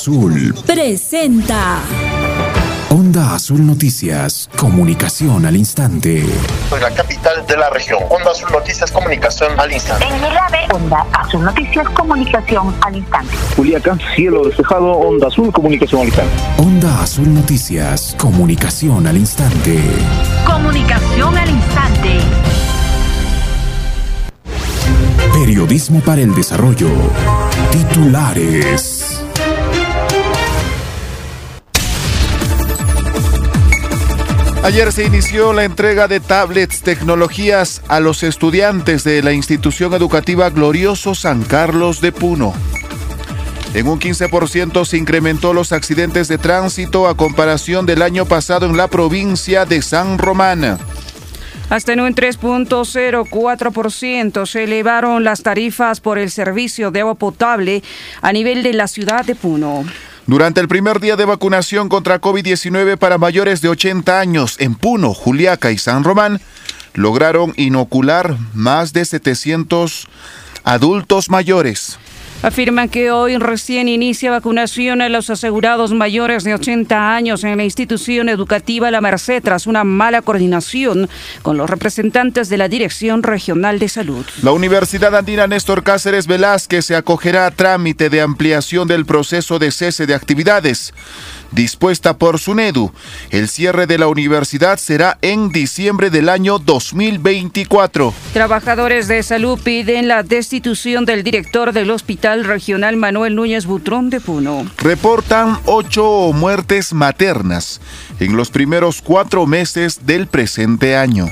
Azul presenta. Onda Azul Noticias, comunicación al instante. En la capital de la región, Onda Azul Noticias, comunicación al instante. En Milave, Onda Azul Noticias, comunicación al instante. Juliaca, cielo despejado, Onda Azul, comunicación al instante. Onda Azul Noticias, comunicación al instante. Comunicación al instante. Periodismo para el desarrollo. Titulares. Ayer se inició la entrega de tablets tecnologías a los estudiantes de la institución educativa Glorioso San Carlos de Puno. En un 15% se incrementó los accidentes de tránsito a comparación del año pasado en la provincia de San Román. Hasta en un 3.04% se elevaron las tarifas por el servicio de agua potable a nivel de la ciudad de Puno. Durante el primer día de vacunación contra COVID-19 para mayores de 80 años en Puno, Juliaca y San Román, lograron inocular más de 700 adultos mayores. Afirman que hoy recién inicia vacunación a los asegurados mayores de 80 años en la institución educativa La Merced tras una mala coordinación con los representantes de la Dirección Regional de Salud. La Universidad Andina Néstor Cáceres Velázquez se acogerá a trámite de ampliación del proceso de cese de actividades dispuesta por SUNEDU. El cierre de la universidad será en diciembre del año 2024. Trabajadores de salud piden la destitución del director del Hospital Regional Manuel Núñez Butrón de Puno. Reportan ocho muertes maternas en los primeros cuatro meses del presente año.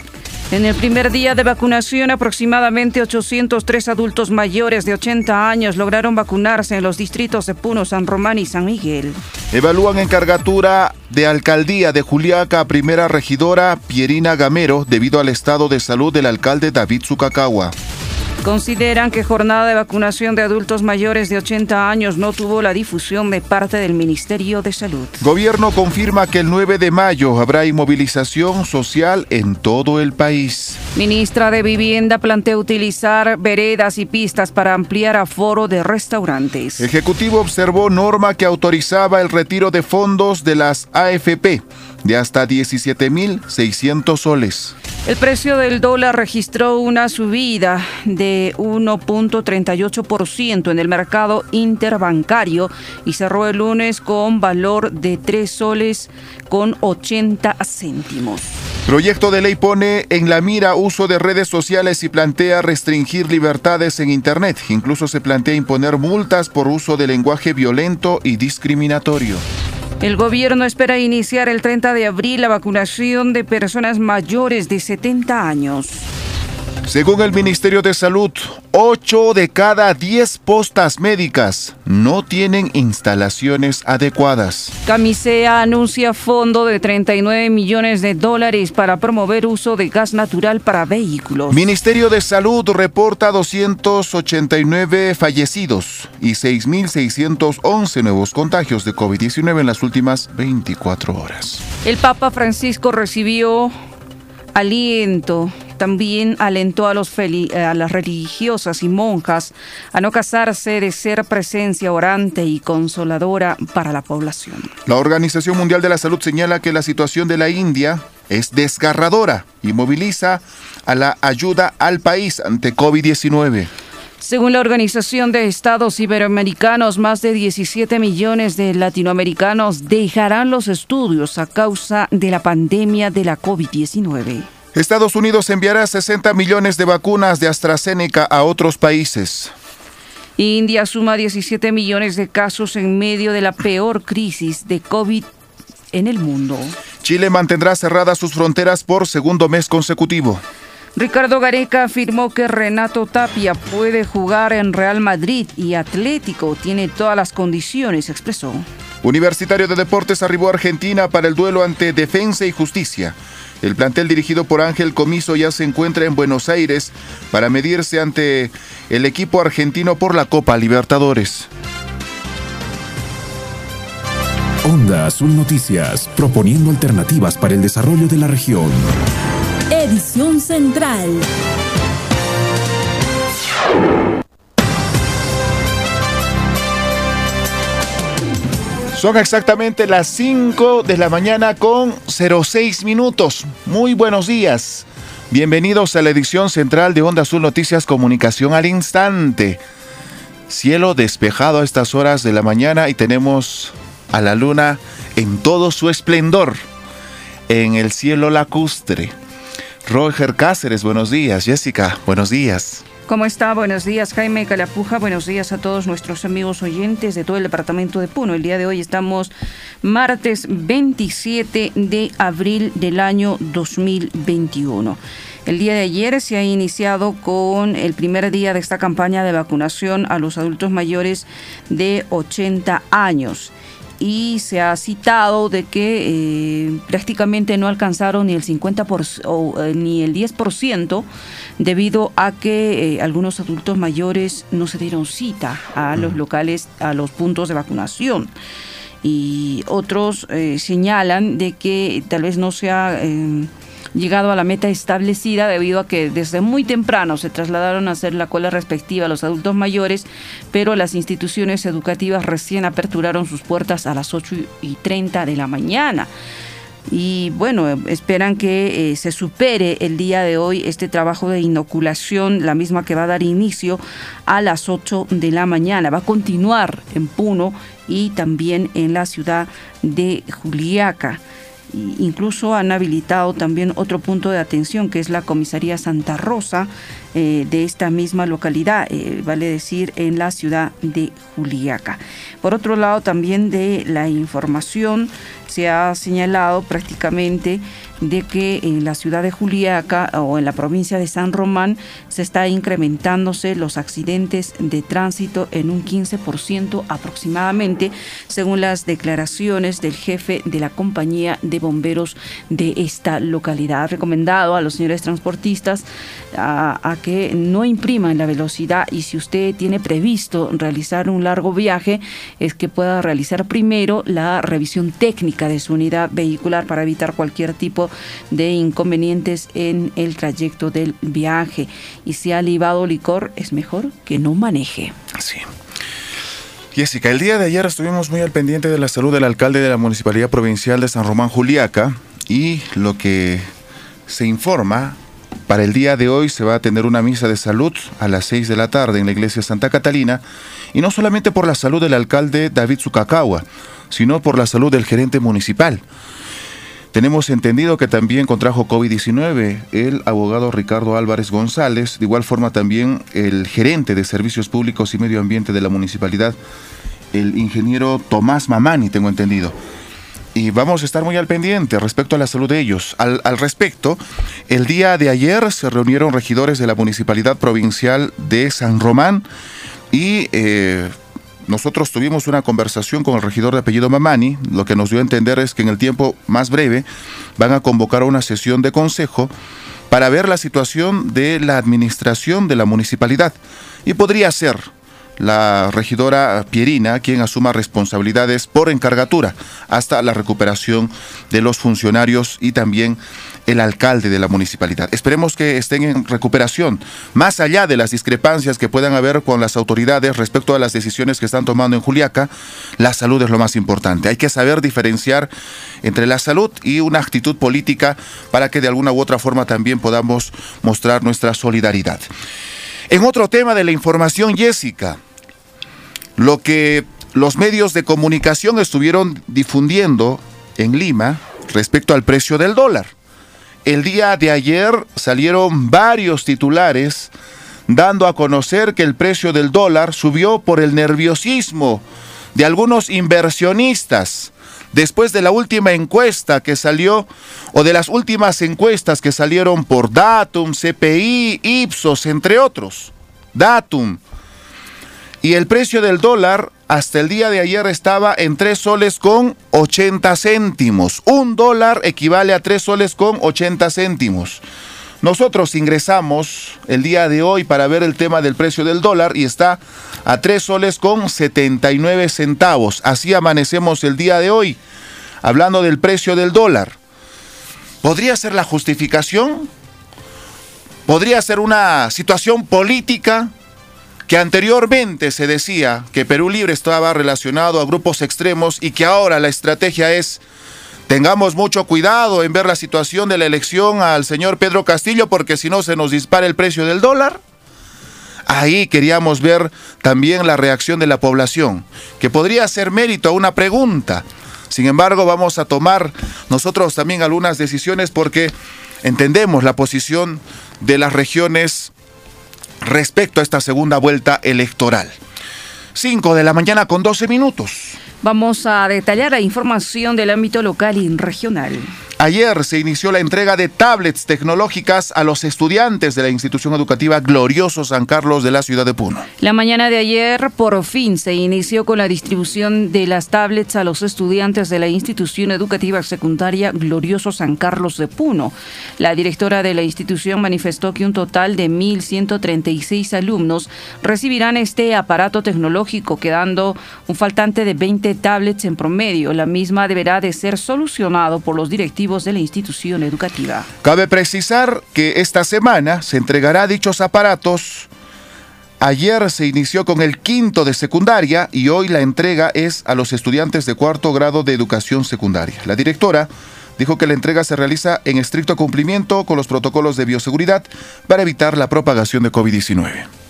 En el primer día de vacunación, aproximadamente 803 adultos mayores de 80 años lograron vacunarse en los distritos de Puno, San Román y San Miguel. Evalúan encargatura de alcaldía de Juliaca a primera regidora Pierina Gamero debido al estado de salud del alcalde David Zucacagua. Consideran que jornada de vacunación de adultos mayores de 80 años no tuvo la difusión de parte del Ministerio de Salud. Gobierno confirma que el 9 de mayo habrá inmovilización social en todo el país. Ministra de Vivienda plantea utilizar veredas y pistas para ampliar aforo de restaurantes. Ejecutivo observó norma que autorizaba el retiro de fondos de las AFP de hasta 17.600 soles. El precio del dólar registró una subida de 1.38% en el mercado interbancario y cerró el lunes con valor de 3 soles con 80 céntimos. Proyecto de ley pone en la mira uso de redes sociales y plantea restringir libertades en Internet. Incluso se plantea imponer multas por uso de lenguaje violento y discriminatorio. El gobierno espera iniciar el 30 de abril la vacunación de personas mayores de 70 años. Según el Ministerio de Salud, 8 de cada 10 postas médicas no tienen instalaciones adecuadas. Camisea anuncia fondo de 39 millones de dólares para promover uso de gas natural para vehículos. Ministerio de Salud reporta 289 fallecidos y 6.611 nuevos contagios de COVID-19 en las últimas 24 horas. El Papa Francisco recibió aliento también alentó a, los a las religiosas y monjas a no casarse de ser presencia orante y consoladora para la población. La Organización Mundial de la Salud señala que la situación de la India es desgarradora y moviliza a la ayuda al país ante COVID-19. Según la Organización de Estados Iberoamericanos, más de 17 millones de latinoamericanos dejarán los estudios a causa de la pandemia de la COVID-19. Estados Unidos enviará 60 millones de vacunas de AstraZeneca a otros países. India suma 17 millones de casos en medio de la peor crisis de COVID en el mundo. Chile mantendrá cerradas sus fronteras por segundo mes consecutivo. Ricardo Gareca afirmó que Renato Tapia puede jugar en Real Madrid y Atlético tiene todas las condiciones, expresó. Universitario de Deportes arribó a Argentina para el duelo ante Defensa y Justicia. El plantel dirigido por Ángel Comiso ya se encuentra en Buenos Aires para medirse ante el equipo argentino por la Copa Libertadores. Onda Azul Noticias, proponiendo alternativas para el desarrollo de la región. Edición Central. Son exactamente las 5 de la mañana con 06 minutos. Muy buenos días. Bienvenidos a la edición central de Onda Azul Noticias Comunicación al Instante. Cielo despejado a estas horas de la mañana y tenemos a la luna en todo su esplendor en el cielo lacustre. Roger Cáceres, buenos días. Jessica, buenos días. ¿Cómo está? Buenos días, Jaime Calapuja. Buenos días a todos nuestros amigos oyentes de todo el departamento de Puno. El día de hoy estamos martes 27 de abril del año 2021. El día de ayer se ha iniciado con el primer día de esta campaña de vacunación a los adultos mayores de 80 años y se ha citado de que eh, prácticamente no alcanzaron ni el 50% o, eh, ni el 10% debido a que eh, algunos adultos mayores no se dieron cita a los locales, a los puntos de vacunación. Y otros señalan de que tal vez no sea llegado a la meta establecida debido a que desde muy temprano se trasladaron a hacer la cola respectiva a los adultos mayores, pero las instituciones educativas recién aperturaron sus puertas a las 8 y 30 de la mañana y bueno, esperan que eh, se supere el día de hoy este trabajo de inoculación, la misma que va a dar inicio a las 8 de la mañana. Va a continuar en Puno y también en la ciudad de Juliaca. Incluso han habilitado también otro punto de atención que es la comisaría Santa Rosa eh, de esta misma localidad, eh, vale decir en la ciudad de Juliaca. Por otro lado, también de la información se ha señalado prácticamente de que en la ciudad de Juliaca o en la provincia de San Román se está incrementándose los accidentes de tránsito en un 15% aproximadamente, según las declaraciones del jefe de la compañía de bomberos de esta localidad. Ha recomendado a los señores transportistas a, que no impriman la velocidad y si usted tiene previsto realizar un largo viaje, es que pueda realizar primero la revisión técnica de su unidad vehicular para evitar cualquier tipo de inconvenientes en el trayecto del viaje. Y si ha libado licor, es mejor que no maneje. Sí. Jessica, el día de ayer estuvimos muy al pendiente de la salud del alcalde de la Municipalidad Provincial de San Román Juliaca y lo que se informa para el día de hoy se va a tener una misa de salud a las 6 de la tarde en la iglesia Santa Catalina y no solamente por la salud del alcalde David Zucacagua, sino por la salud del gerente municipal. Tenemos entendido que también contrajo COVID-19 el abogado Ricardo Álvarez González, de igual forma también el gerente de Servicios Públicos y Medio Ambiente de la municipalidad, el ingeniero Tomás Mamani, tengo entendido. Y vamos a estar muy al pendiente respecto a la salud de ellos. Al, respecto, el día de ayer se reunieron regidores de la Municipalidad Provincial de San Román y eh, nosotros tuvimos una conversación con el regidor de apellido Mamani, lo que nos dio a entender es que en el tiempo más breve van a convocar una sesión de consejo para ver la situación de la administración de la municipalidad. Y podría ser la regidora Pierina quien asuma responsabilidades por encargatura hasta la recuperación de los funcionarios y también el alcalde de la municipalidad. Esperemos que estén en recuperación, más allá de las discrepancias que puedan haber con las autoridades respecto a las decisiones que están tomando en Juliaca, la salud es lo más importante. Hay que saber diferenciar entre la salud y una actitud política para que de alguna u otra forma también podamos mostrar nuestra solidaridad. En otro tema de la información, Jessica, lo que los medios de comunicación estuvieron difundiendo en Lima respecto al precio del dólar. El día de ayer salieron varios titulares dando a conocer que el precio del dólar subió por el nerviosismo de algunos inversionistas después de la última encuesta que salió, o de las últimas encuestas que salieron por Datum, CPI, Ipsos, entre otros. Datum. Y el precio del dólar hasta el día de ayer estaba en 3 soles con 80 céntimos. Un dólar equivale a 3 soles con 80 céntimos. Nosotros ingresamos el día de hoy para ver el tema del precio del dólar y está a 3 soles con 79 centavos. Así amanecemos el día de hoy, hablando del precio del dólar. ¿Podría ser la justificación? ¿Podría ser una situación política? Que anteriormente se decía que Perú Libre estaba relacionado a grupos extremos y que ahora la estrategia es tengamos mucho cuidado en ver la situación de la elección al señor Pedro Castillo porque si no se nos dispara el precio del dólar. Ahí queríamos ver también la reacción de la población, que podría ser mérito a una pregunta. Sin embargo, vamos a tomar nosotros también algunas decisiones porque entendemos la posición de las regiones respecto a esta segunda vuelta electoral. 5 de la mañana con 12 minutos. Vamos a detallar la información del ámbito local y regional. Ayer se inició la entrega de tablets tecnológicas a los estudiantes de la institución educativa Glorioso San Carlos de la ciudad de Puno. La mañana de ayer, por fin, se inició con la distribución de las tablets a los estudiantes de la institución educativa secundaria Glorioso San Carlos de Puno. La directora de la institución manifestó que un total de 1.136 alumnos recibirán este aparato tecnológico, quedando un faltante de 20 tablets en promedio. La misma deberá de ser solucionado por los directivos de la institución educativa. Cabe precisar que esta semana se entregará dichos aparatos. Ayer se inició con el quinto de secundaria y hoy la entrega es a los estudiantes de cuarto grado de educación secundaria. La directora dijo que la entrega se realiza en estricto cumplimiento con los protocolos de bioseguridad para evitar la propagación de COVID-19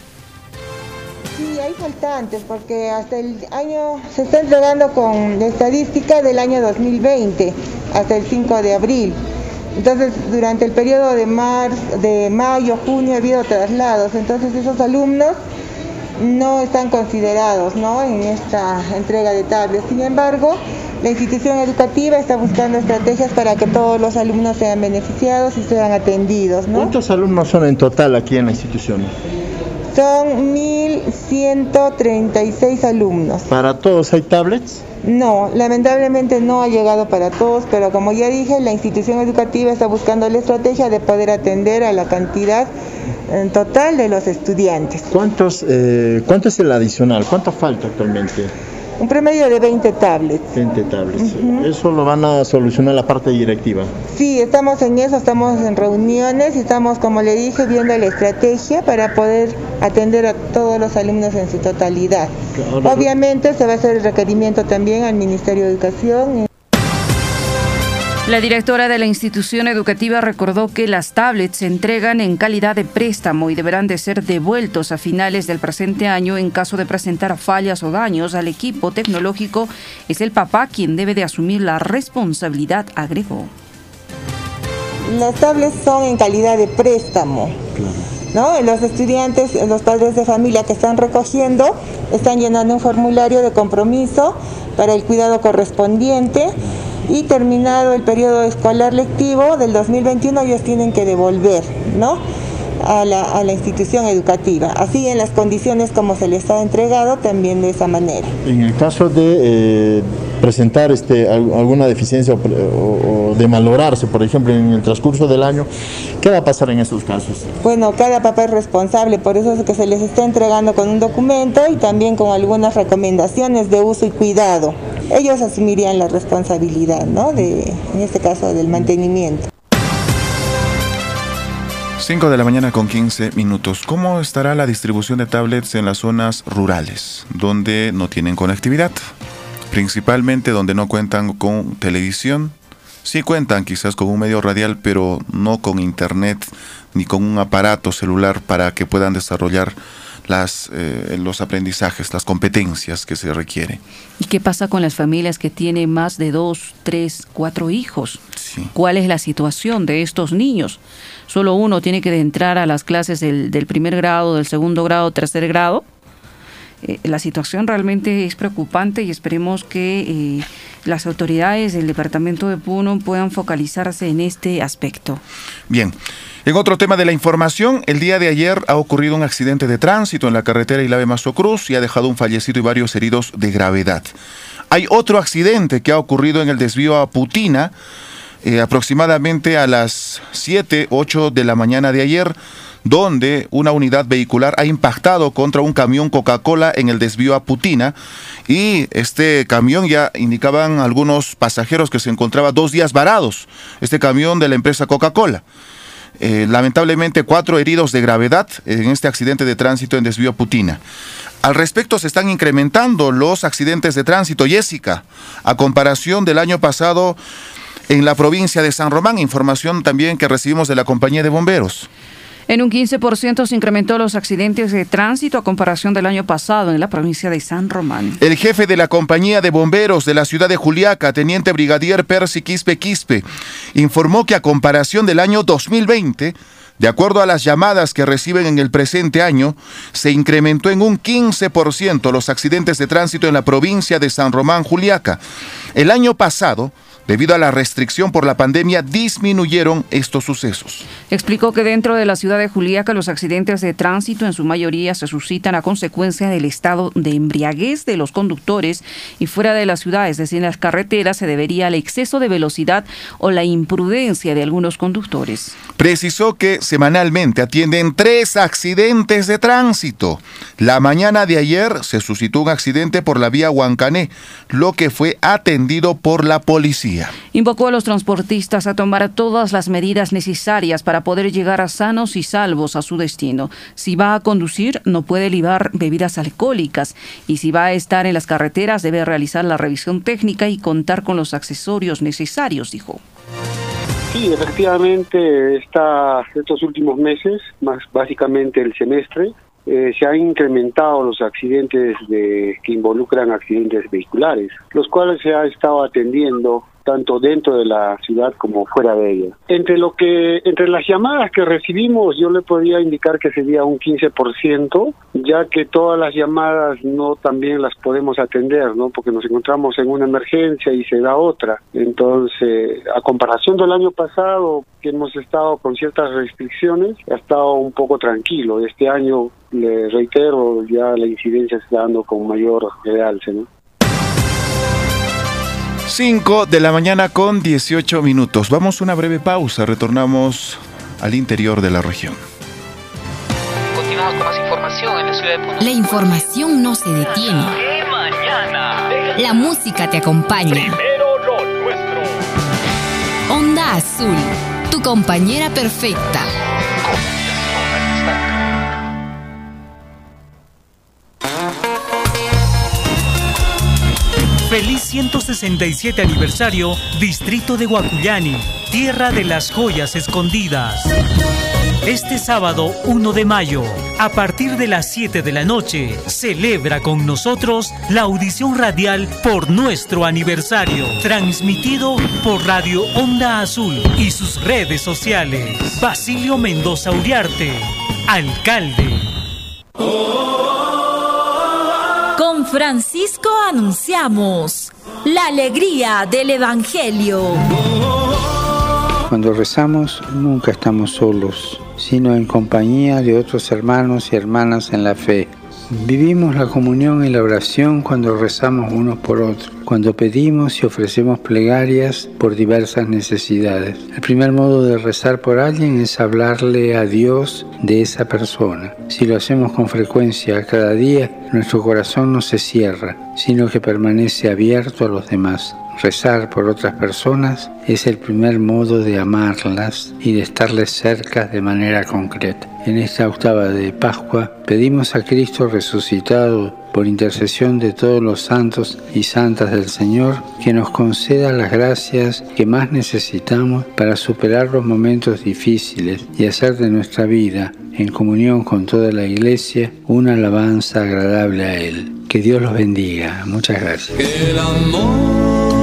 Faltantes porque hasta el año se está entregando con estadística del año 2020 hasta el 5 de abril. Entonces, durante el periodo de, marzo, de mayo, junio ha habido traslados, entonces esos alumnos no están considerados ¿no? en esta entrega de tablets. Sin embargo, la institución educativa está buscando estrategias para que todos los alumnos sean beneficiados y sean atendidos. ¿Cuántos alumnos son en total aquí en la institución? Son 1.136 alumnos. ¿Para todos hay tablets? No, lamentablemente no ha llegado para todos, pero como ya dije, la institución educativa está buscando la estrategia de poder atender a la cantidad en total de los estudiantes. ¿Cuántos, eh, ¿Cuánto es el adicional? ¿Cuánto falta actualmente? Un promedio de 20 tablets. 20 tablets. ¿Eso lo van a solucionar la parte directiva? Sí, estamos en eso, estamos en reuniones y estamos, como le dije, viendo la estrategia para poder atender a todos los alumnos en su totalidad. Obviamente se va a hacer el requerimiento también al Ministerio de Educación. La directora de la institución educativa recordó que las tablets se entregan en calidad de préstamo y deberán de ser devueltos a finales del presente año en caso de presentar fallas o daños al equipo tecnológico. Es el papá quien debe de asumir la responsabilidad, agregó. Las tablets son en calidad de préstamo. ¿no? Los estudiantes, los padres de familia que están recogiendo, están llenando un formulario de compromiso para el cuidado correspondiente y terminado el periodo escolar lectivo del 2021 ellos tienen que devolver, ¿no? A la, a la, institución educativa. Así en las condiciones como se les ha entregado, también de esa manera. En el caso de eh, presentar este, alguna deficiencia o, o, de malograrse, por ejemplo, en el transcurso del año, ¿qué va a pasar en estos casos? Bueno, cada papá es responsable, por eso es que se les está entregando con un documento y también con algunas recomendaciones de uso y cuidado. Ellos asumirían la responsabilidad, ¿no? De, en este caso, del mantenimiento. 5 de la mañana con 15 minutos. ¿Cómo estará la distribución de tablets en las zonas rurales, donde no tienen conectividad? Principalmente donde no cuentan con televisión. Sí cuentan quizás con un medio radial, pero no con internet ni con un aparato celular para que puedan desarrollar las, eh, los aprendizajes, las competencias que se requiere. ¿Y qué pasa con las familias que tienen más de dos, tres, cuatro hijos? Sí. ¿Cuál es la situación de estos niños? Solo uno tiene que entrar a las clases del, del primer grado, del segundo grado, tercer grado. Eh, la situación realmente es preocupante y esperemos que eh, las autoridades del departamento de Puno puedan focalizarse en este aspecto. Bien. En otro tema de la información, el día de ayer ha ocurrido un accidente de tránsito en la carretera Ilave Mazo Cruz y ha dejado un fallecido y varios heridos de gravedad. Hay otro accidente que ha ocurrido en el desvío a Putina, eh, aproximadamente a las 7, 8 de la mañana de ayer, donde una unidad vehicular ha impactado contra un camión Coca-Cola en el desvío a Putina y este camión ya indicaban algunos pasajeros que se encontraba dos días varados, este camión de la empresa Coca-Cola. Eh, lamentablemente, cuatro heridos de gravedad en este accidente de tránsito en desvío Putina. Al respecto, se están incrementando los accidentes de tránsito, Jessica, a comparación del año pasado en la provincia de San Román. Información también que recibimos de la compañía de bomberos. En un 15% se incrementó los accidentes de tránsito a comparación del año pasado en la provincia de San Román. El jefe de la compañía de bomberos de la ciudad de Juliaca, teniente brigadier Percy Quispe Quispe, informó que a comparación del año 2020, de acuerdo a las llamadas que reciben en el presente año, se incrementó en un 15% los accidentes de tránsito en la provincia de San Román, Juliaca. El año pasado, Debido a la restricción por la pandemia, disminuyeron estos sucesos. Explicó que dentro de la ciudad de Juliaca los accidentes de tránsito en su mayoría se suscitan a consecuencia del estado de embriaguez de los conductores y fuera de la ciudad, es decir, en las carreteras, se debería al exceso de velocidad o la imprudencia de algunos conductores. Precisó que semanalmente atienden tres accidentes de tránsito. La mañana de ayer se suscitó un accidente por la vía Huancané, lo que fue atendido por la policía. Invocó a los transportistas a tomar todas las medidas necesarias para poder llegar a sanos y salvos a su destino. Si va a conducir, no puede libar bebidas alcohólicas y si va a estar en las carreteras, debe realizar la revisión técnica y contar con los accesorios necesarios, dijo. Sí, efectivamente, está, estos últimos meses, más básicamente el semestre, eh, se han incrementado los accidentes de, que involucran accidentes vehiculares, los cuales se ha estado atendiendo tanto dentro de la ciudad como fuera de ella. Entre lo que entre las llamadas que recibimos, yo le podría indicar que sería un 15%, ya que todas las llamadas no también las podemos atender, ¿no? Porque nos encontramos en una emergencia y se da otra. Entonces, a comparación del año pasado, que hemos estado con ciertas restricciones, ha estado un poco tranquilo. Este año, le reitero, ya la incidencia se está dando con mayor realce, ¿no? 5 de la mañana con 18 minutos. Vamos a una breve pausa, retornamos al interior de la región. Continuamos con más información en la ciudad de Puno. La información no se detiene. La música te acompaña. Onda Azul, tu compañera perfecta. Feliz 167 aniversario, Distrito de Guacuyani, tierra de las joyas escondidas. Este sábado 1 de mayo, a partir de las 7 de la noche, celebra con nosotros la audición radial por nuestro aniversario, transmitido por Radio Onda Azul y sus redes sociales. Basilio Mendoza Uriarte, alcalde. Con Francisco anunciamos la alegría del Evangelio. Cuando rezamos nunca estamos solos, sino en compañía de otros hermanos y hermanas en la fe. Vivimos la comunión y la oración cuando rezamos unos por otros, cuando pedimos y ofrecemos plegarias por diversas necesidades. El primer modo de rezar por alguien es hablarle a Dios de esa persona. Si lo hacemos con frecuencia cada día, nuestro corazón no se cierra, sino que permanece abierto a los demás. Rezar por otras personas es el primer modo de amarlas y de estarles cerca de manera concreta. En esta octava de Pascua pedimos a Cristo resucitado por intercesión de todos los santos y santas del Señor que nos conceda las gracias que más necesitamos para superar los momentos difíciles y hacer de nuestra vida, en comunión con toda la Iglesia, una alabanza agradable a Él. Que Dios los bendiga. Muchas gracias. con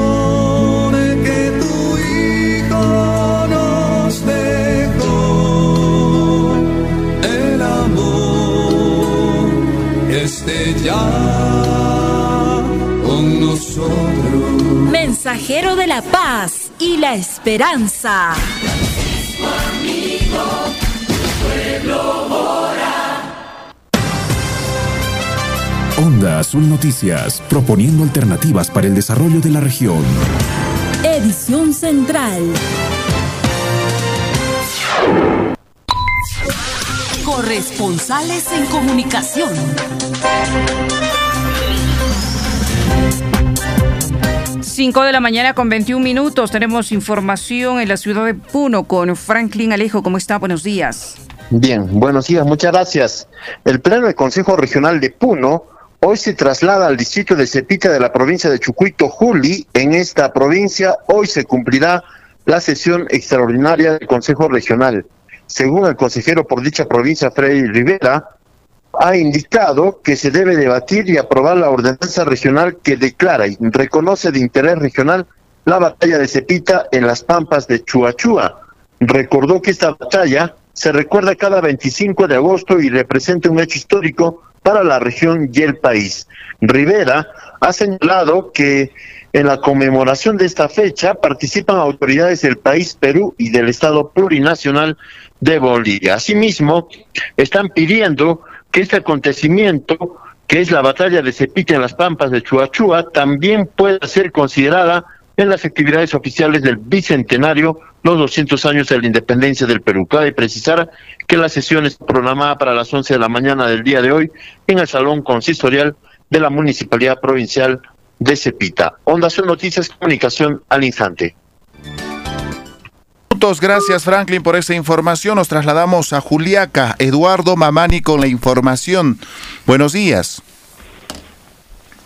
Mensajero de la paz y la esperanza. Onda Azul Noticias, proponiendo alternativas para el desarrollo de la región. Edición Central. Corresponsales en comunicación. 5 de la mañana con 21 minutos. Tenemos información en la ciudad de Puno con Franklin Alejo. ¿Cómo está? Buenos días. Bien, buenos días, muchas gracias. El Pleno del Consejo Regional de Puno hoy se traslada al distrito de Cepita de la provincia de Chucuito, Juli. En esta provincia hoy se cumplirá la sesión extraordinaria del Consejo Regional. Según el consejero por dicha provincia, Freddy Rivera, ha indicado que se debe debatir y aprobar la ordenanza regional que declara y reconoce de interés regional la batalla de Cepita en las pampas de Chuachua. Recordó que esta batalla se recuerda cada 25 de agosto y representa un hecho histórico para la región y el país. Rivera ha señalado que en la conmemoración de esta fecha participan autoridades del país Perú y del Estado plurinacional de Bolivia. Asimismo, están pidiendo que este acontecimiento, que es la batalla de Cepita en las Pampas de Chuachua, también pueda ser considerada en las actividades oficiales del Bicentenario, los 200 años de la independencia del Perú. Cabe precisar que la sesión es programada para las 11 de la mañana del día de hoy en el Salón Consistorial de la Municipalidad Provincial de Cepita. Onda son Noticias Comunicación al instante. Gracias Franklin por esa información. Nos trasladamos a Juliaca. Eduardo Mamani con la información. Buenos días.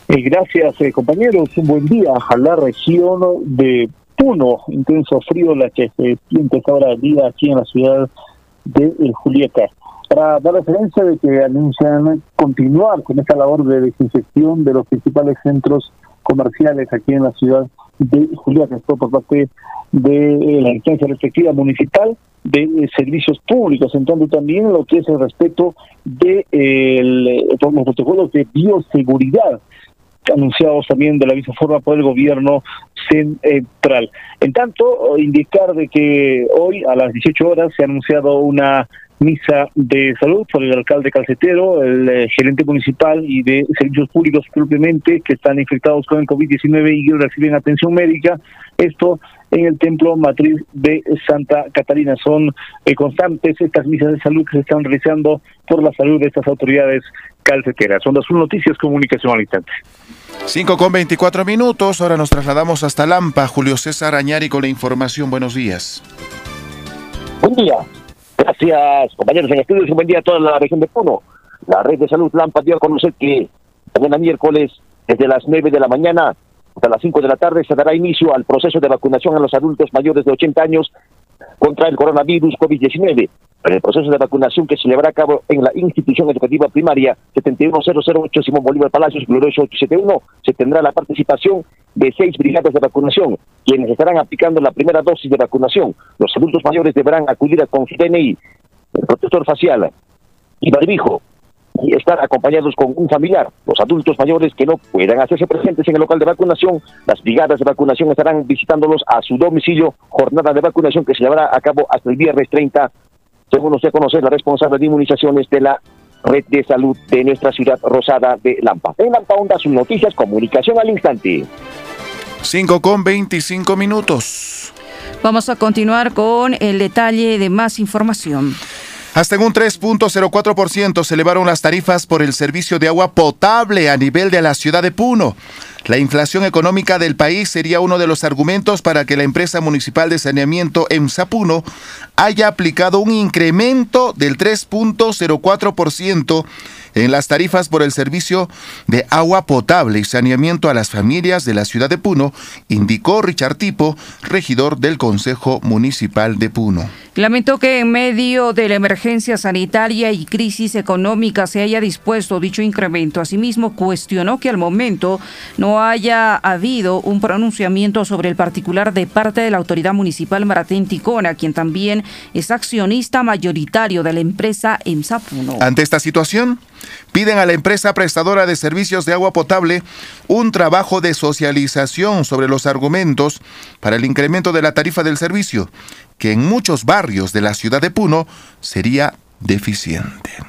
Eh, gracias eh, compañeros. Un buen día a la región de Puno. Intenso frío la que se siente esta hora día aquí en la ciudad de Juliaca. Para dar referencia de que anuncian continuar con esta labor de desinfección de los principales centros comerciales aquí en la ciudad de Juliaca. Esto por parte de eh, la instancia respectiva municipal de eh, servicios públicos, entrando también lo que es el respeto de eh, los protocolos de bioseguridad anunciados también de la misma forma por el gobierno central. En tanto, indicar de que hoy a las 18 horas se ha anunciado una misa de salud por el alcalde Calcetero, el eh, gerente municipal y de servicios públicos propiamente que están infectados con el COVID-19 y reciben atención médica. Esto en el templo matriz de Santa Catalina. Son eh, constantes estas misas de salud que se están realizando por la salud de estas autoridades calceteras. Son las noticias comunicación al instante. 5 con 24 minutos. Ahora nos trasladamos hasta Lampa. Julio César Añari con la información. Buenos días. Buen día. Gracias, compañeros en estudios. Un buen día a toda la región de Puno. La red de salud Lampa dio a conocer que mañana miércoles, desde las 9 de la mañana hasta las 5 de la tarde, se dará inicio al proceso de vacunación a los adultos mayores de 80 años contra el coronavirus COVID-19. En el proceso de vacunación que se llevará a cabo en la institución educativa primaria 71008 Simón Bolívar Palacios, Glorioso 871, se tendrá la participación de seis brigadas de vacunación, quienes estarán aplicando la primera dosis de vacunación. Los adultos mayores deberán acudir a con su DNI, el protector facial y barbijo, y estar acompañados con un familiar. Los adultos mayores que no puedan hacerse presentes en el local de vacunación, las brigadas de vacunación estarán visitándolos a su domicilio, jornada de vacunación que se llevará a cabo hasta el viernes 30, según a conocer la responsable de inmunizaciones de la red de salud de nuestra ciudad rosada de Lampa. En Lampa Onda, sus noticias, comunicación al instante. 5 con 25 minutos. Vamos a continuar con el detalle de más información. Hasta en un 3.04% se elevaron las tarifas por el servicio de agua potable a nivel de la ciudad de Puno. La inflación económica del país sería uno de los argumentos para que la empresa municipal de saneamiento EMSA Puno haya aplicado un incremento del 3.04% en las tarifas por el servicio de agua potable y saneamiento a las familias de la ciudad de Puno, indicó Richard Tipo, regidor del Consejo Municipal de Puno. Lamentó que en medio de la emergencia sanitaria y crisis económica se haya dispuesto dicho incremento. Asimismo, cuestionó que al momento no haya habido un pronunciamiento sobre el particular de parte de la autoridad municipal Maratén Ticona, quien también es accionista mayoritario de la empresa EMSA Puno. Ante esta situación, piden a la empresa prestadora de servicios de agua potable un trabajo de socialización sobre los argumentos para el incremento de la tarifa del servicio, que en muchos barrios de la ciudad de Puno sería deficiente.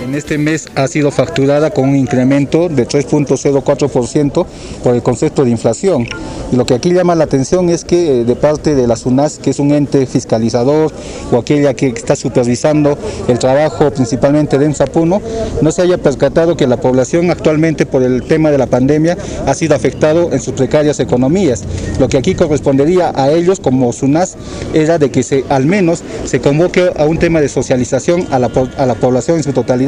En este mes ha sido facturada con un incremento de 3.04% por el concepto de inflación. Y lo que aquí llama la atención es que eh, de parte de la SUNAS, que es un ente fiscalizador o aquella que está supervisando el trabajo principalmente de EMSAPUNO, no se haya percatado que la población actualmente por el tema de la pandemia ha sido afectado en sus precarias economías. Lo que aquí correspondería a ellos como SUNAS era de que se, al menos se convoque a un tema de socialización a la, a la población en su totalidad.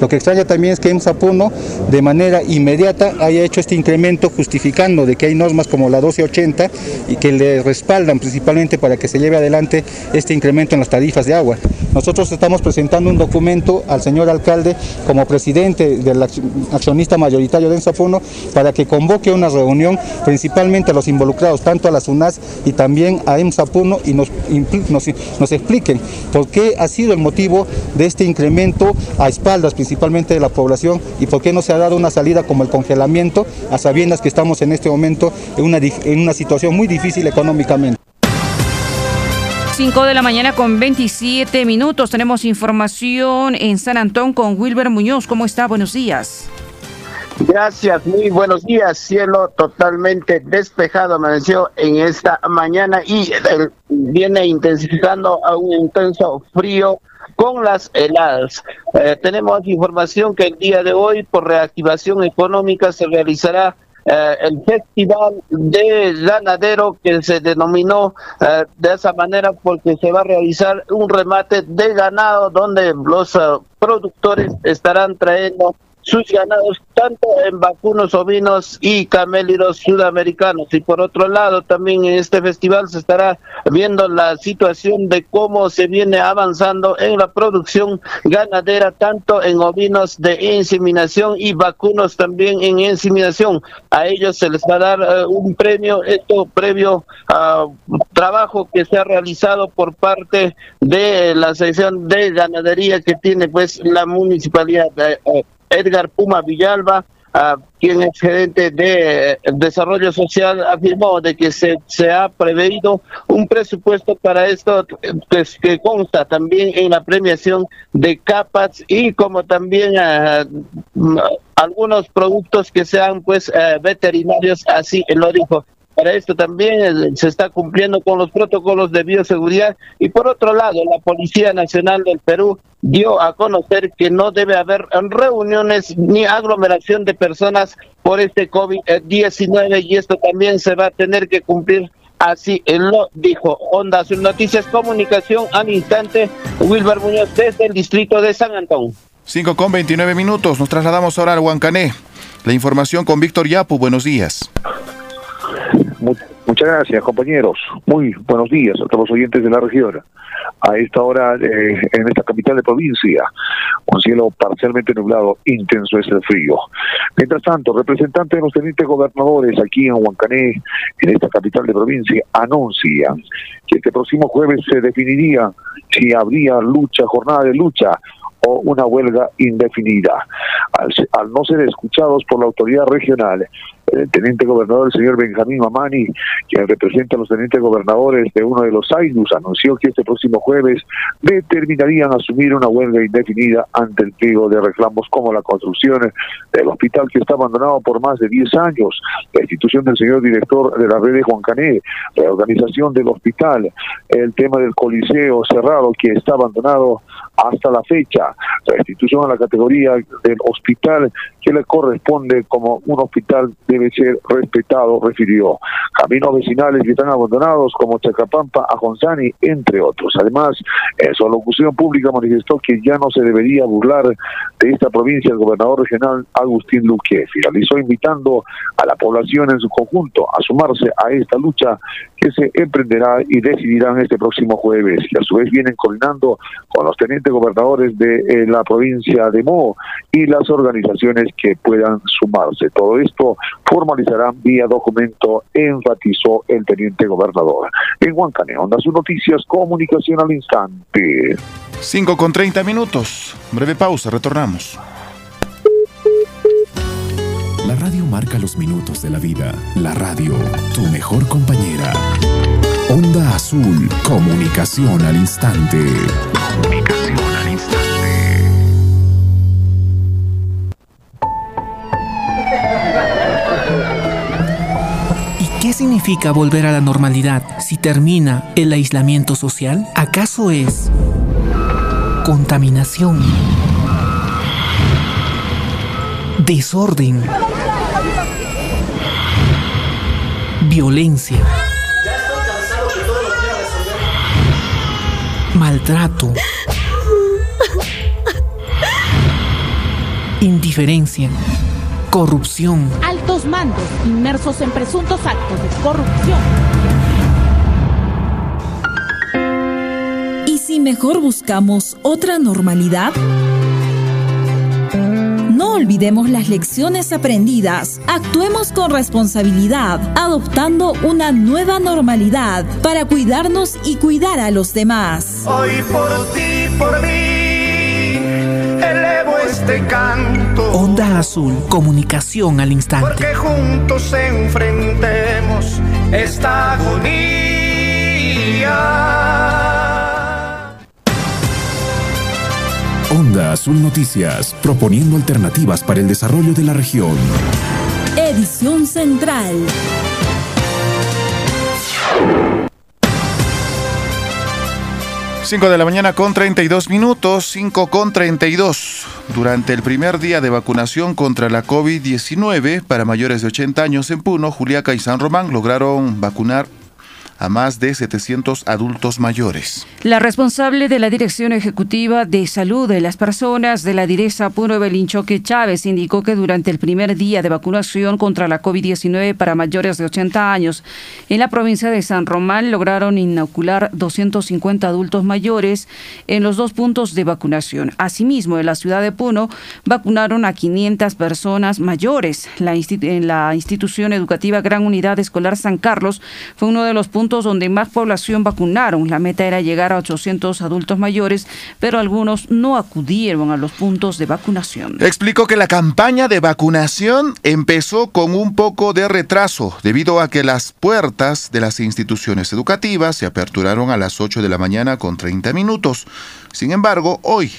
Lo que extraña también es que EMSAPUNO de manera inmediata haya hecho este incremento justificando de que hay normas como la 1280 y que le respaldan principalmente para que se lleve adelante este incremento en las tarifas de agua. Nosotros estamos presentando un documento al señor alcalde como presidente del accionista mayoritario de EMSAPUNO para que convoque una reunión principalmente a los involucrados, tanto a la SUNAS y también a EMSAPUNO y nos, expliquen por qué ha sido el motivo de este incremento espaldas principalmente de la población y por qué no se ha dado una salida como el congelamiento a sabiendas que estamos en este momento en una, en una situación muy difícil económicamente. 5 de la mañana con 27 minutos. Tenemos información en San Antón con Wilber Muñoz. ¿Cómo está? Buenos días. Gracias, muy buenos días. Cielo totalmente despejado amaneció en esta mañana y viene intensificando a un intenso frío con las heladas. Eh, tenemos información que el día de hoy, por reactivación económica, se realizará eh, el festival de ganadero que se denominó eh, de esa manera porque se va a realizar un remate de ganado donde los productores estarán trayendo sus ganados tanto en vacunos ovinos y camélidos sudamericanos. Y por otro lado, también en este festival se estará viendo la situación de cómo se viene avanzando en la producción ganadera, tanto en ovinos de inseminación y vacunos también en inseminación. A ellos se les va a dar eh, un premio, esto previo a trabajo que se ha realizado por parte de la sección de ganadería que tiene pues la municipalidad de eh, Edgar Puma Villalba, quien es gerente de desarrollo social, afirmó de que se, se ha preveído un presupuesto para esto que consta también en la premiación de capas y como también ah, algunos productos que sean pues eh, veterinarios, así lo dijo. Para esto también eh, se está cumpliendo con los protocolos de bioseguridad y por otro lado la Policía Nacional del Perú dio a conocer que no debe haber reuniones ni aglomeración de personas por este COVID-19 y esto también se va a tener que cumplir Así lo dijo Onda Sus Noticias Comunicación al instante, Wilber Muñoz desde el distrito de San Antón. 5 con 29 minutos, nos trasladamos ahora al Huancané. La información con Víctor Yapu, buenos días. Muchas gracias, compañeros. Muy buenos días a todos los oyentes de la región. A esta hora, eh, en esta capital de provincia, un cielo parcialmente nublado, intenso es el frío. Mientras tanto, representantes de los tenientes gobernadores aquí en Huancané, en esta capital de provincia, anuncian que este próximo jueves se definiría si habría lucha, jornada de lucha o una huelga indefinida. al, no ser escuchados por la autoridad regional, el teniente gobernador, el señor Benjamín Mamani, quien representa a los tenientes gobernadores de uno de los AINUS, anunció que este próximo jueves determinarían asumir una huelga indefinida ante el pliego de reclamos como la construcción del hospital que está abandonado por más de 10 años, la institución del señor director de la red de Juan Cané, la organización del hospital, el tema del coliseo cerrado que está abandonado hasta la fecha, la institución a la categoría del hospital que le corresponde como un hospital debe ser respetado, refirió. Caminos vecinales que están abandonados como Chacapampa, Ajonzani, entre otros. Además, en su alocución pública manifestó que ya no se debería burlar de esta provincia el gobernador regional Agustín Luque. Finalizó invitando a la población en su conjunto a sumarse a esta lucha que se emprenderá y decidirán este próximo jueves, que a su vez vienen coordinando con los tenientes gobernadores de eh, la provincia de Mo y las organizaciones que puedan sumarse. Todo esto formalizarán vía documento, enfatizó el teniente gobernador. En Huancane, Onda sus noticias, comunicación al instante. 5 con 30 minutos. Breve pausa, retornamos. La radio marca los minutos de la vida. La radio, tu mejor compañera. Onda Azul, comunicación al instante. Comunicación al instante. Significa volver a la normalidad si termina el aislamiento social? ¿Acaso es contaminación? Desorden. Violencia. Maltrato. Indiferencia corrupción. Altos mandos inmersos en presuntos actos de corrupción. ¿Y si mejor buscamos otra normalidad? No olvidemos las lecciones aprendidas. Actuemos con responsabilidad, adoptando una nueva normalidad para cuidarnos y cuidar a los demás. Hoy por ti, por mí, elevo este canto. Onda Azul, comunicación al instante. Porque juntos enfrentemos esta agonía. Onda Azul Noticias, proponiendo alternativas para el desarrollo de la región. Edición Central. Cinco de la mañana con 32 minutos, 5 con 32. Durante el primer día de vacunación contra la COVID-19 para mayores de 80 años en Puno, Juliaca y San Román lograron vacunar a más de 700 adultos mayores. La responsable de la Dirección Ejecutiva de Salud de las Personas de la Direza Puno Belinchoque Chávez indicó que durante el primer día de vacunación contra la COVID-19 para mayores de 80 años en la provincia de San Román lograron inocular 250 adultos mayores en los dos puntos de vacunación. Asimismo, en la ciudad de Puno vacunaron a 500 personas mayores. En la institución educativa Gran Unidad Escolar San Carlos fue uno de los puntos donde más población vacunaron. La meta era llegar a 800 adultos mayores, pero algunos no acudieron a los puntos de vacunación. Explicó que la campaña de vacunación empezó con un poco de retraso debido a que las puertas de las instituciones educativas se aperturaron a las 8 de la mañana con 30 minutos. Sin embargo, hoy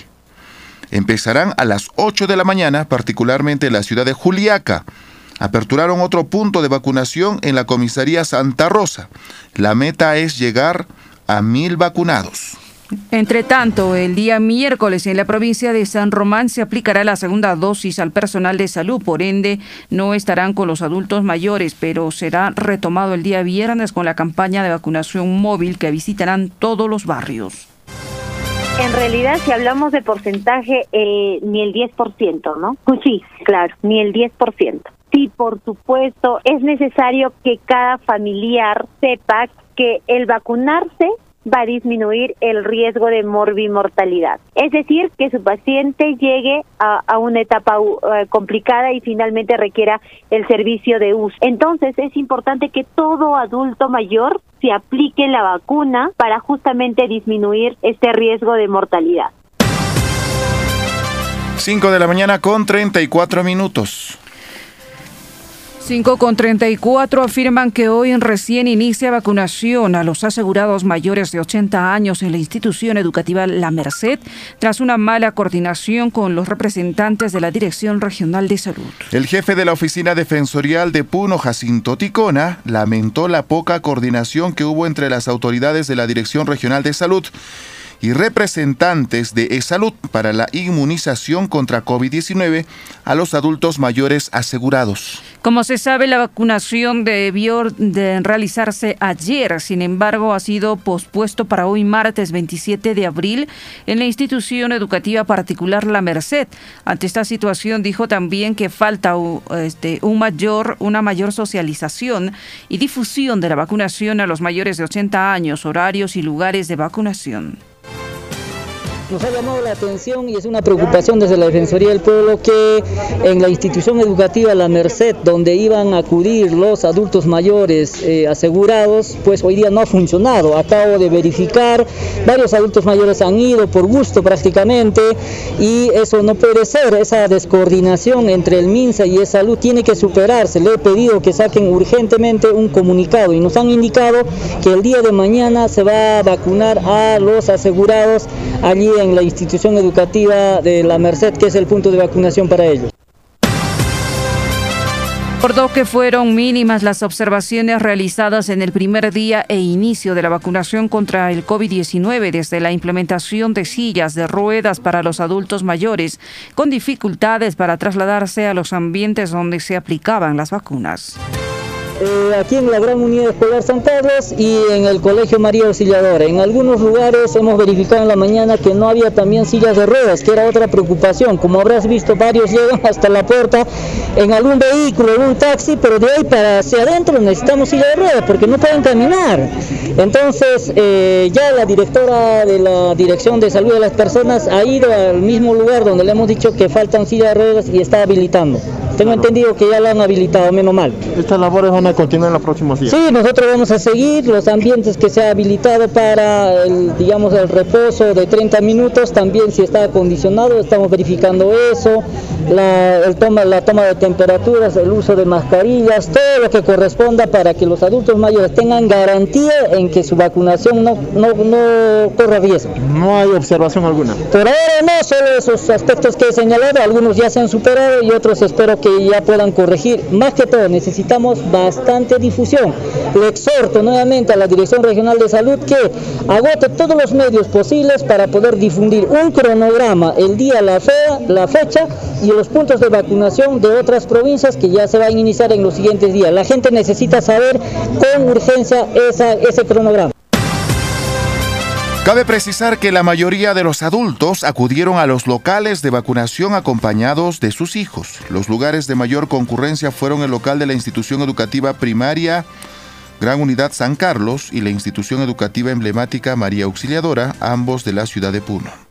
empezarán a las 8 de la mañana, particularmente en la ciudad de Juliaca aperturaron otro punto de vacunación en la comisaría Santa Rosa. La meta es llegar a mil vacunados. Entre tanto, el día miércoles en la provincia de San Román se aplicará la segunda dosis al personal de salud, por ende no estarán con los adultos mayores, pero será retomado el día viernes con la campaña de vacunación móvil que visitarán todos los barrios. En realidad, si hablamos de porcentaje, eh, ni el 10%, ¿no? Pues sí, claro, ni el 10%. Sí, por supuesto, es necesario que cada familiar sepa que el vacunarse va a disminuir el riesgo de morbimortalidad. Es decir, que su paciente llegue a, una etapa uh, complicada y finalmente requiera el servicio de uso. Entonces, es importante que todo adulto mayor se aplique la vacuna para justamente disminuir este riesgo de mortalidad. 5 de la mañana con 34 minutos. 5 con 34 afirman que hoy recién inicia vacunación a los asegurados mayores de 80 años en la institución educativa La Merced tras una mala coordinación con los representantes de la Dirección Regional de Salud. El jefe de la Oficina Defensorial de Puno, Jacinto Ticona, lamentó la poca coordinación que hubo entre las autoridades de la Dirección Regional de Salud y representantes de e-salud para la inmunización contra COVID-19 a los adultos mayores asegurados. Como se sabe, la vacunación debió de realizarse ayer, sin embargo, ha sido pospuesto para hoy martes 27 de abril en la institución educativa particular La Merced. Ante esta situación dijo también que falta este, un mayor, una mayor socialización y difusión de la vacunación a los mayores de 80 años, horarios y lugares de vacunación. Nos ha llamado la atención y es una preocupación desde la Defensoría del Pueblo que en la institución educativa La Merced, donde iban a acudir los adultos mayores eh, asegurados, pues hoy día no ha funcionado. Acabo de verificar, varios adultos mayores han ido por gusto prácticamente y eso no puede ser. Esa descoordinación entre el MINSA y el salud tiene que superarse. Le he pedido que saquen urgentemente un comunicado y nos han indicado que el día de mañana se va a vacunar a los asegurados allí en la institución educativa de La Merced, que es el punto de vacunación para ellos. Recordó que fueron mínimas las observaciones realizadas en el primer día e inicio de la vacunación contra el COVID-19 desde la implementación de sillas de ruedas para los adultos mayores con dificultades para trasladarse a los ambientes donde se aplicaban las vacunas. Eh, aquí en la Gran Unidad Escolar San Carlos y en el Colegio María Auxiliadora. En algunos lugares hemos verificado en la mañana que no había también sillas de ruedas, que era otra preocupación. Como habrás visto, varios llegan hasta la puerta en algún vehículo, en un taxi, pero de ahí para hacia adentro necesitamos silla de ruedas porque no pueden caminar. Entonces, eh, ya la directora de la Dirección de Salud de las Personas ha ido al mismo lugar donde le hemos dicho que faltan sillas de ruedas y está habilitando. Tengo entendido que ya la han habilitado, menos mal. Estas labores van a continuar en los próximos días. Sí, nosotros vamos a seguir los ambientes que se ha habilitado para el, digamos, el reposo de 30 minutos, también si está acondicionado, estamos verificando eso, la, el toma, la toma de temperaturas, el uso de mascarillas, todo lo que corresponda para que los adultos mayores tengan garantía en que su vacunación no, no, no corra riesgo. No hay observación alguna. Por ahora no, solo esos aspectos que he señalado, algunos ya se han superado y otros espero que ya puedan corregir. Más que todo, necesitamos bastante difusión. Le exhorto nuevamente a la Dirección Regional de Salud que agote todos los medios posibles para poder difundir un cronograma, el día, la, fe, la fecha y los puntos de vacunación de otras provincias que ya se van a iniciar en los siguientes días. La gente necesita saber con urgencia ese cronograma. Cabe precisar que la mayoría de los adultos acudieron a los locales de vacunación acompañados de sus hijos. Los lugares de mayor concurrencia fueron el local de la institución educativa primaria Gran Unidad San Carlos y la institución educativa emblemática María Auxiliadora, ambos de la ciudad de Puno.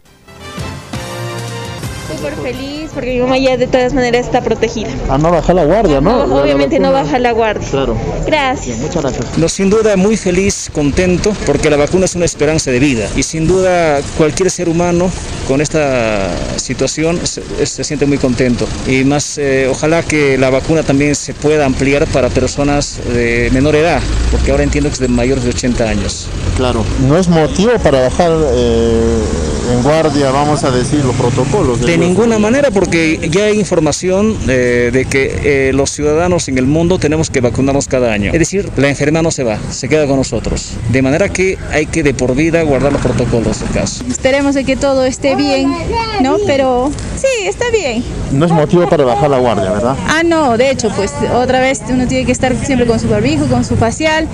Súper feliz porque mi mamá ya de todas maneras está protegida. A no bajar la guardia, ¿no? No, obviamente no baja la guardia. Claro. Gracias. Muchas gracias. No, sin duda muy feliz, contento, porque la vacuna es una esperanza de vida. Y sin duda cualquier ser humano con esta situación se, se siente muy contento. Y más, eh, ojalá que la vacuna también se pueda ampliar para personas de menor edad, porque ahora entiendo que es de mayores de 80 años. Claro. No es motivo para bajar eh, en guardia, vamos a decir, los protocolos. De ninguna manera, porque ya hay información eh, de que eh, los ciudadanos en el mundo tenemos que vacunarnos cada año. Es decir, la enfermedad no se va, se queda con nosotros. De manera que hay que de por vida guardar los protocolos del caso. Esperemos de que todo esté bien, ¿no? Pero sí, está bien. No es motivo para bajar la guardia, ¿verdad? Ah, no, de hecho, pues otra vez uno tiene que estar siempre con su barbijo, con su facial,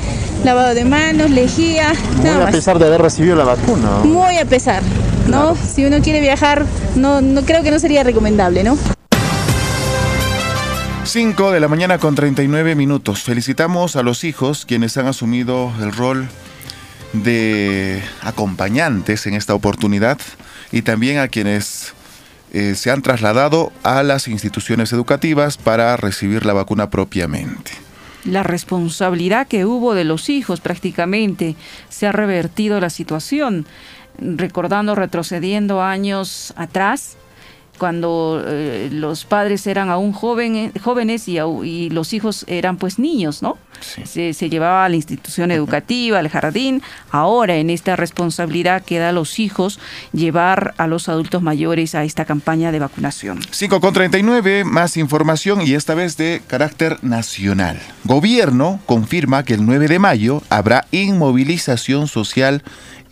lavado de manos, lejía, Muy nada a más. pesar de haber recibido la vacuna. Muy a pesar, ¿no? Si uno quiere viajar, no, no creo que no sería recomendable, ¿no? 5 de la mañana con 39 minutos. Felicitamos a los hijos quienes han asumido el rol de acompañantes en esta oportunidad y también a quienes eh, se han trasladado a las instituciones educativas para recibir la vacuna propiamente. La responsabilidad que hubo de los hijos prácticamente se ha revertido la situación, recordando, retrocediendo años atrás, cuando eh, los padres eran aún joven, jóvenes y, los hijos eran pues niños, ¿no? Se, se llevaba a la institución educativa, al jardín. Ahora en esta responsabilidad queda a los hijos llevar a los adultos mayores a esta campaña de vacunación. 5 con 39, más información y esta vez de carácter nacional. Gobierno confirma que el 9 de mayo habrá inmovilización social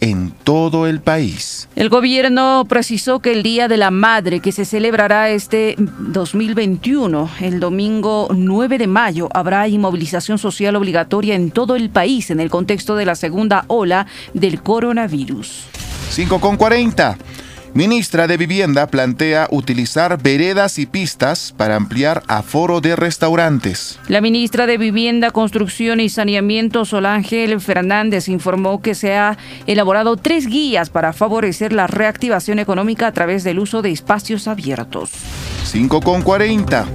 en todo el país. El gobierno precisó que el Día de la Madre, que se celebrará este 2021, el domingo 9 de mayo, habrá inmovilización social obligatoria en todo el país en el contexto de la segunda ola del coronavirus. 5 con 40. Ministra de Vivienda plantea utilizar veredas y pistas para ampliar aforo de restaurantes. La ministra de Vivienda, Construcción y Saneamiento, Solángel Fernández, informó que se ha elaborado tres guías para favorecer la reactivación económica a través del uso de espacios abiertos. 5 con 40.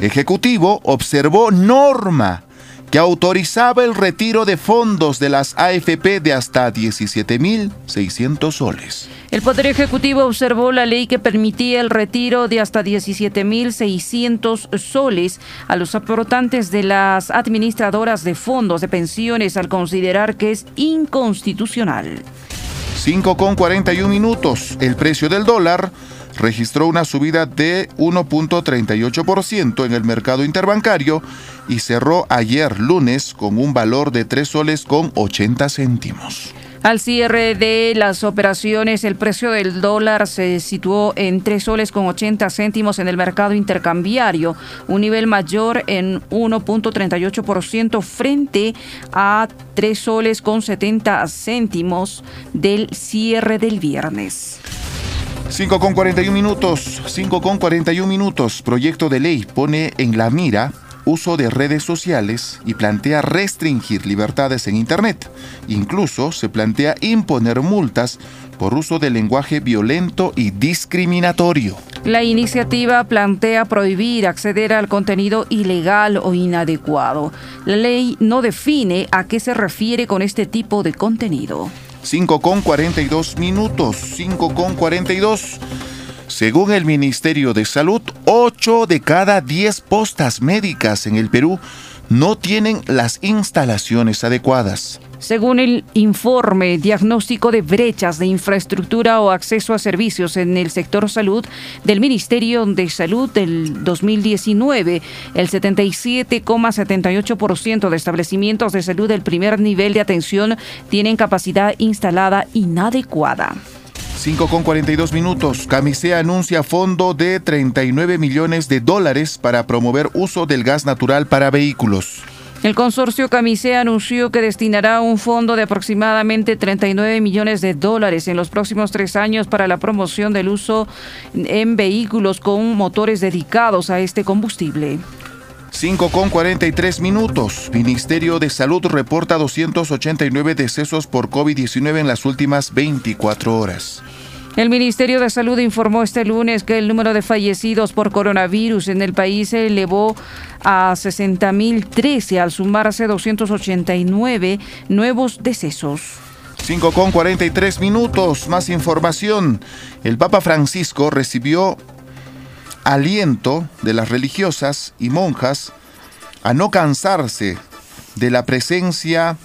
Ejecutivo observó norma que autorizaba el retiro de fondos de las AFP de hasta 17.600 soles. El Poder Ejecutivo observó la ley que permitía el retiro de hasta 17.600 soles a los aportantes de las administradoras de fondos de pensiones al considerar que es inconstitucional. 5 con 41 minutos. El precio del dólar registró una subida de 1.38% en el mercado interbancario y cerró ayer lunes con un valor de 3 soles con 80 céntimos. Al cierre de las operaciones, el precio del dólar se situó en 3 soles con 80 céntimos en el mercado intercambiario, un nivel mayor en 1.38% frente a 3 soles con 70 céntimos del cierre del viernes. 5 con 41 minutos, 5 con 41 minutos. Proyecto de ley pone en la mira uso de redes sociales y plantea restringir libertades en Internet. Incluso se plantea imponer multas por uso de lenguaje violento y discriminatorio. La iniciativa plantea prohibir acceder al contenido ilegal o inadecuado. La ley no define a qué se refiere con este tipo de contenido. 5 con 42 minutos, 5 con 42. Según el Ministerio de Salud, 8 de cada 10 postas médicas en el Perú no tienen las instalaciones adecuadas. Según el informe Diagnóstico de brechas de infraestructura o acceso a servicios en el sector salud del Ministerio de Salud del 2019, el 77,78% de establecimientos de salud del primer nivel de atención tienen capacidad instalada inadecuada. 5 con 42 minutos. Camisea anuncia fondo de 39 millones de dólares para promover uso del gas natural para vehículos. El consorcio Camisea anunció que destinará un fondo de aproximadamente 39 millones de dólares en los próximos tres años para la promoción del uso en vehículos con motores dedicados a este combustible. 5 con 43 minutos. Ministerio de Salud reporta 289 decesos por COVID-19 en las últimas 24 horas. El Ministerio de Salud informó este lunes que el número de fallecidos por coronavirus en el país se elevó a 60.013 al sumarse 289 nuevos decesos. 5 con 43 minutos. Más información. El Papa Francisco recibió aliento de las religiosas y monjas a no cansarse de la presencia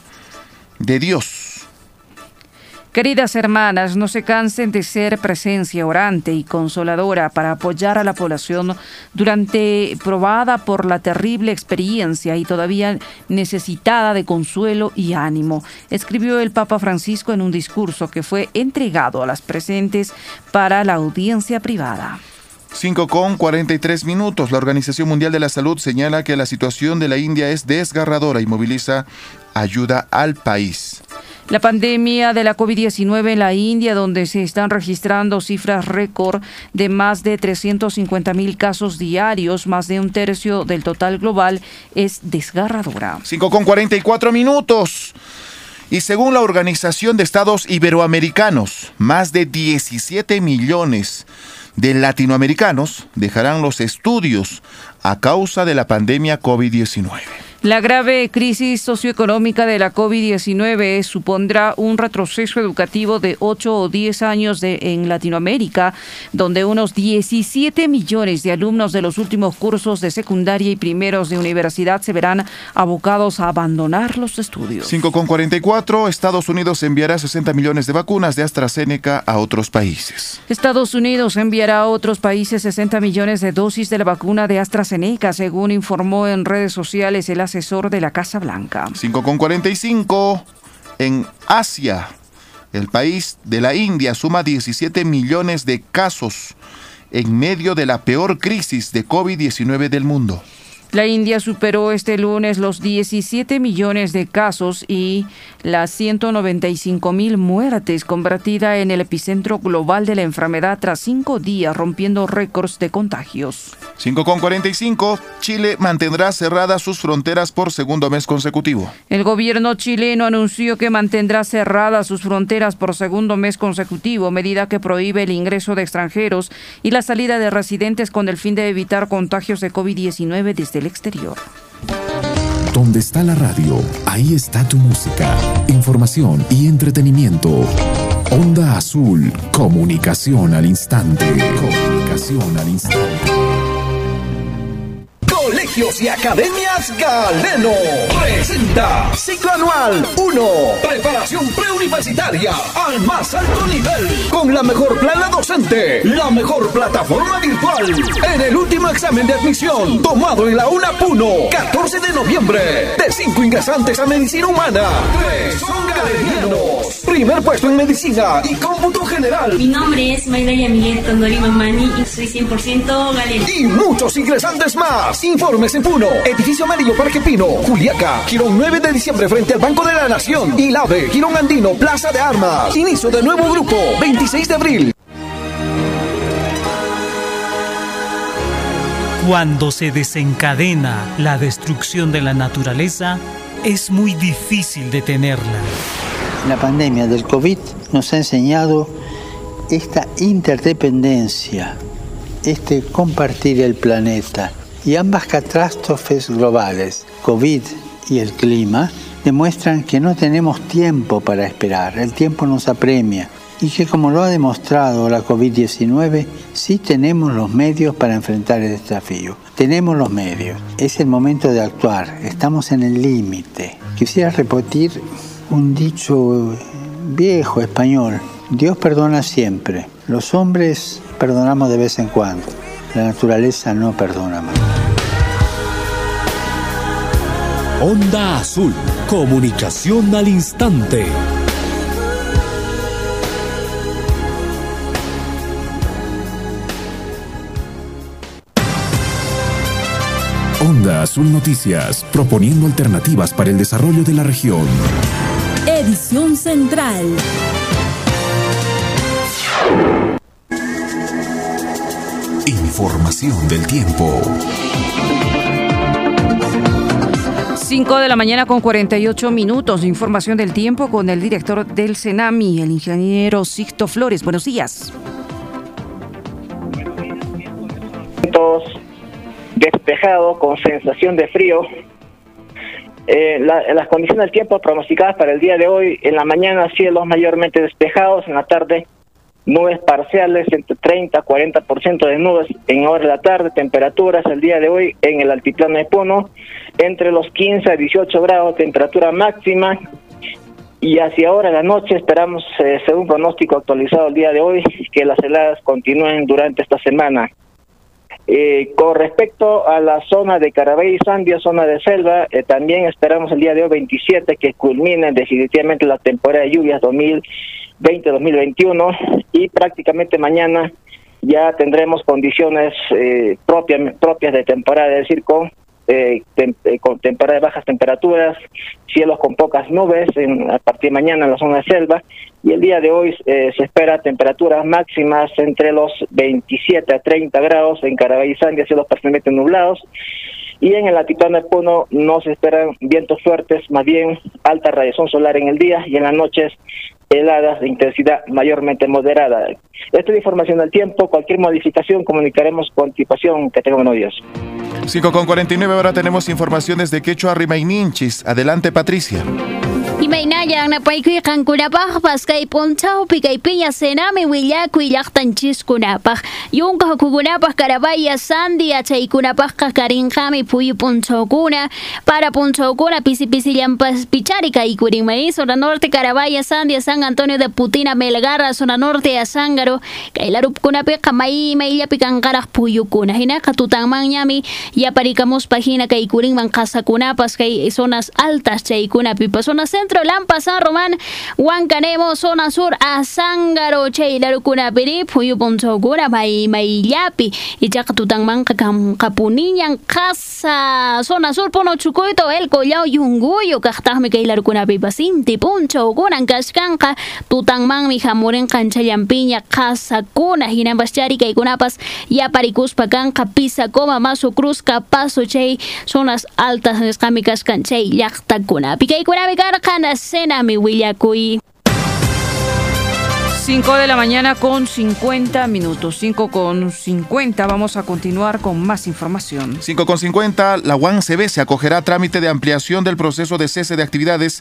de Dios Queridas hermanas, no se cansen de ser presencia orante y consoladora para apoyar a la población durante probada por la terrible experiencia y todavía necesitada de consuelo y ánimo, escribió el Papa Francisco en un discurso que fue entregado a las presentes para la audiencia privada. 5 con 43 minutos. La Organización Mundial de la Salud señala que la situación de la India es desgarradora y moviliza ayuda al país. La pandemia de la COVID-19 en la India, donde se están registrando cifras récord de más de 350 mil casos diarios, más de un tercio del total global, es desgarradora. 5 con 44 minutos. Y según la Organización de Estados Iberoamericanos, más de 17 millones de latinoamericanos dejarán los estudios a causa de la pandemia COVID-19. La grave crisis socioeconómica de la COVID-19 supondrá un retroceso educativo de 8 o 10 años de, en Latinoamérica, donde unos 17 millones de alumnos de los últimos cursos de secundaria y primeros de universidad se verán abocados a abandonar los estudios. 5 con 44, Estados Unidos enviará 60 millones de vacunas de AstraZeneca a otros países. Estados Unidos enviará a otros países 60 millones de dosis de la vacuna de AstraZeneca, según informó en redes sociales el asesor de la Casa Blanca. 5 con 45 en Asia. El país de la India suma 17 millones de casos en medio de la peor crisis de COVID-19 del mundo. La India superó este lunes los 17 millones de casos y las 195 mil muertes, convertida en el epicentro global de la enfermedad tras cinco días, rompiendo récords de contagios. 5 con 45, Chile mantendrá cerradas sus fronteras por segundo mes consecutivo. El gobierno chileno anunció que mantendrá cerradas sus fronteras por segundo mes consecutivo, medida que prohíbe el ingreso de extranjeros y la salida de residentes con el fin de evitar contagios de COVID-19 desde exterior. Donde está la radio, ahí está tu música, información y entretenimiento. Onda Azul, comunicación al instante. Comunicación al instante. Colegios y Academias Galeno presenta Ciclo Anual 1. Preparación preuniversitaria al más alto nivel. Con la mejor plana docente, la mejor plataforma virtual. En el último examen de admisión, tomado en la UNA Puno, 14 de noviembre. De 5 ingresantes a medicina humana, 3 son galenianos. Primer puesto en medicina y cómputo general. Mi nombre es Mayra Yamilet Tondori Mamani y soy 100% galeno. Y muchos ingresantes más. Informes en Puno. Edificio Amarillo Parque Pino. Juliaca. Girón 9 de diciembre frente al Banco de la Nación. Y Lave. Girón Andino. Plaza de Armas. Inicio de nuevo grupo. 26 de abril. Cuando se desencadena la destrucción de la naturaleza, es muy difícil detenerla. La pandemia del COVID nos ha enseñado esta interdependencia, este compartir el planeta. Y ambas catástrofes globales, COVID y el clima, demuestran que no tenemos tiempo para esperar, el tiempo nos apremia. Y que como lo ha demostrado la COVID-19, sí tenemos los medios para enfrentar el desafío. Tenemos los medios, es el momento de actuar, estamos en el límite. Quisiera repetir un dicho viejo español, Dios perdona siempre, los hombres perdonamos de vez en cuando, la naturaleza no perdona más. Onda Azul, comunicación al instante. Onda Azul Noticias, proponiendo alternativas para el desarrollo de la región. Edición Central. Información del tiempo. 5 de la mañana con 48 minutos. Información del tiempo con el director del CENAMI, el ingeniero Sixto Flores. Buenos días. Despejado con sensación de frío. Eh, la- las condiciones del tiempo pronosticadas para el día de hoy, en la mañana cielos mayormente despejados, en la tarde nubes parciales entre 30 a 40% de nubes en hora de la tarde, temperaturas el día de hoy en el altiplano de Puno entre los 15 a 18 grados, temperatura máxima y hacia ahora la noche esperamos, eh, según pronóstico actualizado el día de hoy, que las heladas continúen durante esta semana. Eh, con respecto a la zona de Carabay y Sandia, zona de selva, eh, también esperamos el día de hoy 27 que culmine definitivamente la temporada de lluvias 2020-2021 y prácticamente mañana ya tendremos condiciones eh, propias propias de temporada, es decir, con, eh, tem- eh, con temporada de bajas temperaturas, cielos con pocas nubes en, a partir de mañana en la zona de selva y el día de hoy eh, se espera temperaturas máximas entre los 27 a 30 grados en Carabay y Sandia, cielos parcialmente nublados y en el altiplano de Puno no se esperan vientos fuertes, más bien alta radiación solar en el día y en las noches heladas de intensidad mayormente moderada. Esta es la información del tiempo. Cualquier modificación comunicaremos con anticipación. Que tengan buenos días. 5 con 49, ahora tenemos informaciones de Quechua Rimaininchis. Adelante, Patricia. Imaynaya napaykuy qankunapaq paskay punchawpi kay piña senami willakuy llaqtanchiskunapaq yunka hukukunapaq karabaya sandia chaykunapaqqa karinqami puyu punchawkuna para punchawkuna pisi pisillampas pichari kaykurinmay zona norte karabaya sandia san antonio de putina melgarra zona norte azángaro kay larupkunapiqa may mayllapi kanqaraq puyukuna hinaqa tutanmanñami yaparikamuspa hina kaykurinman qasakunapas kay zonas altas chaykunapipa zona centro Lampa San Román Huancanemo zona sur Azángaro chaylarukuna puyu punchawkuna may mayllapi ichaqa tutanmanqa kam kapuniñan qasa zona sur puno chukuyto el collao yunguyo kaqtaqmi kaylarkunapipa sinti punchawkunan kashkanqa tutanmanmi hamurinqan challampiña qasakuna hinapas chari kaykunapas yaparikuspa kanqa pisakoma masu cruzca paso chay zonas altas nisqami kashkan chay llaqtakunapi kaykunapi karqan senami willakuy 5 de la mañana con 50 minutos. 5 con 50. Vamos a continuar con más información. 5 con 50, la UANCB se acogerá a trámite de ampliación del proceso de cese de actividades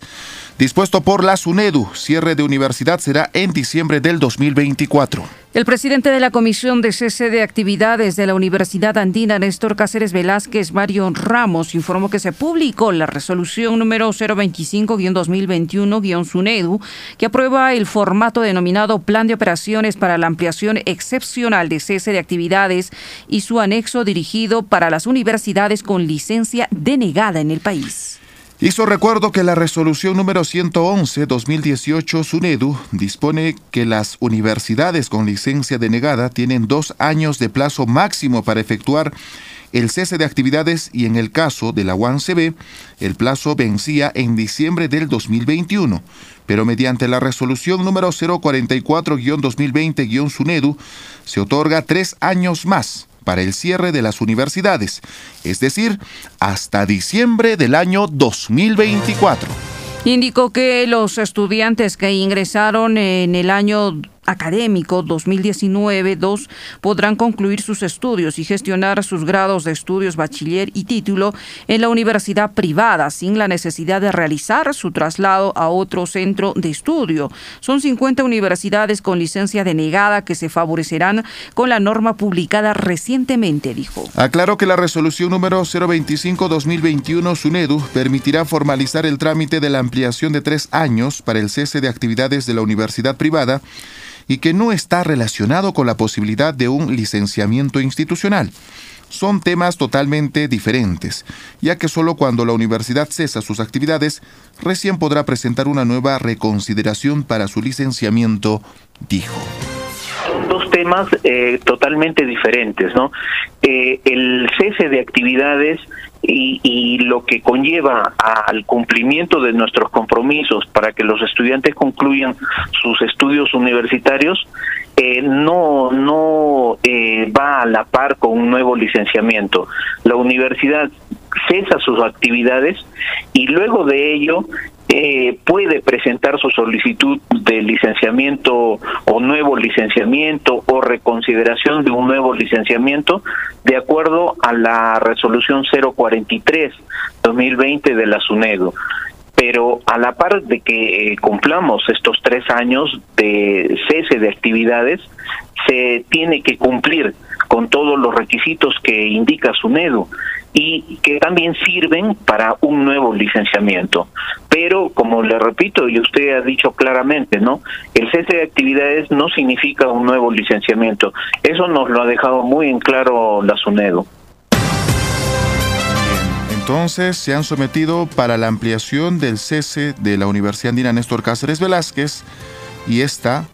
dispuesto por la SUNEDU. Cierre de universidad será en diciembre del 2024. El presidente de la Comisión de Cese de Actividades de la Universidad Andina, Néstor Cáceres Velázquez Mario Ramos, informó que se publicó la resolución número 025-2021-SUNEDU, que aprueba el formato denominado Plan de Operaciones para la Ampliación Excepcional de Cese de Actividades y su anexo dirigido para las universidades con licencia denegada en el país. Hizo recuerdo que la resolución número 111-2018 SUNEDU dispone que las universidades con licencia denegada tienen dos años de plazo máximo para efectuar el cese de actividades y en el caso de la UANCB, el plazo vencía en diciembre del 2021, pero mediante la resolución número 044-2020-SUNEDU se otorga tres años más para el cierre de las universidades, es decir, hasta diciembre del año 2024. Indicó que los estudiantes que ingresaron en el año académico 2019-2 podrán concluir sus estudios y gestionar sus grados de estudios bachiller y título en la universidad privada sin la necesidad de realizar su traslado a otro centro de estudio. Son 50 universidades con licencia denegada que se favorecerán con la norma publicada recientemente, dijo. Aclaró que la resolución número 025-2021 SUNEDU permitirá formalizar el trámite de la ampliación de tres años para el cese de actividades de la universidad privada y que no está relacionado con la posibilidad de un licenciamiento institucional. Son temas totalmente diferentes, ya que solo cuando la universidad cesa sus actividades, recién podrá presentar una nueva reconsideración para su licenciamiento, dijo dos temas eh, totalmente diferentes, ¿no? Eh, el cese de actividades y, lo que conlleva al cumplimiento de nuestros compromisos para que los estudiantes concluyan sus estudios universitarios eh, no no eh, va a la par con un nuevo licenciamiento. La universidad cesa sus actividades y luego de ello eh, puede presentar su solicitud de licenciamiento o nuevo licenciamiento o reconsideración de un nuevo licenciamiento de acuerdo a la resolución 043-2020 de la SUNEDO. Pero a la par de que eh, cumplamos estos tres años de cese de actividades, se tiene que cumplir con todos los requisitos que indica SUNEDO y que también sirven para un nuevo licenciamiento. Pero, como le repito, y usted ha dicho claramente, ¿no? El cese de actividades no significa un nuevo licenciamiento. Eso nos lo ha dejado muy en claro la SUNEDO. Entonces se han sometido para la ampliación del cese de la Universidad Andina Néstor Cáceres Velázquez y esta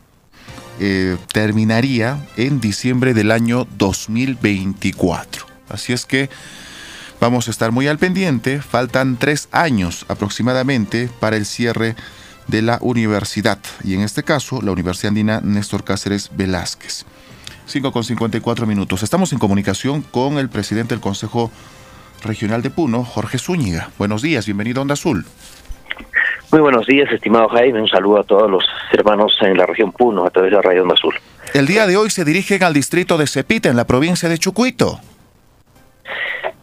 eh, terminaría en diciembre del año 2024. Así es que Vamos a estar muy al pendiente. Faltan tres años aproximadamente para el cierre de la universidad. Y en este caso, la Universidad Andina Néstor Cáceres Velázquez. 5 con 54 minutos. Estamos en comunicación con el presidente del Consejo Regional de Puno, Jorge Zúñiga. Buenos días, bienvenido a Onda Azul. Muy buenos días, estimado Jaime. Un saludo a todos los hermanos en la región Puno a través de Radio Onda Azul. El día de hoy se dirigen al distrito de Cepita, en la provincia de Chucuito.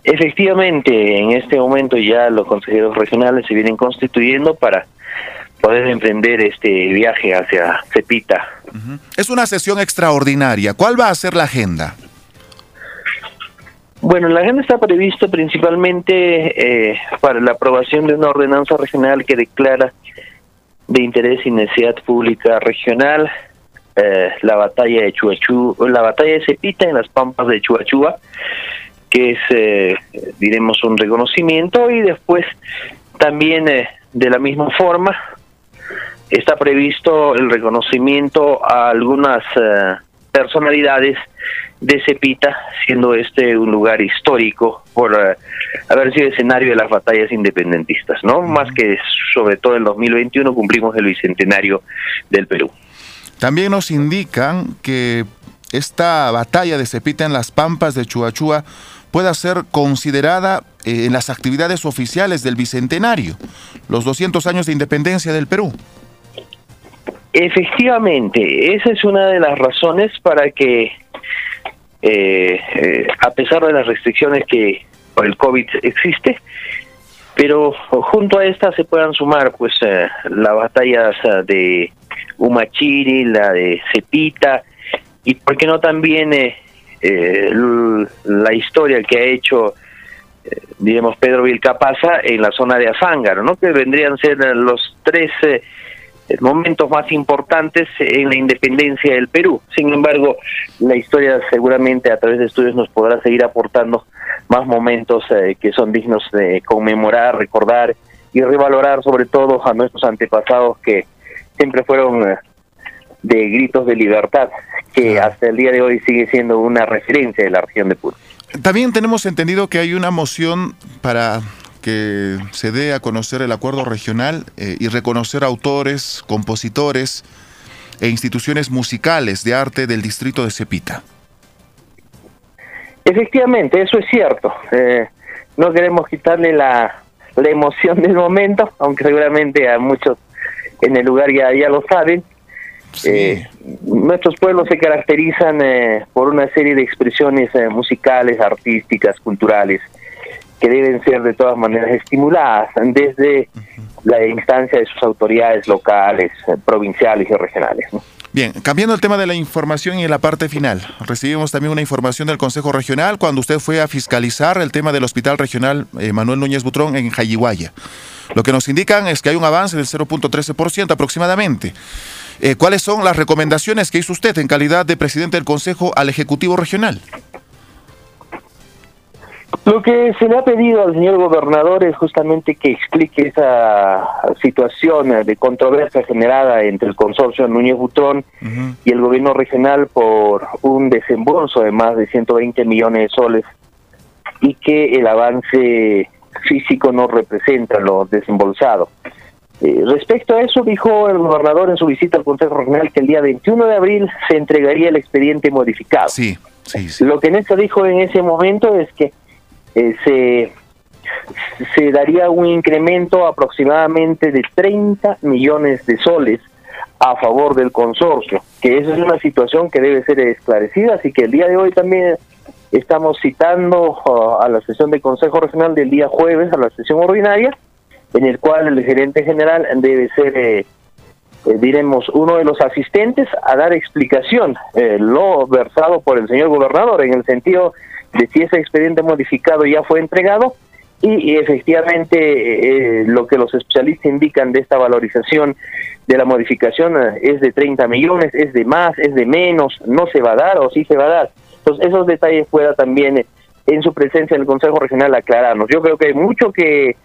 Efectivamente, en este momento ya los consejeros regionales se vienen constituyendo para poder emprender este viaje hacia Cepita. Es una sesión extraordinaria. ¿Cuál va a ser la agenda? Bueno, la agenda está prevista principalmente eh, para la aprobación de una ordenanza regional que declara de interés y necesidad pública regional eh, la batalla de Chuachú, la batalla de Cepita en las pampas de Chuachúa que es, eh, diremos, un reconocimiento y después también eh, de la misma forma está previsto el reconocimiento a algunas eh, personalidades de Cepita, siendo este un lugar histórico por haber sido escenario de las batallas independentistas, ¿no? Más que sobre todo en 2021 cumplimos el bicentenario del Perú. También nos indican que esta batalla de Cepita en las Pampas de Chuachua pueda ser considerada eh, en las actividades oficiales del Bicentenario, los 200 años de independencia del Perú. Efectivamente, esa es una de las razones para que, eh, eh, a pesar de las restricciones que el COVID existe, pero junto a estas se puedan sumar pues las batallas de Humachiri, la de Cepita, y por qué no también eh, la historia que ha hecho eh, digamos Pedro Vilcapasa en la zona de Azángaro, ¿no? que vendrían a ser los tres eh, momentos más importantes en la independencia del Perú. Sin embargo, la historia seguramente a través de estudios nos podrá seguir aportando más momentos eh, que son dignos de conmemorar, recordar y revalorar sobre todo a nuestros antepasados que siempre fueron de gritos de libertad, que hasta el día de hoy sigue siendo una referencia de la región de Puno. También tenemos entendido que hay una moción para que se dé a conocer el acuerdo regional eh, y reconocer autores, compositores e instituciones musicales de arte del distrito de Cepita. Efectivamente, eso es cierto. Eh, no queremos quitarle la, la emoción del momento, aunque seguramente a muchos en el lugar ya, ya lo saben. Eh, nuestros pueblos se caracterizan eh, por una serie de expresiones eh, musicales, artísticas, culturales, que deben ser de todas maneras estimuladas desde la instancia de sus autoridades locales, provinciales y regionales. ¿no? Bien, cambiando el tema de la información y en la parte final, recibimos también una información del Consejo Regional cuando usted fue a fiscalizar el tema del Hospital Regional eh, Manuel Núñez Butrón en Jayihuaya. Lo que nos indican es que hay un avance del 0.13% aproximadamente. Eh, ¿Cuáles son las recomendaciones que hizo usted en calidad de presidente del Consejo al Ejecutivo Regional? Lo que se le ha pedido al señor gobernador es justamente que explique esa situación de controversia generada entre el consorcio Núñez Butrón y el gobierno regional por un desembolso de más de 120 millones de soles y que el avance físico no representa lo desembolsado. Eh, respecto a eso, dijo el gobernador en su visita al Consejo Regional que el día 21 de abril se entregaría el expediente modificado. Sí, sí, sí. Lo que Néstor dijo en ese momento es que eh, se, se daría un incremento aproximadamente de 30 millones de soles a favor del consorcio, que esa es una situación que debe ser esclarecida, así que el día de hoy también estamos citando uh, a la sesión de Consejo Regional del día jueves, a la sesión ordinaria, en el cual el gerente general debe ser, eh, eh, diremos, uno de los asistentes a dar explicación, eh, lo versado por el señor gobernador, en el sentido de si ese expediente modificado ya fue entregado y, y efectivamente eh, lo que los especialistas indican de esta valorización de la modificación es de 30 millones, es de más, es de menos, no se va a dar o sí se va a dar. Entonces esos detalles pueda también en su presencia en el Consejo Regional aclararnos. Yo creo que hay mucho que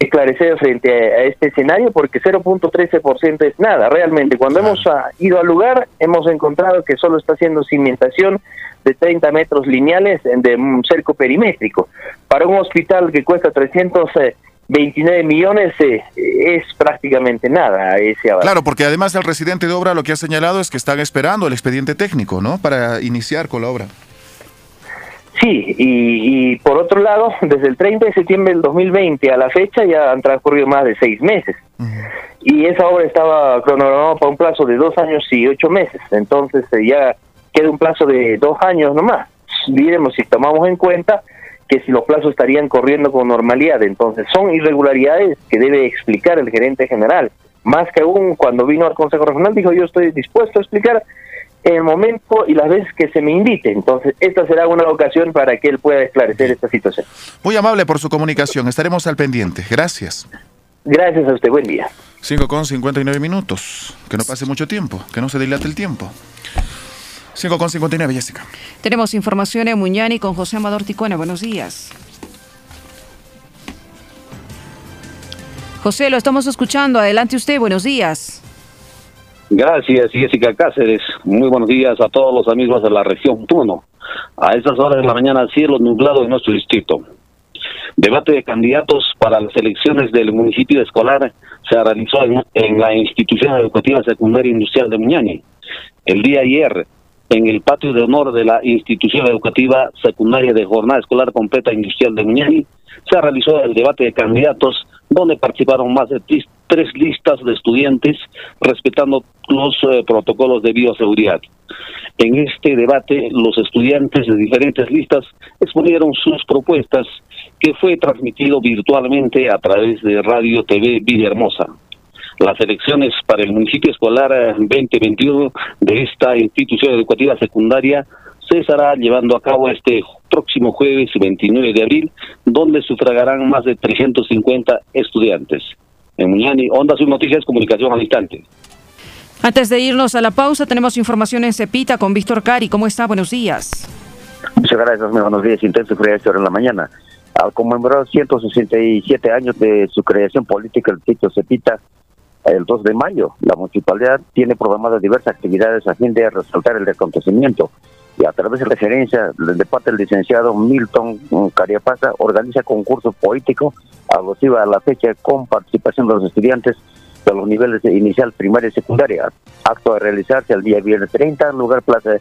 esclarecer frente a, este escenario porque 0.13% es nada, realmente. Cuando hemos ah, ido al lugar hemos encontrado que solo está haciendo cimentación de 30 metros lineales de un cerco perimétrico. Para un hospital que cuesta 329 millones eh, es prácticamente nada ese avance. Claro, porque además el residente de obra lo que ha señalado es que están esperando el expediente técnico, ¿no? Para iniciar con la obra. Sí, y, y por otro lado, desde el 30 de septiembre del 2020 a la fecha ya han transcurrido más de seis meses. Y esa obra estaba cronogramada para un plazo de dos años y ocho meses. Entonces eh, ya queda un plazo de dos años nomás. Diremos, si tomamos en cuenta que si los plazos estarían corriendo con normalidad, entonces son irregularidades que debe explicar el gerente general. Más que aún cuando vino al Consejo Regional dijo yo estoy dispuesto a explicar en el momento y las veces que se me invite. Entonces, esta será una ocasión para que él pueda esclarecer esta situación. Muy amable por su comunicación. Estaremos al pendiente. Gracias. Gracias a usted. Buen día. 5 con 59 minutos. Que no pase mucho tiempo. Que no se dilate el tiempo. 5 con 59, Jessica. Tenemos información en Muñani con José Amador Ticuena. Buenos días. José, lo estamos escuchando. Adelante usted. Buenos días. Gracias, Jessica Cáceres. Muy buenos días a todos los amigos de la región Puno. A estas horas de la mañana, cielo nublado en nuestro distrito. Debate de candidatos para las elecciones del municipio escolar se realizó en, en la institución educativa secundaria industrial de Muñani. El día ayer, en el patio de honor de la institución educativa secundaria de jornada escolar completa industrial de Muñani, se realizó el debate de candidatos donde participaron más de tres listas de estudiantes respetando los eh, protocolos de bioseguridad. En este debate, los estudiantes de diferentes listas exponieron sus propuestas que fue transmitido virtualmente a través de Radio TV Villahermosa. las elecciones para el municipio escolar eh, 2021 de esta institución educativa secundaria se estará llevando a cabo este próximo jueves 29 de abril, donde sufragarán más de 350 estudiantes. En Muñani, Onda Sus Noticias, Comunicación al Instante. Antes de irnos a la pausa, tenemos información en Cepita con Víctor Cari. ¿Cómo está? Buenos días. Muchas gracias, muy buenos días. Intenso frío esta hora en la mañana. Al conmemorar 167 años de su creación política, el sitio Cepita, el 2 de mayo, la municipalidad tiene programadas diversas actividades a fin de resaltar el acontecimiento. Y a través de referencia de parte del licenciado Milton Cariapasa, organiza concurso político alusivo a la fecha con participación de los estudiantes de los niveles inicial, primaria y secundaria. Acto a realizarse el día viernes 30, lugar Plaza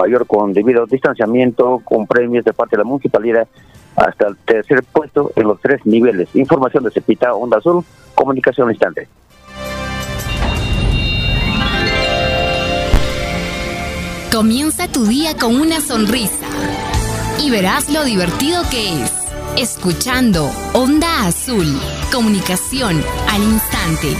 Mayor con debido distanciamiento, con premios de parte de la municipalidad hasta el tercer puesto en los tres niveles. Información de Cepita, Onda Azul, comunicación instante. Comienza tu día con una sonrisa y verás lo divertido que es. Escuchando Onda Azul, comunicación al instante.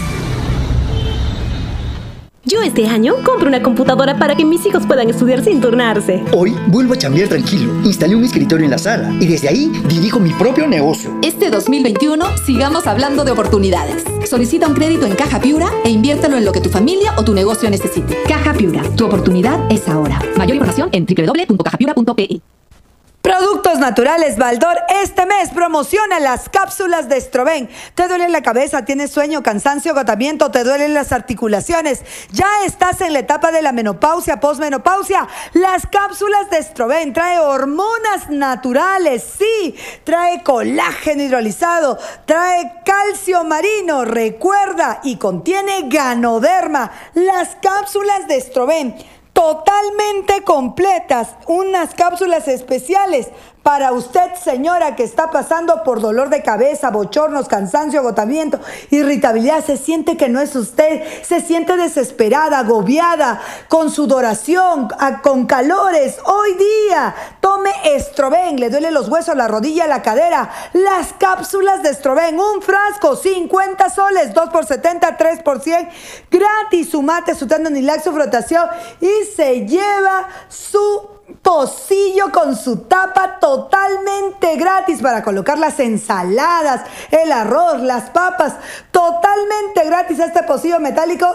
Yo este año compro una computadora para que mis hijos puedan estudiar sin turnarse. Hoy vuelvo a chambear tranquilo. Instalé un escritorio en la sala y desde ahí dirijo mi propio negocio. Este 2021 sigamos hablando de oportunidades. Solicita un crédito en Caja Piura e inviértelo en lo que tu familia o tu negocio necesite. Caja Piura, tu oportunidad es ahora. Mayor información en www.cajapiura.pe. Productos Naturales Baldor este mes promociona las cápsulas de Estroven. ¿Te duele la cabeza? ¿Tienes sueño, cansancio, agotamiento? ¿Te duelen las articulaciones? ¿Ya estás en la etapa de la menopausia, posmenopausia? Las cápsulas de Estroven trae hormonas naturales, sí, trae colágeno hidrolizado, trae calcio marino, recuerda, y contiene ganoderma. Las cápsulas de Estroven totalmente completas, unas cápsulas especiales para usted, señora, que está pasando por dolor de cabeza, bochornos, cansancio, agotamiento, irritabilidad, se siente que no es usted, se siente desesperada, agobiada, con sudoración, con calores. Hoy día, tome Estroven, le duele los huesos, la rodilla, la cadera. Las cápsulas de Estroven, un frasco, 50 soles, 2 por 70, 3 por 100, gratis, su mate, su tendonilax, su frotación y se lleva su pocillo con su tapa totalmente gratis para colocar las ensaladas, el arroz, las papas, totalmente gratis este pocillo metálico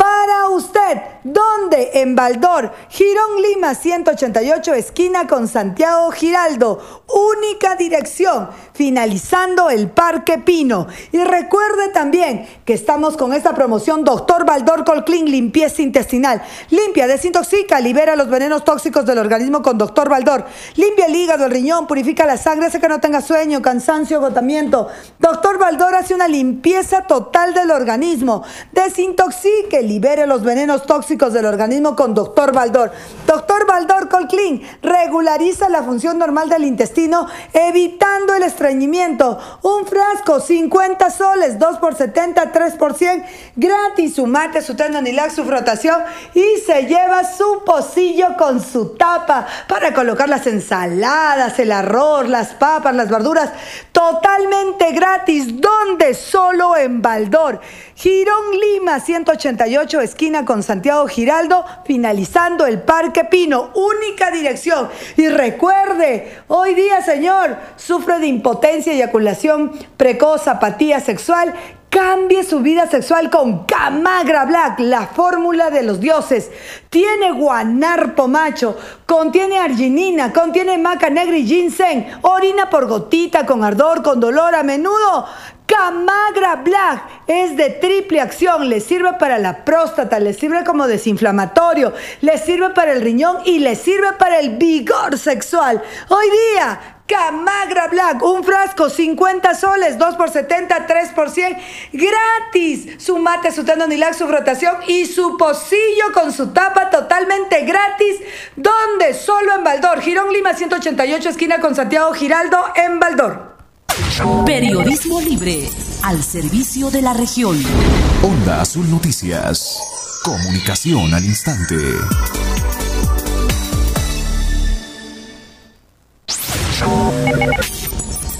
para usted. ¿Dónde? En Baldor, Girón Lima 188, esquina con Santiago Giraldo. Única dirección, finalizando el Parque Pino. Y recuerde también que estamos con esta promoción Doctor Baldor Colclean Limpieza Intestinal. Limpia, desintoxica, libera los venenos tóxicos del organismo con Doctor Baldor. Limpia el hígado, el riñón, purifica la sangre, hace que no tenga sueño, cansancio, agotamiento. Doctor Baldor hace una limpieza total del organismo. Desintoxique, libere los venenos tóxicos del organismo con Doctor Baldor. Doctor Baldor Colclean regulariza la función normal del intestino, evitando el estreñimiento. Un frasco, 50 soles, 2 por 70, 3 por 100, gratis. Su mate, su tendonilax, su frotación y se lleva su pocillo con su tapa para colocar las ensaladas, el arroz, las papas, las verduras, totalmente gratis. ¿Dónde? Solo en Baldor. Girón Lima 188, esquina con Santiago Giraldo, finalizando el Parque Pino, única dirección. Y recuerde, hoy día, señor, sufre de impotencia, eyaculación precoz, apatía sexual. Cambie su vida sexual con Camagra Black, la fórmula de los dioses. Tiene guanarpo macho, contiene arginina, contiene maca negra y ginseng, orina por gotita, con ardor, con dolor a menudo. Camagra Black es de triple acción, le sirve para la próstata, le sirve como desinflamatorio, le sirve para el riñón y le sirve para el vigor sexual. Hoy día, Camagra Black, un frasco, 50 soles, 2 por 70, 3 por 100, gratis. Su mate, su tendonilax, su frotación y su pocillo con su tapa totalmente gratis. ¿Dónde? Solo en Baldor. Girón Lima 188, esquina con Santiago Giraldo, en Baldor. Periodismo libre al servicio de la región. Onda Azul Noticias. Comunicación al instante.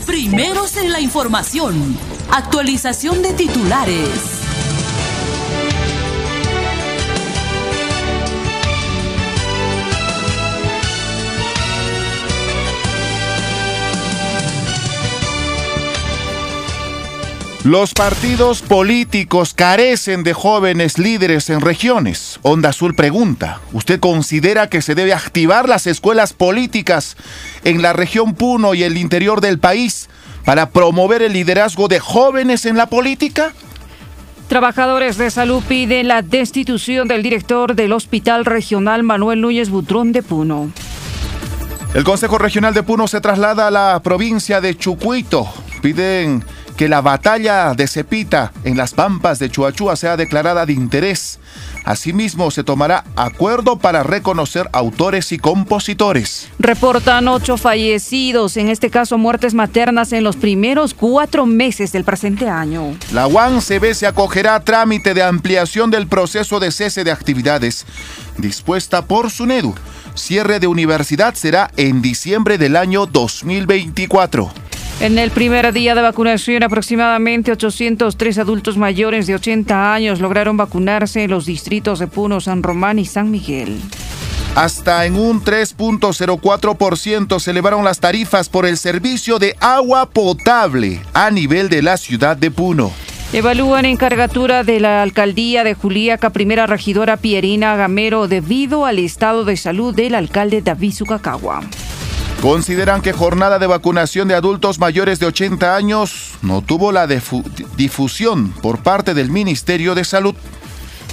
Primeros en la información. Actualización de titulares. Los partidos políticos carecen de jóvenes líderes en regiones. Onda Azul pregunta, ¿usted considera que se debe activar las escuelas políticas en la región Puno y el interior del país para promover el liderazgo de jóvenes en la política? Trabajadores de salud piden la destitución del director del Hospital Regional Manuel Núñez Butrón de Puno. El Consejo Regional de Puno se traslada a la provincia de Chucuito. Piden que la batalla de Cepita en las pampas de Chuachua sea declarada de interés. Asimismo, se tomará acuerdo para reconocer autores y compositores. Reportan ocho fallecidos, en este caso muertes maternas en los primeros cuatro meses del presente año. La UANCB se acogerá a trámite de ampliación del proceso de cese de actividades dispuesta por SUNEDU. Cierre de universidad será en diciembre del año 2024. En el primer día de vacunación, aproximadamente 803 adultos mayores de 80 años lograron vacunarse en los distritos de Puno, San Román y San Miguel. Hasta en un 3.04% se elevaron las tarifas por el servicio de agua potable a nivel de la ciudad de Puno. Evalúan encargatura de la alcaldía de Juliaca, primera regidora Pierina Gamero, debido al estado de salud del alcalde David Sucacagua. Consideran que jornada de vacunación de adultos mayores de 80 años no tuvo la difusión por parte del Ministerio de Salud.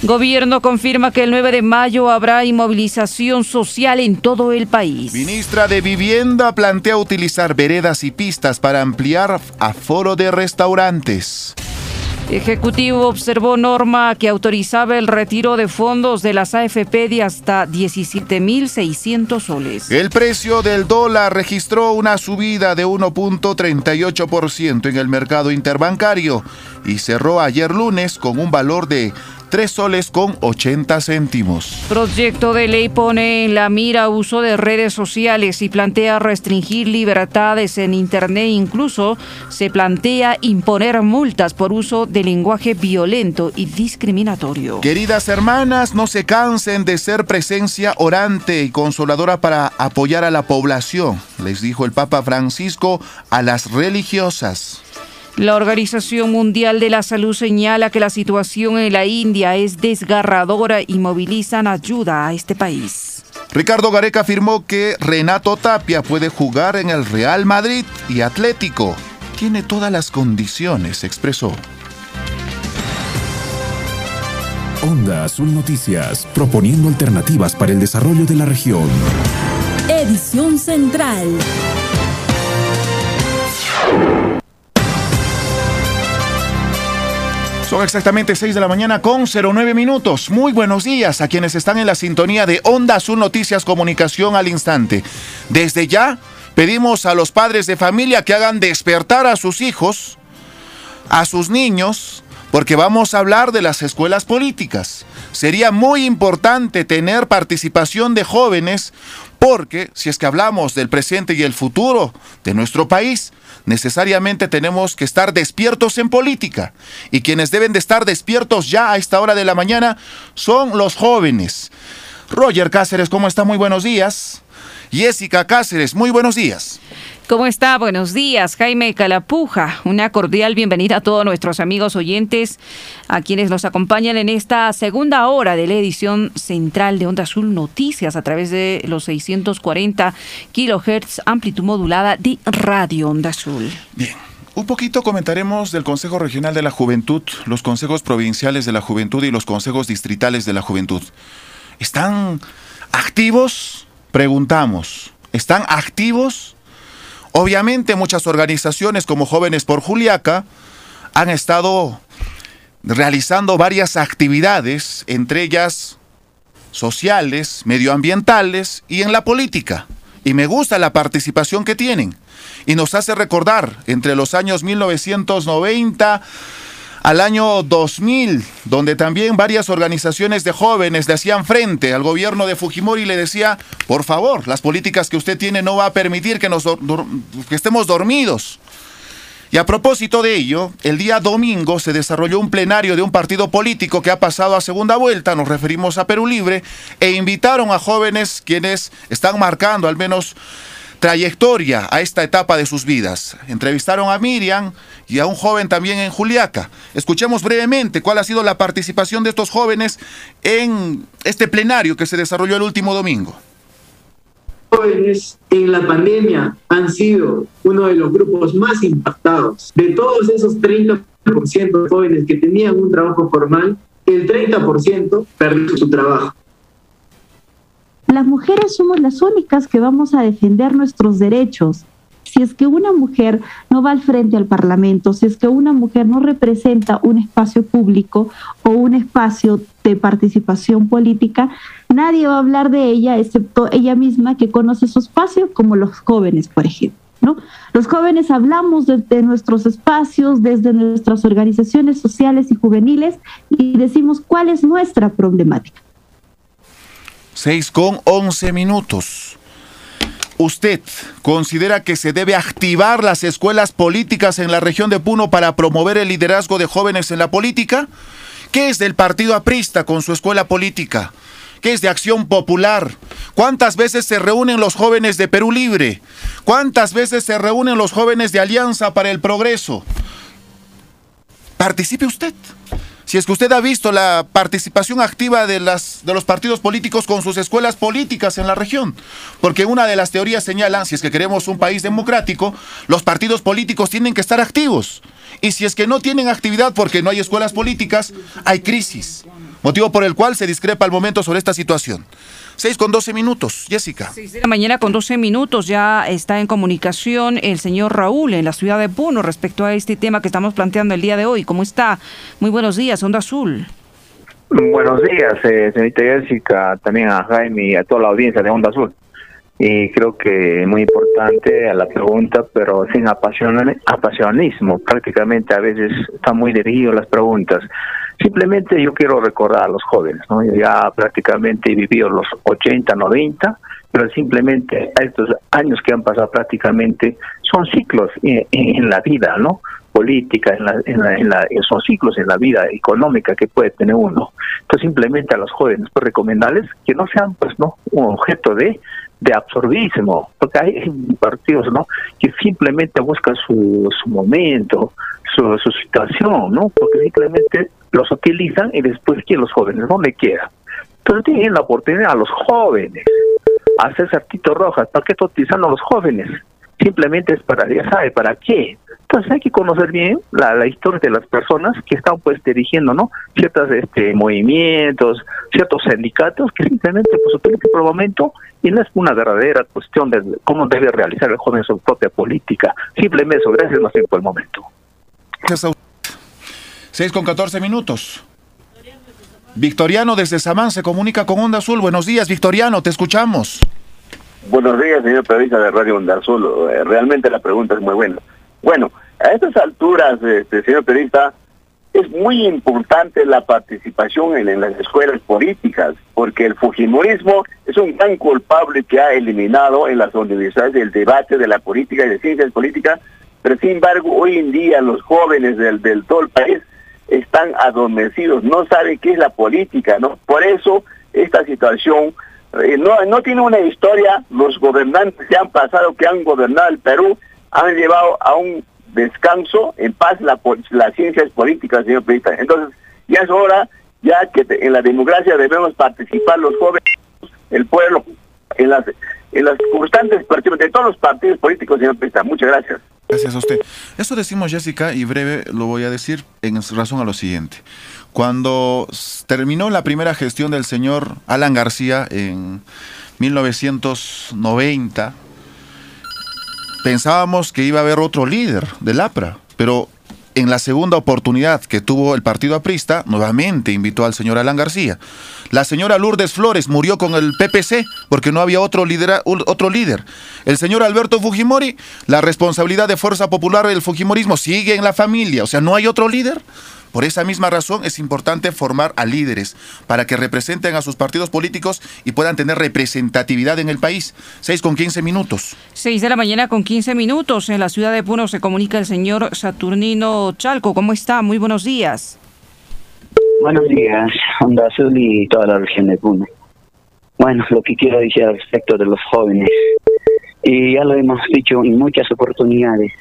Gobierno confirma que el 9 de mayo habrá inmovilización social en todo el país. Ministra de Vivienda plantea utilizar veredas y pistas para ampliar aforo de restaurantes. Ejecutivo observó norma que autorizaba el retiro de fondos de las AFP de hasta 17.600 soles. El precio del dólar registró una subida de 1.38% en el mercado interbancario y cerró ayer lunes con un valor de 3 soles con 80 céntimos. Proyecto de ley pone en la mira uso de redes sociales y plantea restringir libertades en Internet. Incluso se plantea imponer multas por uso de lenguaje violento y discriminatorio. Queridas hermanas, no se cansen de ser presencia orante y consoladora para apoyar a la población, les dijo el Papa Francisco a las religiosas. La Organización Mundial de la Salud señala que la situación en la India es desgarradora y movilizan ayuda a este país. Ricardo Gareca afirmó que Renato Tapia puede jugar en el Real Madrid y Atlético. Tiene todas las condiciones, expresó. Onda Azul Noticias, proponiendo alternativas para el desarrollo de la región. Edición Central. Son exactamente 6 de la mañana con 09 minutos. Muy buenos días a quienes están en la sintonía de Onda Azul Noticias Comunicación al Instante. Desde ya pedimos a los padres de familia que hagan despertar a sus hijos, a sus niños, porque vamos a hablar de las escuelas políticas. Sería muy importante tener participación de jóvenes porque si es que hablamos del presente y el futuro de nuestro país, necesariamente tenemos que estar despiertos en política. Y quienes deben de estar despiertos ya a esta hora de la mañana son los jóvenes. Roger Cáceres, ¿cómo está? Muy buenos días. Jessica Cáceres, muy buenos días. ¿Cómo está? Buenos días, Jaime Calapuja. Una cordial bienvenida a todos nuestros amigos oyentes, a quienes nos acompañan en esta segunda hora de la edición central de Onda Azul Noticias a través de los 640 kilohertz amplitud modulada de Radio Onda Azul. Bien. Un poquito comentaremos del Consejo Regional de la Juventud, los consejos provinciales de la juventud y los consejos distritales de la juventud. ¿Están activos? Preguntamos. ¿Están activos? Obviamente muchas organizaciones como Jóvenes por Juliaca han estado realizando varias actividades, entre ellas sociales, medioambientales y en la política. Y me gusta la participación que tienen. Y nos hace recordar entre los años 1990 al año 2000, donde también varias organizaciones de jóvenes le hacían frente al gobierno de Fujimori y le decía, por favor, las políticas que usted tiene no va a permitir que, que estemos dormidos. Y a propósito de ello, el día domingo se desarrolló un plenario de un partido político que ha pasado a segunda vuelta, nos referimos a Perú Libre, e invitaron a jóvenes quienes están marcando al menos trayectoria a esta etapa de sus vidas. Entrevistaron a Miriam y a un joven también en Juliaca. Escuchemos brevemente cuál ha sido la participación de estos jóvenes en este plenario que se desarrolló el último domingo. Jóvenes en la pandemia han sido uno de los grupos más impactados. De todos esos 30% de jóvenes que tenían un trabajo formal, el 30% perdió su trabajo. Las mujeres somos las únicas que vamos a defender nuestros derechos. Si es que una mujer no va al frente al Parlamento, si es que una mujer no representa un espacio público o un espacio de participación política, nadie va a hablar de ella excepto ella misma que conoce su espacio, como los jóvenes, por ejemplo. ¿no? Los jóvenes hablamos de, de, nuestros espacios, desde nuestras organizaciones sociales y juveniles y decimos cuál es nuestra problemática. 6 con 11 minutos. ¿Usted considera que se debe activar las escuelas políticas en la región de Puno para promover el liderazgo de jóvenes en la política? ¿Qué es del partido aprista con su escuela política? ¿Qué es de Acción Popular? ¿Cuántas veces se reúnen los jóvenes de Perú Libre? ¿Cuántas veces se reúnen los jóvenes de Alianza para el Progreso? Participe usted si es que usted ha visto la participación activa de, las, de los partidos políticos con sus escuelas políticas en la región. Porque una de las teorías señala, si es que queremos un país democrático, los partidos políticos tienen que estar activos. Y si es que no tienen actividad porque no hay escuelas políticas, hay crisis. Motivo por el cual se discrepa al momento sobre esta situación. 6 con 12 minutos. Jessica. 6 de la mañana con 12 minutos. Ya está en comunicación el señor Raúl en la ciudad de Puno respecto a este tema que estamos planteando el día de hoy. ¿Cómo está? Muy buenos días, Onda Azul. Buenos días, eh, señorita Jessica, también a Jaime y a toda la audiencia de Onda Azul. Y creo que muy importante a la pregunta, pero sin apasionismo. Prácticamente a veces están muy dirigidas las preguntas. Simplemente yo quiero recordar a los jóvenes, ¿no? Yo ya prácticamente vivido los 80, 90, pero simplemente estos años que han pasado prácticamente son ciclos en, la vida, ¿no? Política, en la, en la, son ciclos en la vida económica que puede tener uno. Entonces simplemente a los jóvenes, pues recomendarles que no sean, pues, ¿no? Un objeto de de absorbismo, porque hay partidos ¿no? que simplemente buscan su, su momento, su, su situación, ¿no? porque simplemente los utilizan y después que los jóvenes no quieran. Entonces tienen la oportunidad a los jóvenes hacer certitos rojas. ¿Para qué utilizando a los jóvenes? Simplemente es para, ya sabe, ¿para qué? Entonces hay que conocer bien la, la historia de las personas que están pues dirigiendo, ¿no? Ciertos este, movimientos, ciertos sindicatos que simplemente pues utilizan por el momento y no es una verdadera cuestión de cómo debe realizar el joven su propia política. Simplemente eso, gracias más bien por el momento. Gracias 6 con 14 minutos. Victoriano desde Samán se comunica con Onda Azul. Buenos días, Victoriano, te escuchamos. Buenos días, señor periodista de Radio Onda Azul. Eh, realmente la pregunta es muy buena. Bueno, a estas alturas, este, señor periodista, es muy importante la participación en, en, las escuelas políticas, porque el Fujimorismo es un gran culpable que ha eliminado en las universidades el debate de la política y de ciencias políticas, pero sin embargo hoy en día los jóvenes del, del todo el país están adormecidos, no saben qué es la política, ¿no? Por eso esta situación eh, no, no tiene una historia, los gobernantes que han pasado, que han gobernado el Perú, han llevado a un descanso en paz la, las ciencias políticas, señor presidente. Entonces, ya es hora, ya que en la democracia debemos participar los jóvenes, el pueblo, en las, en las constantes de todos los partidos políticos, señor presidente. Muchas gracias. Gracias a usted. Esto decimos, Jessica, y breve lo voy a decir en razón a lo siguiente. Cuando terminó la primera gestión del señor Alan García en 1990, pensábamos que iba a haber otro líder del APRA, pero en la segunda oportunidad que tuvo el partido aprista, nuevamente invitó al señor Alan García. La señora Lourdes Flores murió con el PPC porque no había otro, otro líder. El señor Alberto Fujimori, la responsabilidad de Fuerza Popular del Fujimorismo sigue en la familia, o sea, no hay otro líder. Por esa misma razón es importante formar a líderes para que representen a sus partidos políticos y puedan tener representatividad en el país. 6 con 15 minutos. 6 de la mañana con 15 minutos. En la ciudad de Puno se comunica el señor Saturnino Chalco. ¿Cómo está? Muy buenos días. Buenos días, Onda Azul y toda la región de Puno. Bueno, lo que quiero decir al respecto de los jóvenes y ya lo hemos dicho en muchas oportunidades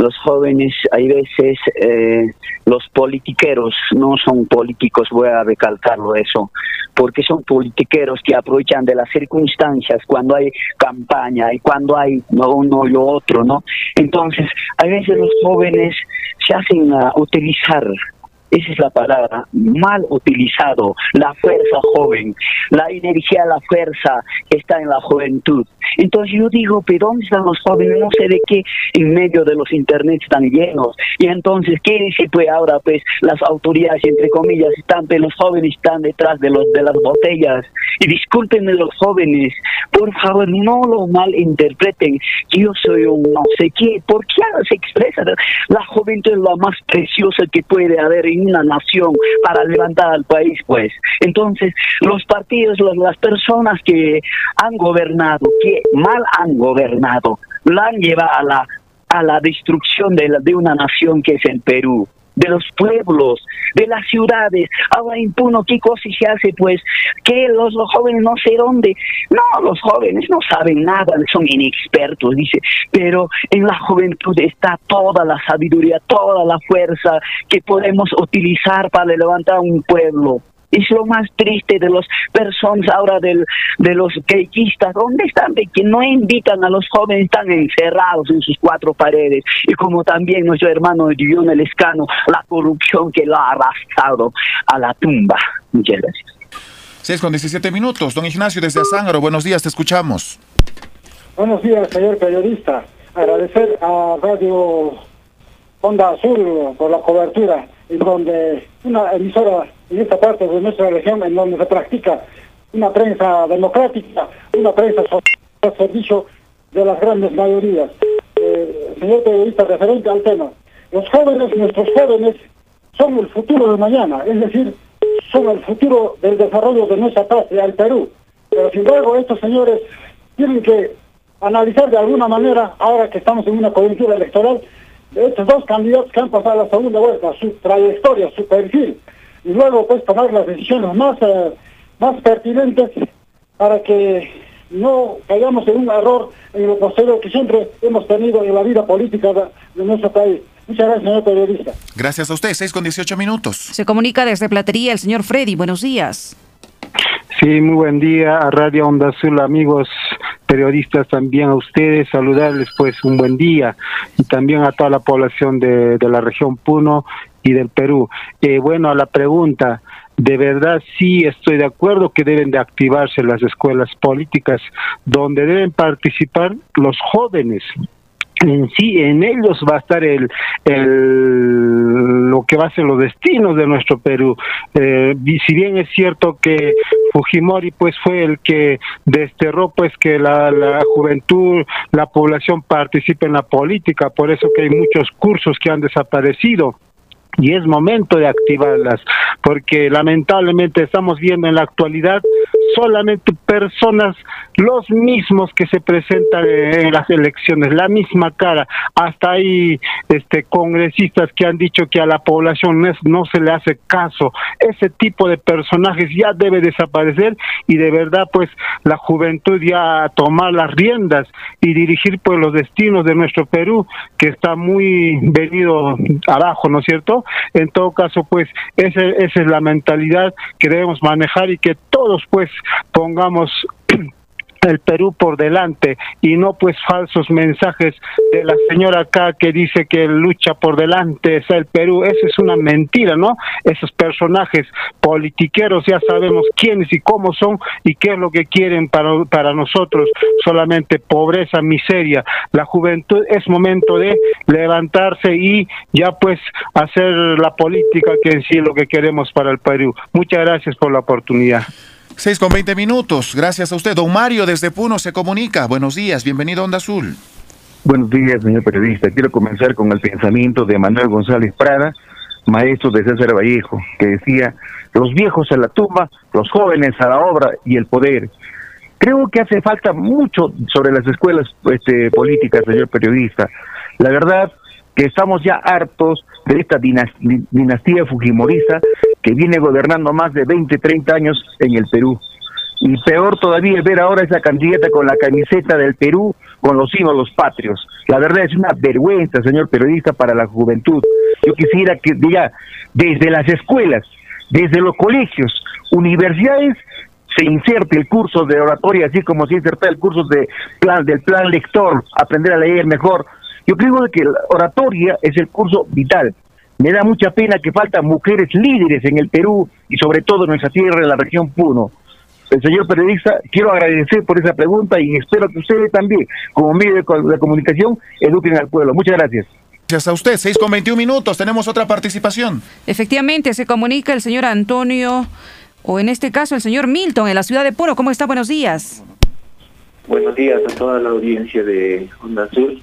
los jóvenes, hay veces eh, los politiqueros no son políticos, voy a recalcarlo eso, porque son politiqueros que aprovechan de las circunstancias cuando hay campaña y cuando hay uno y lo otro, ¿no? Entonces, a veces los jóvenes se hacen a utilizar esa es la palabra, mal utilizado, la fuerza joven, la energía, la fuerza está en la juventud. Entonces yo digo, pero ¿dónde están los jóvenes? No sé de qué en medio de los internet están llenos. Y entonces, ¿qué dice pues ahora? Pues las autoridades, entre comillas, están, pero los jóvenes están detrás de, los, de las botellas. Y discúlpenme los jóvenes, por favor, no lo malinterpreten. Yo soy un no sé qué, ¿por qué se expresa? La juventud es lo más preciosa que puede haber en una nación para levantar al país, pues. Entonces, los partidos, las personas que han gobernado, que mal han gobernado, la han llevado a la, a la destrucción de, la, de una nación que es el Perú de los pueblos, de las ciudades. Ahora impuno qué cosa se hace, pues, que los, los, jóvenes no sé dónde. No, los jóvenes no saben nada, son inexpertos, dice, pero en la juventud está toda la sabiduría, toda la fuerza que podemos utilizar para levantar un pueblo es lo más triste de las personas ahora del, de los quequistas. ¿Dónde están? De que no invitan a los jóvenes, están encerrados en sus cuatro paredes. Y como también nuestro hermano Dion el Escano, la corrupción que lo ha arrastrado a la tumba. Muchas gracias. 6 con 17 minutos. Don Ignacio desde Azángaro, buenos días, te escuchamos. Buenos días, señor periodista. Agradecer a Radio Onda Azul por la cobertura, en donde una emisora en esta parte de nuestra región en donde se practica una prensa democrática, una prensa al servicio de las grandes mayorías. Eh, señor periodista, referente al tema, los jóvenes, nuestros jóvenes, son el futuro de mañana, es decir, son el futuro del desarrollo de nuestra patria, el Perú. Pero sin embargo, estos señores tienen que analizar de alguna manera, ahora que estamos en una coyuntura electoral, de estos dos candidatos que han pasado a la segunda vuelta, su trayectoria, su perfil, y luego pues tomar las decisiones más, eh, más pertinentes para que no caigamos en un error en lo posterior que siempre hemos tenido en la vida política de, nuestro país. Muchas gracias, señor periodista. Gracias a usted, 6 con 18 minutos. Se comunica desde Platería el señor Freddy. Buenos días. Sí, muy buen día a Radio Onda Azul, amigos periodistas, también a ustedes, saludarles pues un buen día y también a toda la población de, la región Puno y del Perú. Eh, bueno, a la pregunta, de verdad sí estoy de acuerdo que deben de activarse las escuelas políticas donde deben participar los jóvenes en sí, en ellos va a estar el, el, lo que va a ser los destinos de nuestro Perú. Eh, si bien es cierto que Fujimori pues fue el que desterró pues que la, la juventud, la población participe en la política, por eso que hay muchos cursos que han desaparecido y es momento de activarlas, porque lamentablemente estamos viendo en la actualidad solamente personas, los mismos que se presentan en las elecciones, la misma cara. Hasta hay este, congresistas que han dicho que a la población no se le hace caso. Ese tipo de personajes ya debe desaparecer y de verdad pues la juventud ya tomar las riendas y dirigir pues los destinos de nuestro Perú, que está muy venido abajo, ¿no es cierto? En todo caso pues esa, esa es la mentalidad que debemos manejar y que todos pues pongamos el Perú por delante y no pues falsos mensajes de la señora acá que dice que lucha por delante es el Perú. Esa es una mentira, ¿no? Esos personajes politiqueros ya sabemos quiénes y cómo son y qué es lo que quieren para, para nosotros. Solamente pobreza, miseria. La juventud es momento de levantarse y ya pues hacer la política que en sí es lo que queremos para el Perú. Muchas gracias por la oportunidad. 6 con 20 minutos. Gracias a usted. Don Mario desde Puno se comunica. Buenos días. Bienvenido a Onda Azul. Buenos días, señor periodista. Quiero comenzar con el pensamiento de Manuel González Prada, maestro de César Vallejo, que decía, los viejos a la tumba, los jóvenes a la obra y el poder. Creo que hace falta mucho sobre las escuelas este, políticas, señor periodista. La verdad que estamos ya hartos de esta dinastía fujimorista que viene gobernando más de 20, 30 años en el Perú. Y peor todavía es ver ahora esa candidata con la camiseta del Perú, con los símbolos patrios. La verdad es una vergüenza, señor periodista, para la juventud. Yo quisiera que diga, desde las escuelas, desde los colegios, universidades, se inserte el curso de oratoria, así como se inserta el curso de plan, del plan lector, aprender a leer mejor. Yo creo que la oratoria es el curso vital. Me da mucha pena que faltan mujeres líderes en el Perú y sobre todo en nuestra tierra, en la región Puno. El señor periodista, quiero agradecer por esa pregunta y espero que ustedes también, como medio de, de comunicación, eduquen al pueblo. Muchas gracias. Gracias a usted. 6 con 21 minutos. Tenemos otra participación. Efectivamente, se comunica el señor Antonio, o en este caso el señor Milton, en la ciudad de Puno. ¿Cómo está? Buenos días. Buenos días a toda la audiencia de Onda Azul.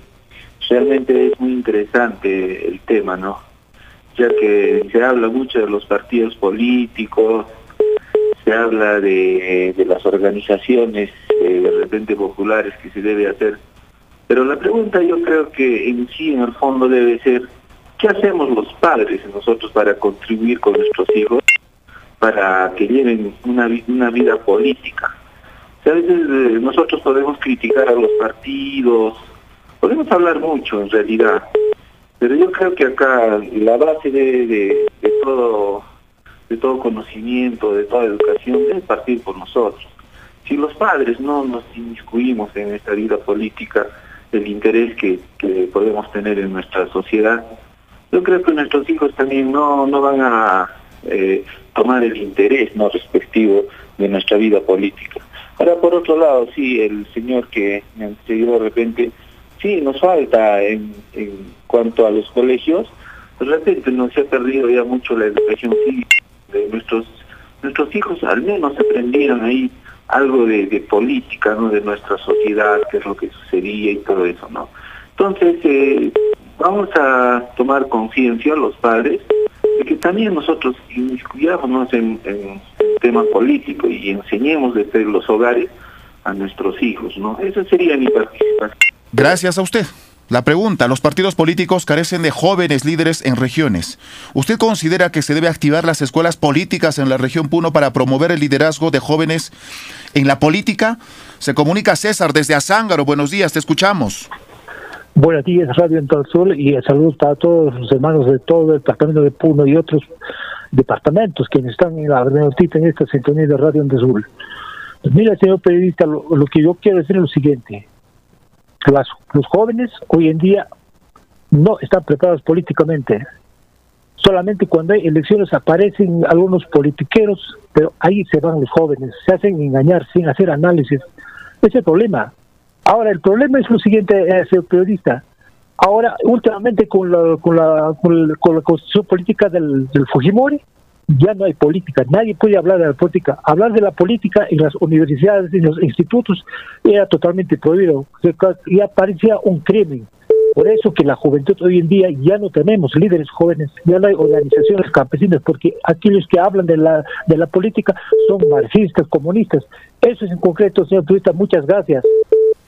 Realmente es muy interesante el tema, ¿no? Ya que se habla mucho de los partidos políticos, se habla de, de las organizaciones eh, de repente populares que se debe hacer. Pero la pregunta yo creo que en sí, en el fondo, debe ser, ¿qué hacemos los padres nosotros para contribuir con nuestros hijos para que lleven una, vi- una vida política? A veces eh, nosotros podemos criticar a los partidos, podemos hablar mucho en realidad, pero yo creo que acá la base de, de- de todo de todo conocimiento, de toda educación, debe partir por nosotros. Si los padres no nos inmiscuimos en esta vida política, el interés que, que podemos tener en nuestra sociedad, yo creo que nuestros hijos también no, no van a eh, tomar el interés no respectivo de nuestra vida política. Ahora, por otro lado, sí, el señor que me antecedió de repente, sí, nos falta en, cuanto a los colegios, de repente nos se ha perdido ya mucho la educación cívica de nuestros nuestros hijos. Al menos aprendieron ahí algo de, política no de nuestra sociedad qué es lo que sucedía y todo eso no entonces eh, vamos a tomar conciencia los padres de que también nosotros inmiscuyámonos en, en el tema político y enseñemos desde los hogares a nuestros hijos no esa sería mi participación Gracias a usted. La pregunta, los partidos políticos carecen de jóvenes líderes en regiones. ¿Usted considera que se debe activar las escuelas políticas en la región Puno para promover el liderazgo de jóvenes en la política? Se comunica César desde Azángaro. Buenos días, te escuchamos. Buenos días, Radio Sol y saludos para todos los hermanos de todo el departamento de Puno y otros departamentos que están en la en esta sintonía de Radio Sol. Pues mira, señor periodista, lo que yo quiero decir es lo siguiente. Las- los jóvenes hoy en día no están preparados políticamente. Solamente cuando hay elecciones aparecen algunos politiqueros, pero ahí se van los jóvenes, se hacen engañar sin hacer análisis. Ese es el problema. Ahora, el problema es lo siguiente, eh, señor periodista. Ahora, últimamente con la, con la, con la, con la constitución política del Fujimori, ya no hay política, nadie puede hablar de la política. Hablar de la política en las universidades, en los institutos, era totalmente prohibido. Ya parecía un crimen. Por eso que la juventud hoy en día ya no tenemos líderes jóvenes, ya no hay organizaciones campesinas, porque aquellos que hablan de la, de la política son marxistas, comunistas. Eso es en concreto, señor periodista. Muchas gracias.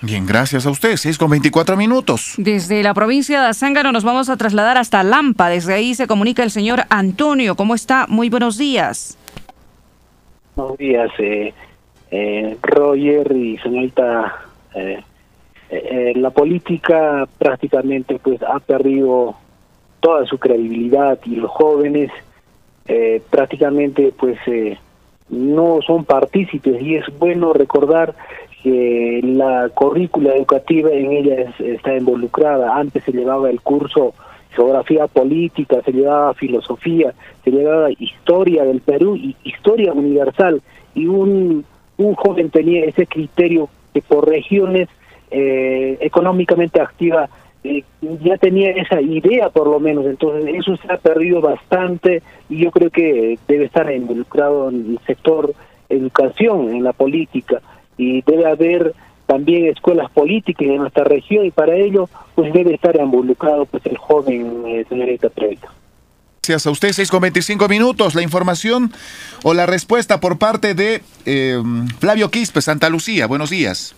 Bien, gracias a usted. 6 con 24 minutos. Desde la provincia de Azángaro nos vamos a trasladar hasta Lampa. Desde ahí se comunica el señor Antonio. ¿Cómo está? Muy buenos días. Buenos días, eh, eh, Roger y señorita. eh, eh, la política prácticamente pues ha perdido toda su credibilidad y los jóvenes eh, prácticamente pues eh, no son partícipes y es bueno recordar que la currícula educativa en ella es- está involucrada. Antes se llevaba el curso geografía política, se llevaba filosofía, se llevaba historia del Perú historia universal. Y un, un joven tenía ese criterio que por regiones eh, económicamente activa eh, ya tenía esa idea por lo menos, entonces eso se ha perdido bastante y yo creo que debe estar involucrado en el sector educación, en la política y debe haber también escuelas políticas en nuestra región y para ello pues debe estar involucrado pues el joven eh, señorita Previta. Gracias a usted. 6 con 25 minutos. La información o la respuesta por parte de eh, Flavio Quispe, Santa Lucía. Buenos días.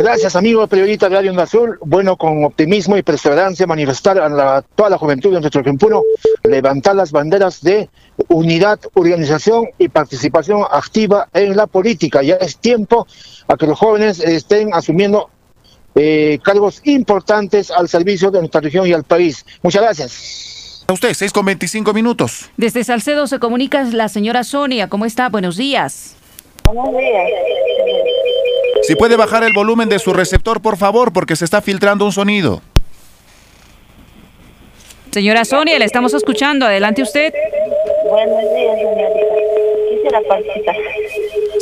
Gracias, amigo periodista de Radio Onda Azul. Bueno, con optimismo y perseverancia manifestar a la- toda la juventud de nuestro Quimpuno, levantar las banderas de unidad, organización y participación activa en la política. Ya es tiempo a que los jóvenes estén asumiendo eh, cargos importantes al servicio de nuestra región y al país. Muchas gracias. A usted, 6 con 25 minutos. Desde Salcedo se comunica la señora Sonia. ¿Cómo está? Buenos días. Buenos días. Si puede bajar el volumen de su receptor, por favor, porque se está filtrando un sonido. Señora Sonia, le estamos escuchando. Adelante usted. Buenos días, señorita. Quisiera participar.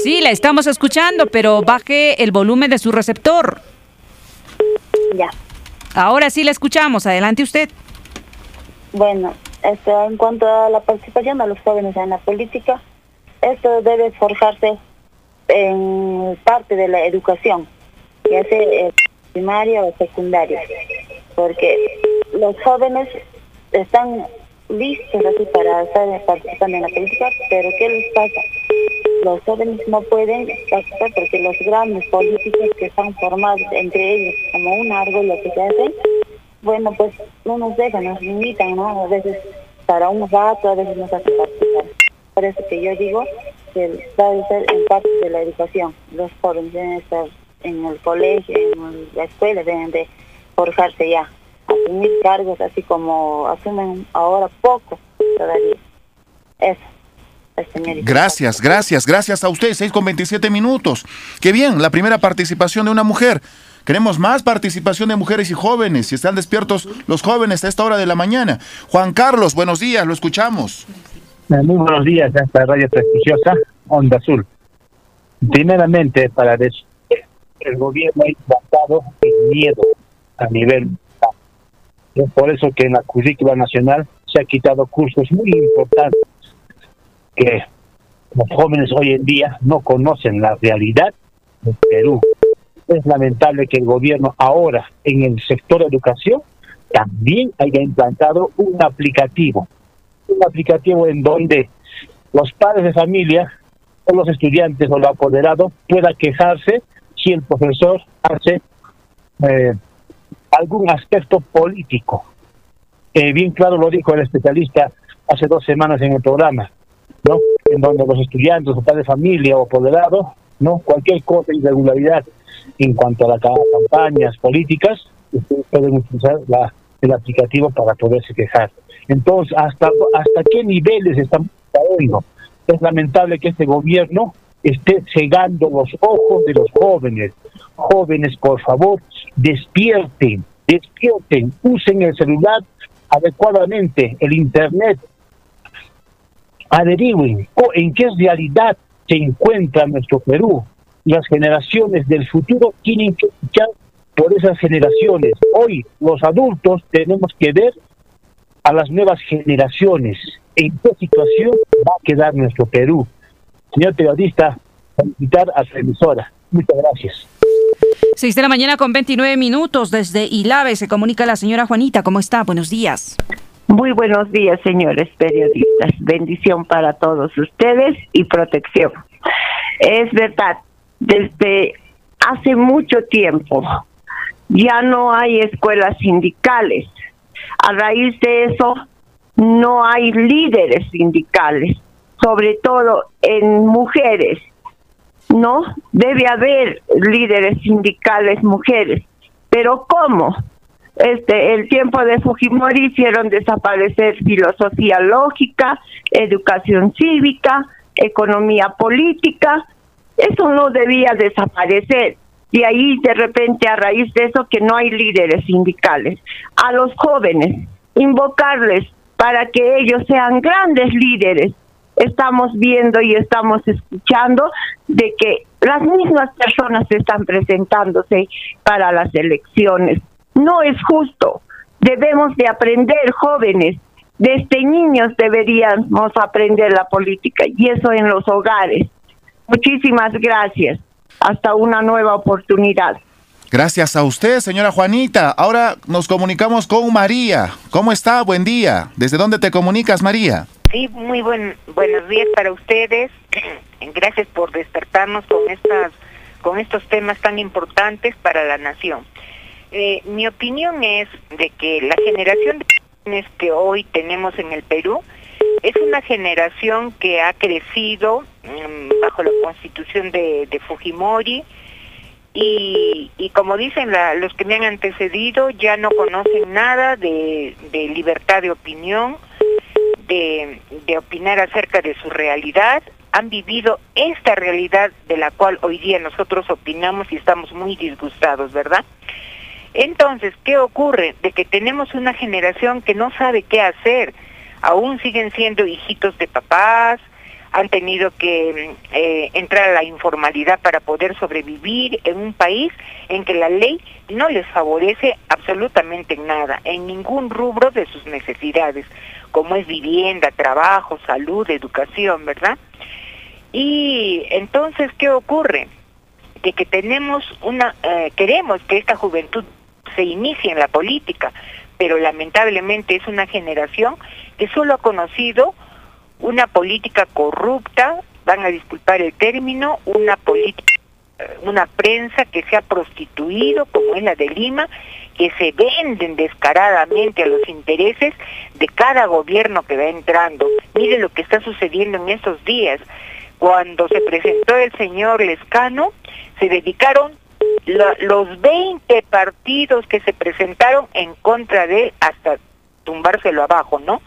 Sí, la estamos escuchando, pero baje el volumen de su receptor. Ya. Ahora sí la escuchamos. Adelante usted. Bueno, este, en cuanto a la participación de los jóvenes en la política, esto debe forjarse en parte de la educación, ya sea eh, primaria o secundaria, porque los jóvenes están listos así para estar participando en la política, pero ¿qué les pasa? Los jóvenes no pueden participar porque los grandes políticos que están formados entre ellos como un árbol lo que se hacen, bueno, pues no nos dejan, nos limitan, ¿no? A veces para un rato, a veces nos hacen participar. Por eso que yo digo que debe ser en parte de la educación. Los jóvenes deben estar en el colegio, en la escuela, deben de forjarse ya, asumir cargos así como asumen ahora poco todavía. Eso. pues. Gracias, gracias, gracias a usted. 6 con 27 minutos. Qué bien, la primera participación de una mujer. Queremos más participación de mujeres y jóvenes. Si están despiertos los jóvenes a esta hora de la mañana. Juan Carlos, buenos días, lo escuchamos. Muy buenos días a esta radio prestigiosa, Onda Azul. Primeramente, para decir el gobierno ha implantado el miedo a nivel. Es por eso que en la currícula nacional se ha quitado cursos muy importantes que los jóvenes hoy en día no conocen la realidad de Perú. Es lamentable que el gobierno ahora en el sector educación también haya implantado un aplicativo un aplicativo en donde los padres de familia o los estudiantes o el apoderado pueda quejarse si el profesor hace eh, algún aspecto político. Eh, bien claro lo dijo el especialista hace dos semanas en el programa, ¿no? En donde los estudiantes o padres de familia o apoderado, ¿no? Cualquier cosa irregularidad en cuanto a las campañas políticas, pueden utilizar la, el aplicativo para poderse quejar. Entonces, ¿hasta, hasta qué niveles estamos cayendo? Es lamentable que este gobierno esté cegando los ojos de los jóvenes. Jóvenes, por favor, despierten, despierten, usen el celular adecuadamente, el Internet, averigüen en qué realidad se encuentra nuestro Perú. Las generaciones del futuro tienen que luchar por esas generaciones. Hoy los adultos tenemos que ver a las nuevas generaciones en qué situación va a quedar nuestro Perú. Señor periodista, invitar a su emisora. Muchas gracias. 6 de la mañana con 29 minutos. Desde Ilave se comunica la señora Juanita. ¿Cómo está? Buenos días. Muy buenos días, señores periodistas. Bendición para todos ustedes y protección. Es verdad, desde hace mucho tiempo ya no hay escuelas sindicales. A raíz de eso, no hay líderes sindicales, sobre todo en mujeres. No, debe haber líderes sindicales mujeres. Pero ¿cómo? este el tiempo de Fujimori hicieron desaparecer filosofía lógica, educación cívica, economía política, eso no debía desaparecer. Y ahí de repente a raíz de eso que no hay líderes sindicales. A los jóvenes, invocarles para que ellos sean grandes líderes. Estamos viendo y estamos escuchando de que las mismas personas están presentándose para las elecciones. No es justo. Debemos de aprender jóvenes. Desde niños deberíamos aprender la política y eso en los hogares. Muchísimas gracias. Hasta una nueva oportunidad. Gracias a usted, señora Juanita. Ahora nos comunicamos con María. ¿Cómo está? Buen día. ¿Desde dónde te comunicas, María? Sí, muy buen, buenos días para ustedes. Gracias por despertarnos con estas con estos temas tan importantes para la nación. Eh, mi opinión es de que la generación de jóvenes que hoy tenemos en el Perú es una generación que ha crecido mm, bajo la constitución de, Fujimori y, como dicen los que me han antecedido, ya no conocen nada de, libertad de opinión, de, de opinar acerca de su realidad, han vivido esta realidad de la cual hoy día nosotros opinamos y estamos muy disgustados, ¿verdad? Entonces, ¿qué ocurre? De que tenemos una generación que no sabe qué hacer, aún siguen siendo hijitos de papás, han tenido que eh, entrar a la informalidad para poder sobrevivir en un país en que la ley no les favorece absolutamente nada, en ningún rubro de sus necesidades, como es vivienda, trabajo, salud, educación, ¿verdad? Y entonces, ¿qué ocurre? Que tenemos una, eh, queremos que esta juventud se inicie en la política, pero lamentablemente es una generación que solo ha conocido una política corrupta, van a disculpar el término, una política, una prensa que se ha prostituido, como es la de Lima, que se venden descaradamente a los intereses de cada gobierno que va entrando. Mire lo que está sucediendo en estos días. Cuando se presentó el señor Lescano, se dedicaron los 20 partidos que se presentaron en contra de hasta tumbárselo abajo, ¿no?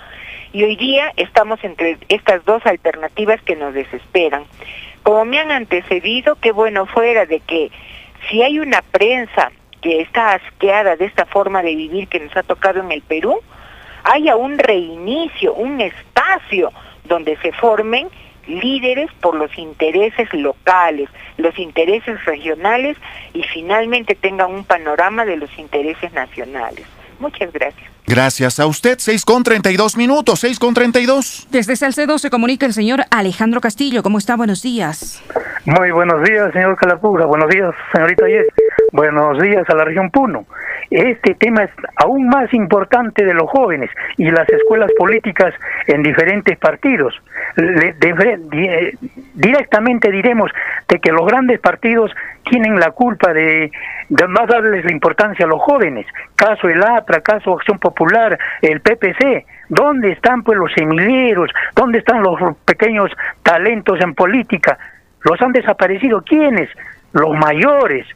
Y hoy día estamos entre estas dos alternativas que nos desesperan. Como me han antecedido, qué bueno fuera de que si hay una prensa que está asqueada de esta forma de vivir que nos ha tocado en el Perú, haya un reinicio, un espacio donde se formen líderes por los intereses locales, los intereses regionales y finalmente tengan un panorama de los intereses nacionales. Muchas gracias. Gracias a usted. 6 con 32 minutos, 6 con 32. Desde Salcedo se comunica el señor Alejandro Castillo. ¿Cómo está? Buenos días. Muy buenos días, señor Calapura. Buenos días, señorita Yes. Buenos días a la región Puno. Este tema es aún más importante de los jóvenes y las escuelas políticas en diferentes partidos. directamente diremos de que los grandes partidos tienen la culpa de, de darles la importancia a los jóvenes. Caso el APRA, caso Acción Popular, el PPC. ¿Dónde están pues los semilleros? ¿Dónde están los pequeños talentos en política? Los han desaparecido. ¿Quiénes? Los mayores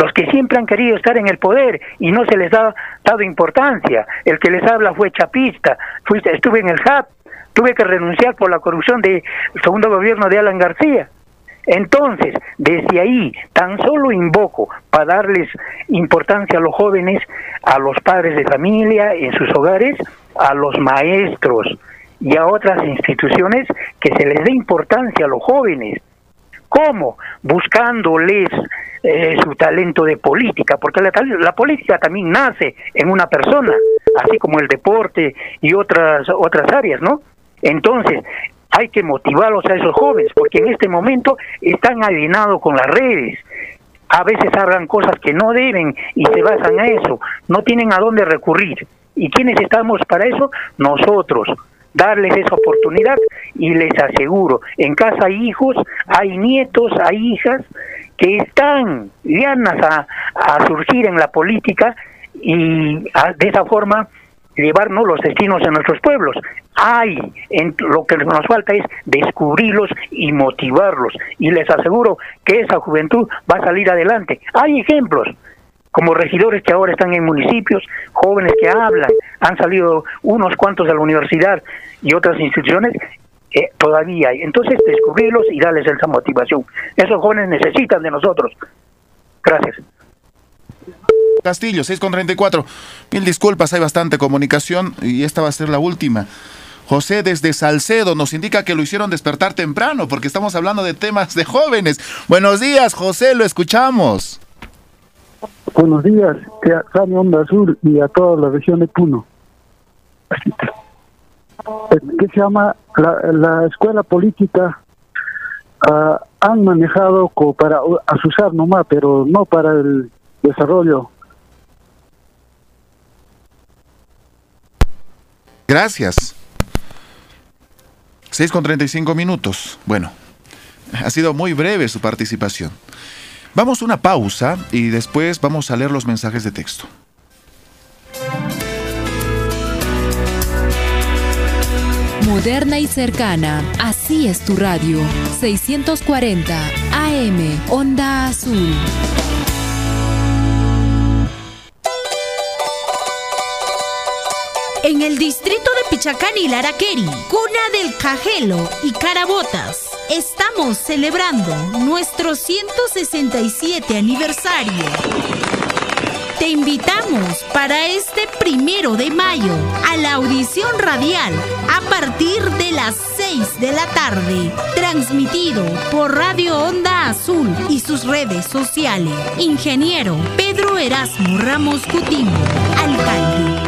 los que siempre han querido estar en el poder y no se les ha dado importancia. El que les habla fue chapista, estuve en el JAP, tuve que renunciar por la corrupción del segundo gobierno de Alan García. Entonces, desde ahí, tan solo invoco para darles importancia a los jóvenes, a los padres de familia en sus hogares, a los maestros y a otras instituciones que se les dé importancia a los jóvenes. ¿Cómo? Buscándoles eh, su talento de política, porque la, la, política también nace en una persona, así como el deporte y otras, otras áreas, ¿no? Entonces, hay que motivarlos a esos jóvenes, porque en este momento están alienados con las redes. A veces hablan cosas que no deben y se basan a eso. No tienen a dónde recurrir. ¿Y quiénes estamos para eso? Nosotros. Darles esa oportunidad y les aseguro, en casa hay hijos, hay nietos, hay hijas que están ganas a, a surgir en la política y de esa forma llevarnos los destinos de nuestros pueblos. Hay, en, lo que nos falta es descubrirlos y motivarlos. Y les aseguro que esa juventud va a salir adelante. Hay ejemplos, como regidores que ahora están en municipios, jóvenes que hablan, han salido unos cuantos de la universidad y otras instituciones eh, todavía hay. Entonces, descubrirlos y darles esa motivación. Esos jóvenes necesitan de nosotros. Gracias. Castillo, 6 con 34. Mil disculpas, hay bastante comunicación y esta va a ser la última. José desde Salcedo nos indica que lo hicieron despertar temprano porque estamos hablando de temas de jóvenes. Buenos días, José, lo escuchamos. Buenos días, a Onda Sur y a toda la región de Puno. ¿Qué se llama? La, escuela política ah, han manejado para asusar nomás, pero no para el desarrollo. Gracias. 6 con 35 minutos. Bueno, ha sido muy breve su participación. Vamos a una pausa y después vamos a leer los mensajes de texto. Moderna y cercana, así es tu radio. 640 AM, Onda Azul. En el distrito de Pichacán y Laraqueri, cuna del Cajelo y Carabotas, estamos celebrando nuestro 167 aniversario. Te invitamos para este primero de mayo a la audición radial a partir de las 6 de la tarde, transmitido por Radio Onda Azul y sus redes sociales. Ingeniero Pedro Erasmo Ramos Coutinho, alcalde.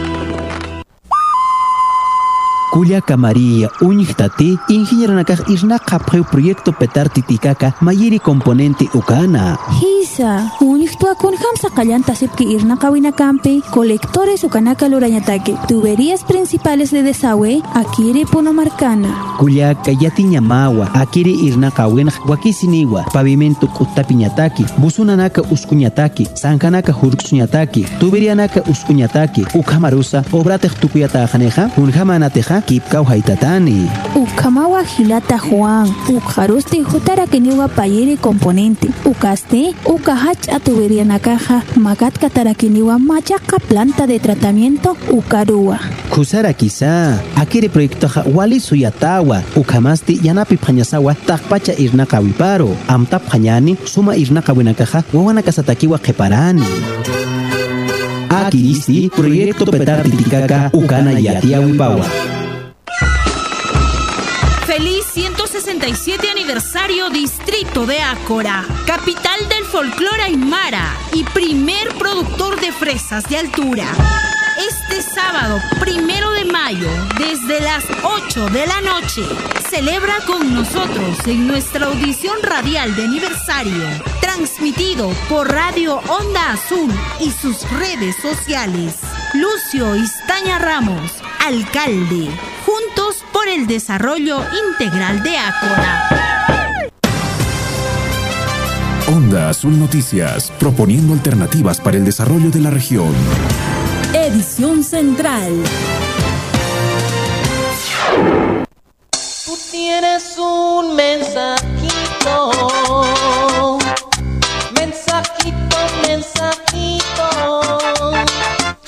Kulia María Uñichtati, ingeniero nakaj isnaqa proyecto petar titikaka mayiri componente ukana. Hisa, uñichtua kun hamsa kallanta sepki irnaqa winakampi, colectores ukanaka lurañatake, tuberías principales de desagüe, akiri punomarcana. Kulia kayati ñamawa, akiri irnaqa winaj wakisiniwa, pavimento kutapiñataki, busunanaka uskuñataki, sankanaka hurksuñataki, tuberianaka uskuñataki, ukamarusa, obratej tukuyatajaneja, unjamanateja, kipkau haitatani. Ukamawa hilata Juan, ukaruste jutara keniwa payere componente, ukaste, ukahach a tubería nakaja, magat katarakiniwa machaca planta de tratamiento, ukarua. Kusara quizá, akiri proyecto wali suyatawa, ukamasti yanapi pañasawa, takpacha irnaka wiparo, amtap pañani, suma irnaka winakaja, wawana kasatakiwa keparani. Akirisi, proyecto petar titikaka, ukana yatia wipawa. Feliz 167 aniversario Distrito de Ácora, capital del folclore aymara y primer productor de fresas de altura. Este sábado, primero de mayo, desde las 8 de la noche, celebra con nosotros en nuestra audición radial de aniversario, transmitido por Radio Onda Azul y sus redes sociales. Lucio Istaña Ramos, alcalde, juntos por el desarrollo integral de Ácora. Onda Azul Noticias, proponiendo alternativas para el desarrollo de la región. Edición Central. Tú tienes un mensajito, mensajito, mensajito.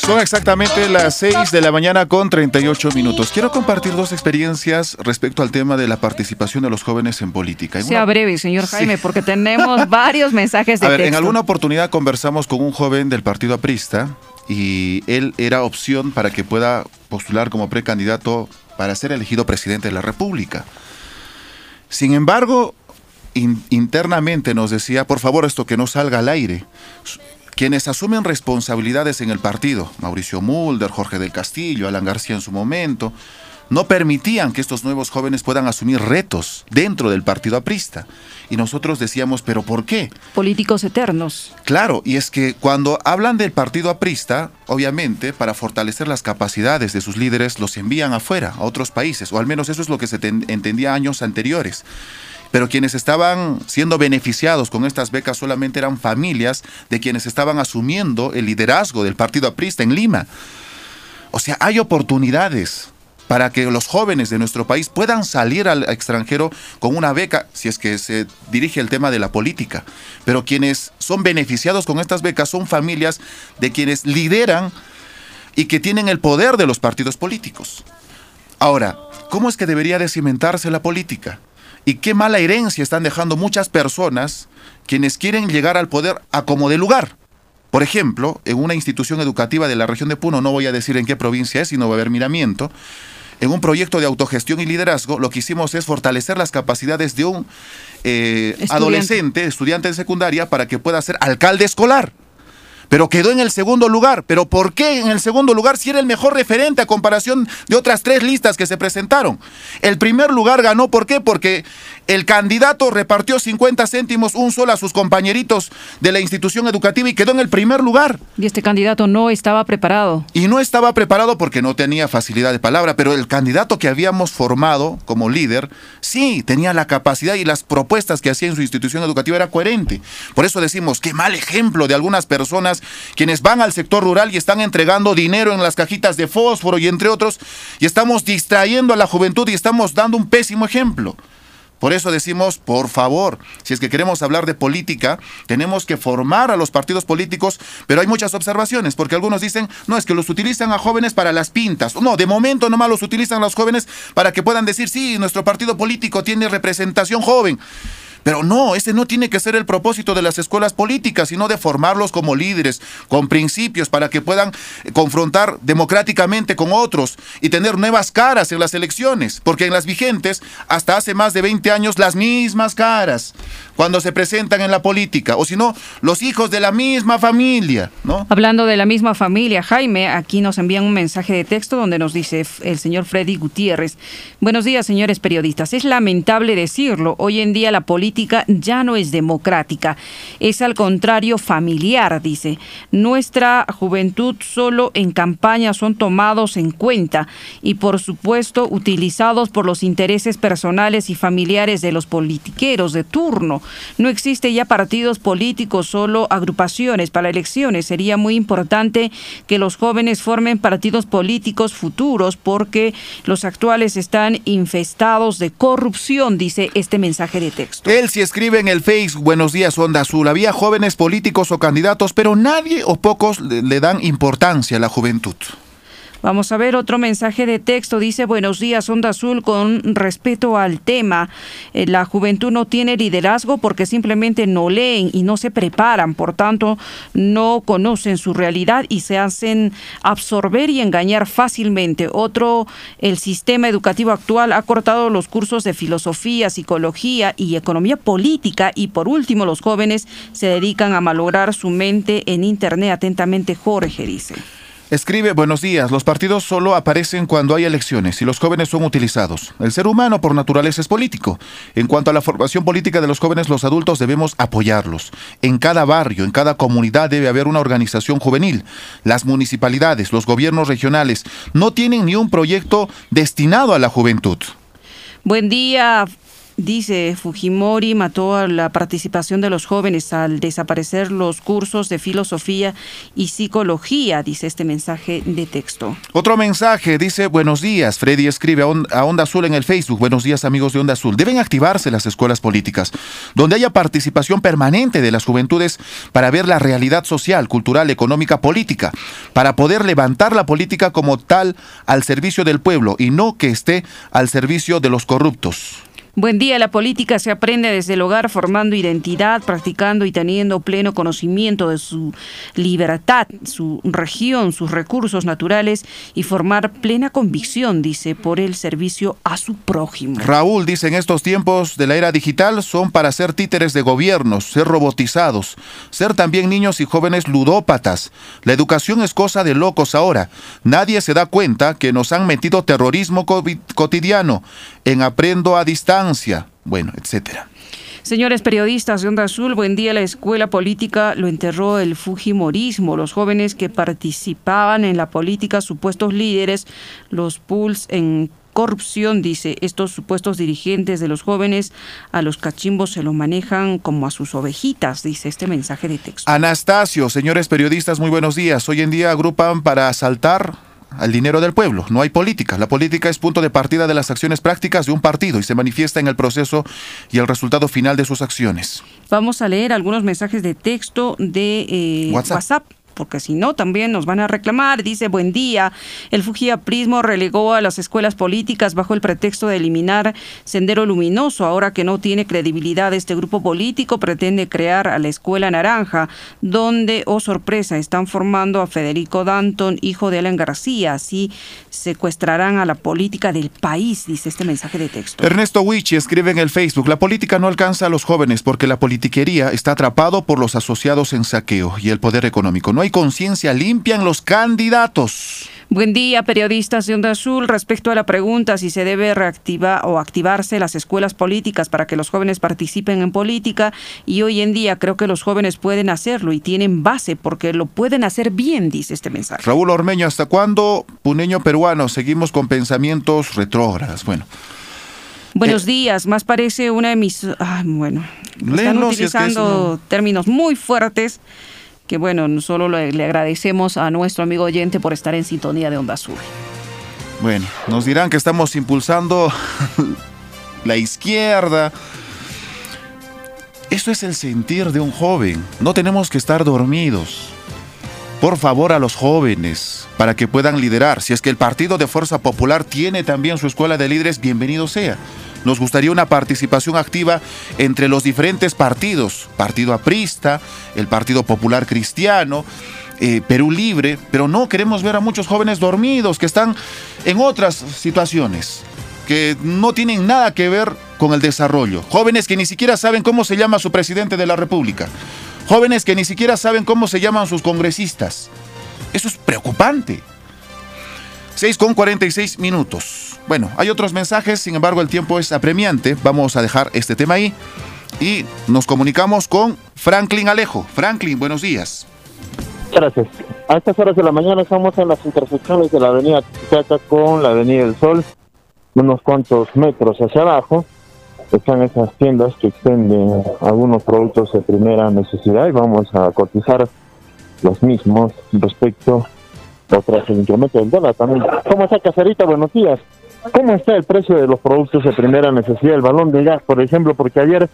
Son exactamente las 6 de la mañana con 38 minutos. Quiero compartir dos experiencias respecto al tema de la participación de los jóvenes en política. En Sea una- breve, señor Jaime, porque tenemos varios mensajes de A ver, en alguna oportunidad conversamos con un joven del partido aprista y él era opción para que pueda postular como precandidato para ser elegido presidente de la República. Sin embargo, in- internamente nos decía, por favor, esto que no salga al aire. Quienes asumen responsabilidades en el partido, Mauricio Mulder, Jorge del Castillo, Alan García en su momento, no permitían que estos nuevos jóvenes puedan asumir retos dentro del partido aprista. Y nosotros decíamos, pero ¿por qué? Políticos eternos. Claro, y es que cuando hablan del partido aprista, obviamente, para fortalecer las capacidades de sus líderes, los envían afuera, a otros países, o al menos eso es lo que se ten- entendía años anteriores. Pero quienes estaban siendo beneficiados con estas becas solamente eran familias de quienes estaban asumiendo el liderazgo del partido aprista en Lima. O sea, hay oportunidades para que los jóvenes de nuestro país puedan salir al extranjero con una beca, si es que se dirige el tema de la política. Pero quienes son beneficiados con estas becas son familias de quienes lideran y que tienen el poder de los partidos políticos. Ahora, ¿cómo es que debería de cimentarse la política? ¿Y qué mala herencia están dejando muchas personas quienes quieren llegar al poder a como de lugar? Por ejemplo, en una institución educativa de la región de Puno, no voy a decir en qué provincia es, sino va a haber miramiento, en un proyecto de autogestión y liderazgo, lo que hicimos es fortalecer las capacidades de un eh, Estudiante. adolescente, estudiante de secundaria, para que pueda ser alcalde escolar. Pero quedó en el segundo lugar. ¿Pero por qué en el segundo lugar si era el mejor referente a comparación de otras tres listas que se presentaron? El primer lugar ganó, ¿por qué? Porque el candidato repartió 50 céntimos un solo a sus compañeritos de la institución educativa y quedó en el primer lugar. Y este candidato no estaba preparado. Y no estaba preparado porque no tenía facilidad de palabra, pero el candidato que habíamos formado como líder, sí, tenía la capacidad y las propuestas que hacía en su institución educativa era coherente. Por eso decimos, qué mal ejemplo de algunas personas quienes van al sector rural y están entregando dinero en las cajitas de fósforo y entre otros, y estamos distrayendo a la juventud y estamos dando un pésimo ejemplo. Por eso decimos, por favor, si es que queremos hablar de política, tenemos que formar a los partidos políticos, pero hay muchas observaciones, porque algunos dicen, no, es que los utilizan a jóvenes para las pintas. No, de momento nomás los utilizan a los jóvenes para que puedan decir, sí, nuestro partido político tiene representación joven. Pero no, ese no tiene que ser el propósito de las escuelas políticas, sino de formarlos como líderes, con principios, para que puedan confrontar democráticamente con otros y tener nuevas caras en las elecciones. Porque en las vigentes, hasta hace más de 20 años, las mismas caras cuando se presentan en la política, o si no, los hijos de la misma familia, ¿no? Hablando de la misma familia, Jaime, aquí nos envían un mensaje de texto donde nos dice el señor Freddy Gutiérrez. Buenos días, señores periodistas. Es lamentable decirlo, hoy en día la política ya no es democrática, es al contrario familiar, dice. Nuestra juventud solo en campaña son tomados en cuenta y por supuesto utilizados por los intereses personales y familiares de los politiqueros de turno. No existe ya partidos políticos, solo agrupaciones para elecciones. Sería muy importante que los jóvenes formen partidos políticos futuros porque los actuales están infestados de corrupción, dice este mensaje de texto. Sí escribe en el Facebook, buenos días, Onda Azul. Había jóvenes políticos o candidatos, pero nadie o pocos le dan importancia a la juventud. Vamos a ver otro mensaje de texto. Dice, buenos días, Onda Azul, con respeto al tema. Eh, la juventud no tiene liderazgo porque simplemente no leen y no se preparan. Por tanto, no conocen su realidad y se hacen absorber y engañar fácilmente. Otro, el sistema educativo actual ha cortado los cursos de filosofía, psicología y economía política. Y por último, los jóvenes se dedican a malograr su mente en Internet. Atentamente, Jorge dice. Escribe, buenos días, los partidos solo aparecen cuando hay elecciones y los jóvenes son utilizados. El ser humano por naturaleza es político. En cuanto a la formación política de los jóvenes, los adultos debemos apoyarlos. En cada barrio, en cada comunidad debe haber una organización juvenil. Las municipalidades, los gobiernos regionales no tienen ni un proyecto destinado a la juventud. Buen día, Dice Fujimori mató a la participación de los jóvenes al desaparecer los cursos de filosofía y psicología, dice este mensaje de texto. Otro mensaje dice, buenos días, Freddy escribe a, On- a Onda Azul en el Facebook, buenos días amigos de Onda Azul. Deben activarse las escuelas políticas, donde haya participación permanente de las juventudes para ver la realidad social, cultural, económica, política, para poder levantar la política como tal al servicio del pueblo y no que esté al servicio de los corruptos. Buen día, la política se aprende desde el hogar formando identidad, practicando y teniendo pleno conocimiento de su libertad, su región, sus recursos naturales y formar plena convicción, dice, por el servicio a su prójimo. Raúl dice, en estos tiempos de la era digital son para ser títeres de gobiernos, ser robotizados, ser también niños y jóvenes ludópatas. La educación es cosa de locos ahora. Nadie se da cuenta que nos han metido terrorismo cotidiano en aprendo a distancia, bueno, etcétera. Señores periodistas de Onda Azul, buen día. La escuela política lo enterró el Fujimorismo. Los jóvenes que participaban en la política, supuestos líderes, los pools en corrupción, dice, estos supuestos dirigentes de los jóvenes a los cachimbos se lo manejan como a sus ovejitas, dice este mensaje de texto. Anastasio, señores periodistas, muy buenos días. Hoy en día agrupan para asaltar al dinero del pueblo. No hay política. La política es punto de partida de las acciones prácticas de un partido y se manifiesta en el proceso y el resultado final de sus acciones. Vamos a leer algunos mensajes de texto de eh, WhatsApp. WhatsApp. Porque si no también nos van a reclamar. Dice, buen día, el Fujiaprismo relegó a las escuelas políticas bajo el pretexto de eliminar Sendero Luminoso. Ahora que no tiene credibilidad este grupo político, pretende crear a la Escuela Naranja, donde, oh sorpresa, están formando a Federico Danton, hijo de Alan García. Así secuestrarán a la política del país, dice este mensaje de texto. Ernesto Wichi escribe en el Facebook, la política no alcanza a los jóvenes porque la politiquería está atrapado por los asociados en saqueo y el poder económico. No hay conciencia limpia en los candidatos. Buen día, periodistas de Onda Azul. Respecto a la pregunta si se debe reactivar o activarse las escuelas políticas para que los jóvenes participen en política, y hoy en día creo que los jóvenes pueden hacerlo y tienen base porque lo pueden hacer bien, dice este mensaje. Raúl Ormeño, ¿hasta cuándo, puneño peruano, seguimos con pensamientos retrógrados? Bueno. Buenos días, más parece una emisión. Ah, bueno, están Léenos, si es que utilizando términos muy fuertes que bueno, solo le, agradecemos a nuestro amigo oyente por estar en sintonía de Onda Azul. Bueno, nos dirán que estamos impulsando la izquierda. Esto es el sentir de un joven. No tenemos que estar dormidos. Por favor a los jóvenes, para que puedan liderar. Si es que el Partido de Fuerza Popular tiene también su escuela de líderes, bienvenido sea. Nos gustaría una participación activa entre los diferentes partidos, Partido Aprista, el Partido Popular Cristiano, eh, Perú Libre, pero no queremos ver a muchos jóvenes dormidos que están en otras situaciones, que no tienen nada que ver con el desarrollo. Jóvenes que ni siquiera saben cómo se llama su presidente de la República. Jóvenes que ni siquiera saben cómo se llaman sus congresistas. Eso es preocupante. 6 con 46 minutos. Bueno, hay otros mensajes, sin embargo el tiempo es apremiante. Vamos a dejar este tema ahí y nos comunicamos con Franklin Alejo. Franklin, buenos días. Gracias. A estas horas de la mañana estamos en las intersecciones de la avenida Titicaca con la avenida del Sol, unos cuantos metros hacia abajo. Están esas tiendas que extienden algunos productos de primera necesidad y vamos a cotizar los mismos respecto a tras el incremento del dólar también. ¿Cómo está Cacerita? Buenos días. ¿Cómo está el precio de los productos de primera necesidad? El balón de gas, por ejemplo, porque ayer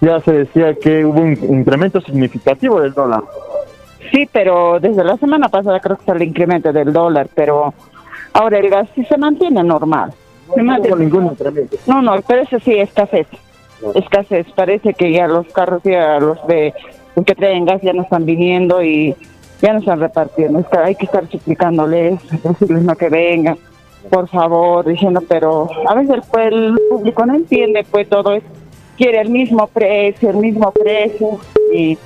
ya se decía que hubo un incremento significativo del dólar. Sí, pero desde la semana pasada creo que está el incremento del dólar, pero ahora el gas sí se mantiene normal. Se No mantiene- hubo ningún incremento. No, no, pero eso sí, escasez. Escasez. Parece que ya los carros, ya los de los que traen gas ya no están viniendo y ya no están repartiendo. Hay que estar suplicándoles, decirles no que vengan, por favor, diciendo, pero a veces el, pues, el público no entiende, pues todo es, quiere el mismo precio, el mismo precio y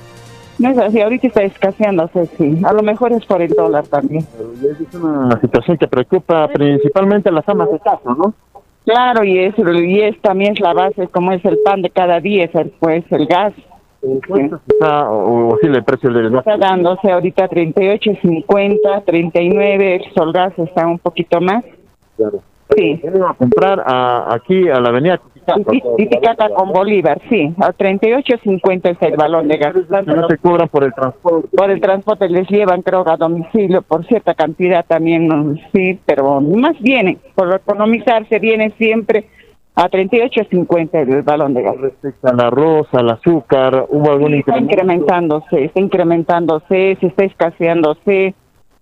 no es así. Ahorita está escaseándose, sí. A lo mejor es por el dólar también. Es una situación que preocupa principalmente a las amas de casa, ¿no? Claro, y es, y es también es la base, como es el pan de cada día, es el, pues el gas. Está, o, o sí, el precio del gas. Está dándose ahorita 38.50, 39, el solgas está un poquito más. Claro. Sí. Vienen a comprar a- aquí a la avenida Titicaca. Titi- Titicaca con Bolívar, sí, a 38.50 es el balón de gas. No se cobran por el transporte. Por el transporte les llevan, creo, a domicilio por cierta cantidad también, sí, pero más vienen, por economizarse, vienen siempre a 38.50 el balón de gas. Respecto al arroz, al azúcar, ¿hubo algún Está incremento? incrementándose, está incrementándose, se está escaseándose,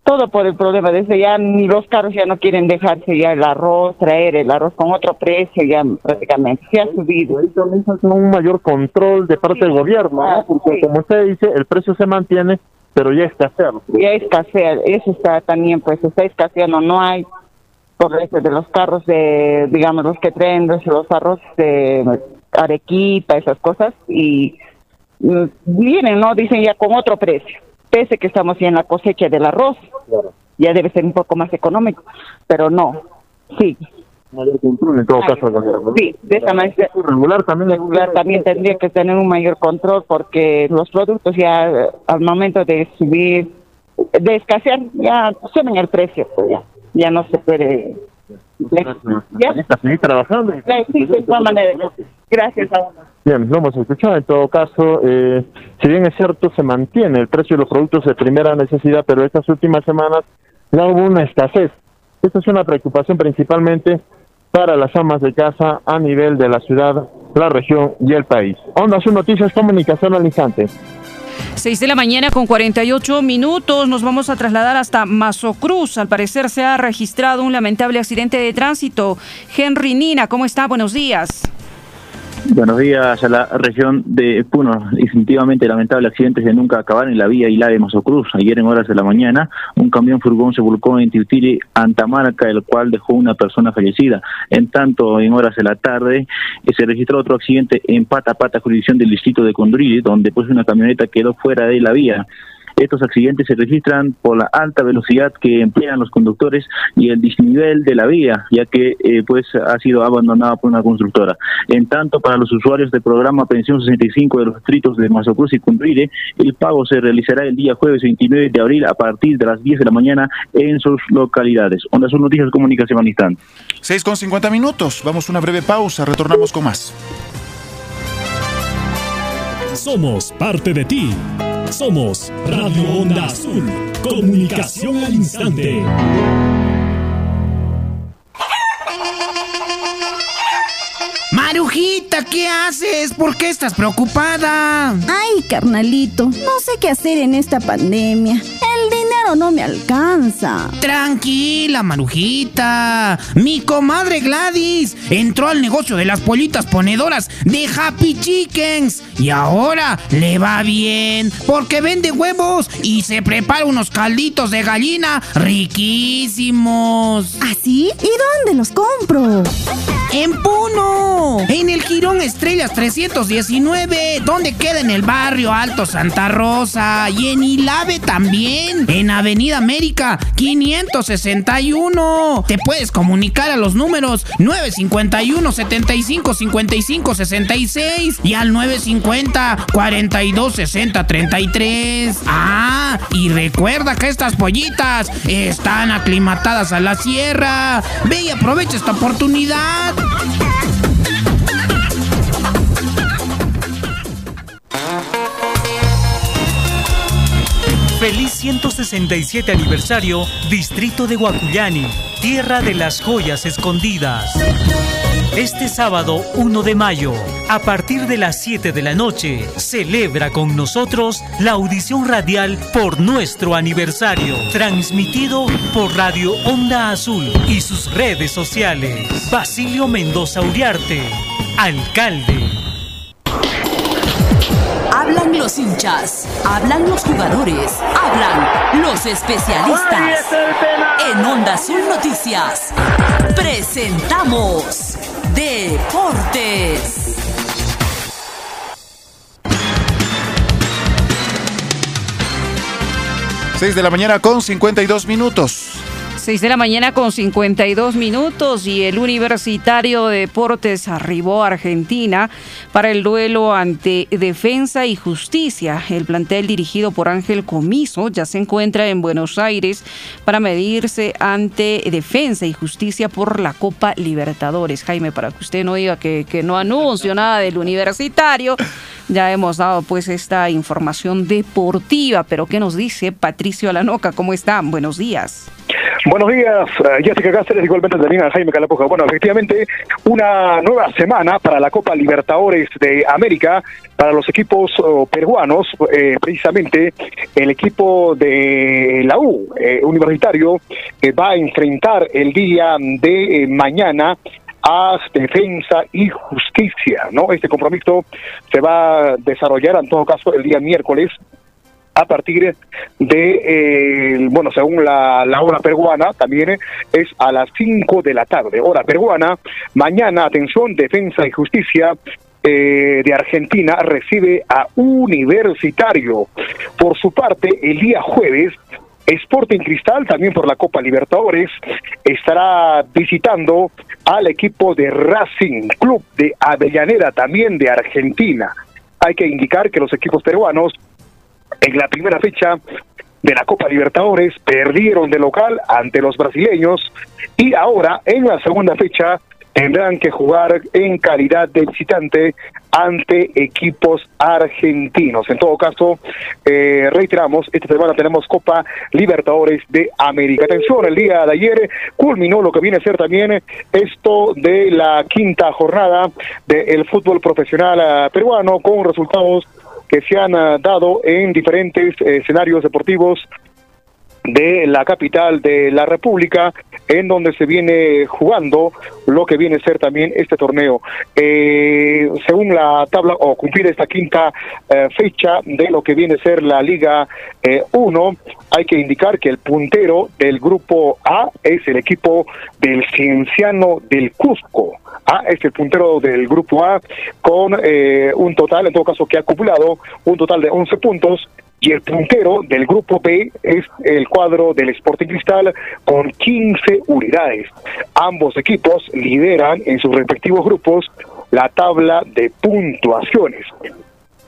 todo por el problema. Desde ya ni los carros ya no quieren dejarse ya el arroz, traer el arroz con otro precio ya prácticamente, se ha subido. Ahí también es un mayor control de parte del gobierno, ¿no? porque como usted dice, el precio se mantiene, pero ya escasea. Ya escasea, eso está también, pues está escaseando, no hay por eso de los carros de, digamos, los que traen los, los arroz de arequipa, esas cosas, y mm, vienen, ¿no? Dicen ya con otro precio, pese que estamos ya en la cosecha del arroz, ya debe ser un poco más económico, pero no, sí. Mayor control en todo caso. Sí, de esa manera. Regular también. Regular también tendría que tener un mayor control porque los productos ya al momento de subir, de escasear, ya suben el precio, pues ya, ya no se puede. Seguir trabajando. Gracias. Bien, lo hemos escuchado. En todo caso, eh, si bien es cierto, se mantiene el precio de los productos de primera necesidad, pero estas últimas semanas ya hubo una escasez. Esta es una preocupación principalmente para las amas de casa a nivel de la ciudad, la región y el país. Onda Azul Noticias, comunicación al instante. 6 de la mañana con 48 minutos. Nos vamos a trasladar hasta Mazocruz. Al parecer se ha registrado un lamentable accidente de tránsito. Henry Nina, ¿cómo está? Buenos días. Buenos días a la región de Puno. Definitivamente lamentable accidente de nunca acabar en la vía Hilá de Mazocruz. Ayer en horas de la mañana, un camión furgón se volcó en Tiutiri, Antamarca, el cual dejó una persona fallecida. En tanto, en horas de la tarde, eh, se registró otro accidente en Pata Pata, jurisdicción del distrito de Condrili, donde pues una camioneta quedó fuera de la vía. Estos accidentes se registran por la alta velocidad que emplean los conductores y el desnivel de la vía, ya que eh, pues ha sido abandonada por una constructora. En tanto, para los usuarios del programa Pensión 65 de los distritos de Mazocruz y Cundrire, el pago se realizará el día jueves 29 de abril a partir de las 10 de la mañana en sus localidades. Onda sus noticias comunicación al instante. 6 con 50 minutos. Vamos a una breve pausa. Retornamos con más. Somos parte de ti. Somos Radio Onda Azul. Comunicación al instante. Marujita, ¿qué haces? ¿Por qué estás preocupada? Ay, carnalito, no sé qué hacer en esta pandemia. El dinero no me alcanza. Tranquila, Marujita. Mi comadre Gladys entró al negocio de las pollitas ponedoras de Happy Chickens y ahora le va bien porque vende huevos y se prepara unos calditos de gallina riquísimos. ¿Así? ¿Y dónde los compro? En Puno, en el Girón Estrellas 319, donde queda en el barrio Alto Santa Rosa y en Ilave también, en Avenida América 561. Te puedes comunicar a los números 951 75 55 66 y al 950 42 60 33. Ah, y recuerda que estas pollitas están aclimatadas a la sierra. Ve y aprovecha esta oportunidad. Feliz 167 aniversario, Distrito de Guacuyani, tierra de las joyas escondidas. Este sábado 1 de mayo, a partir de las 7 de la noche, celebra con nosotros la audición radial por nuestro aniversario, transmitido por Radio Onda Azul y sus redes sociales. Basilio Mendoza Uriarte, alcalde. Hablan los hinchas, hablan los jugadores, hablan los especialistas. En Onda Azul Noticias, presentamos Deportes. Seis de la mañana con 52 minutos. 6 de la mañana con 52 minutos y el Universitario de Deportes arribó a Argentina para el duelo ante Defensa y Justicia. El plantel dirigido por Ángel Comiso ya se encuentra en Buenos Aires para medirse ante Defensa y Justicia por la Copa Libertadores. Jaime, para que usted no diga que, que no anuncio nada del Universitario, ya hemos dado pues esta información deportiva, pero ¿qué nos dice Patricio Alanoca? ¿Cómo están? Buenos días. Buenos días, uh, Jessica Cáceres, igualmente también Jaime Calapoja. Bueno, efectivamente, una nueva semana para la Copa Libertadores de América para los equipos uh, peruanos, eh, precisamente el equipo de la U eh, universitario que va a enfrentar el día de eh, mañana a defensa y justicia, ¿no? Este compromiso se va a desarrollar en todo caso el día miércoles a partir de, eh, bueno, según la, hora peruana, también es a las 5 de la tarde, hora peruana. Mañana, atención, Defensa y Justicia eh, de Argentina recibe a Universitario. Por su parte, el día jueves, Sporting Cristal, también por la Copa Libertadores, estará visitando al equipo de Racing Club de Avellaneda, también de Argentina. Hay que indicar que los equipos peruanos en la primera fecha de la Copa Libertadores perdieron de local ante los brasileños y ahora en la segunda fecha tendrán que jugar en calidad de visitante ante equipos argentinos. En todo caso, eh, reiteramos, esta semana tenemos Copa Libertadores de América. Atención, el día de ayer culminó lo que viene a ser también esto de la quinta jornada del fútbol profesional uh, peruano con resultados que se han uh, dado en diferentes eh, escenarios deportivos de la capital de la República, en donde se viene jugando lo que viene a ser también este torneo. Eh, según la tabla, o cumplir esta quinta eh, fecha de lo que viene a ser la Liga 1, eh, hay que indicar que el puntero del grupo A es el equipo del Cienciano del Cusco. A es el puntero del grupo A con un total, en todo caso, que ha acumulado un total de 11 puntos y el puntero del grupo B es el cuadro del Sporting Cristal con 15 unidades. Ambos equipos lideran en sus respectivos grupos la tabla de puntuaciones.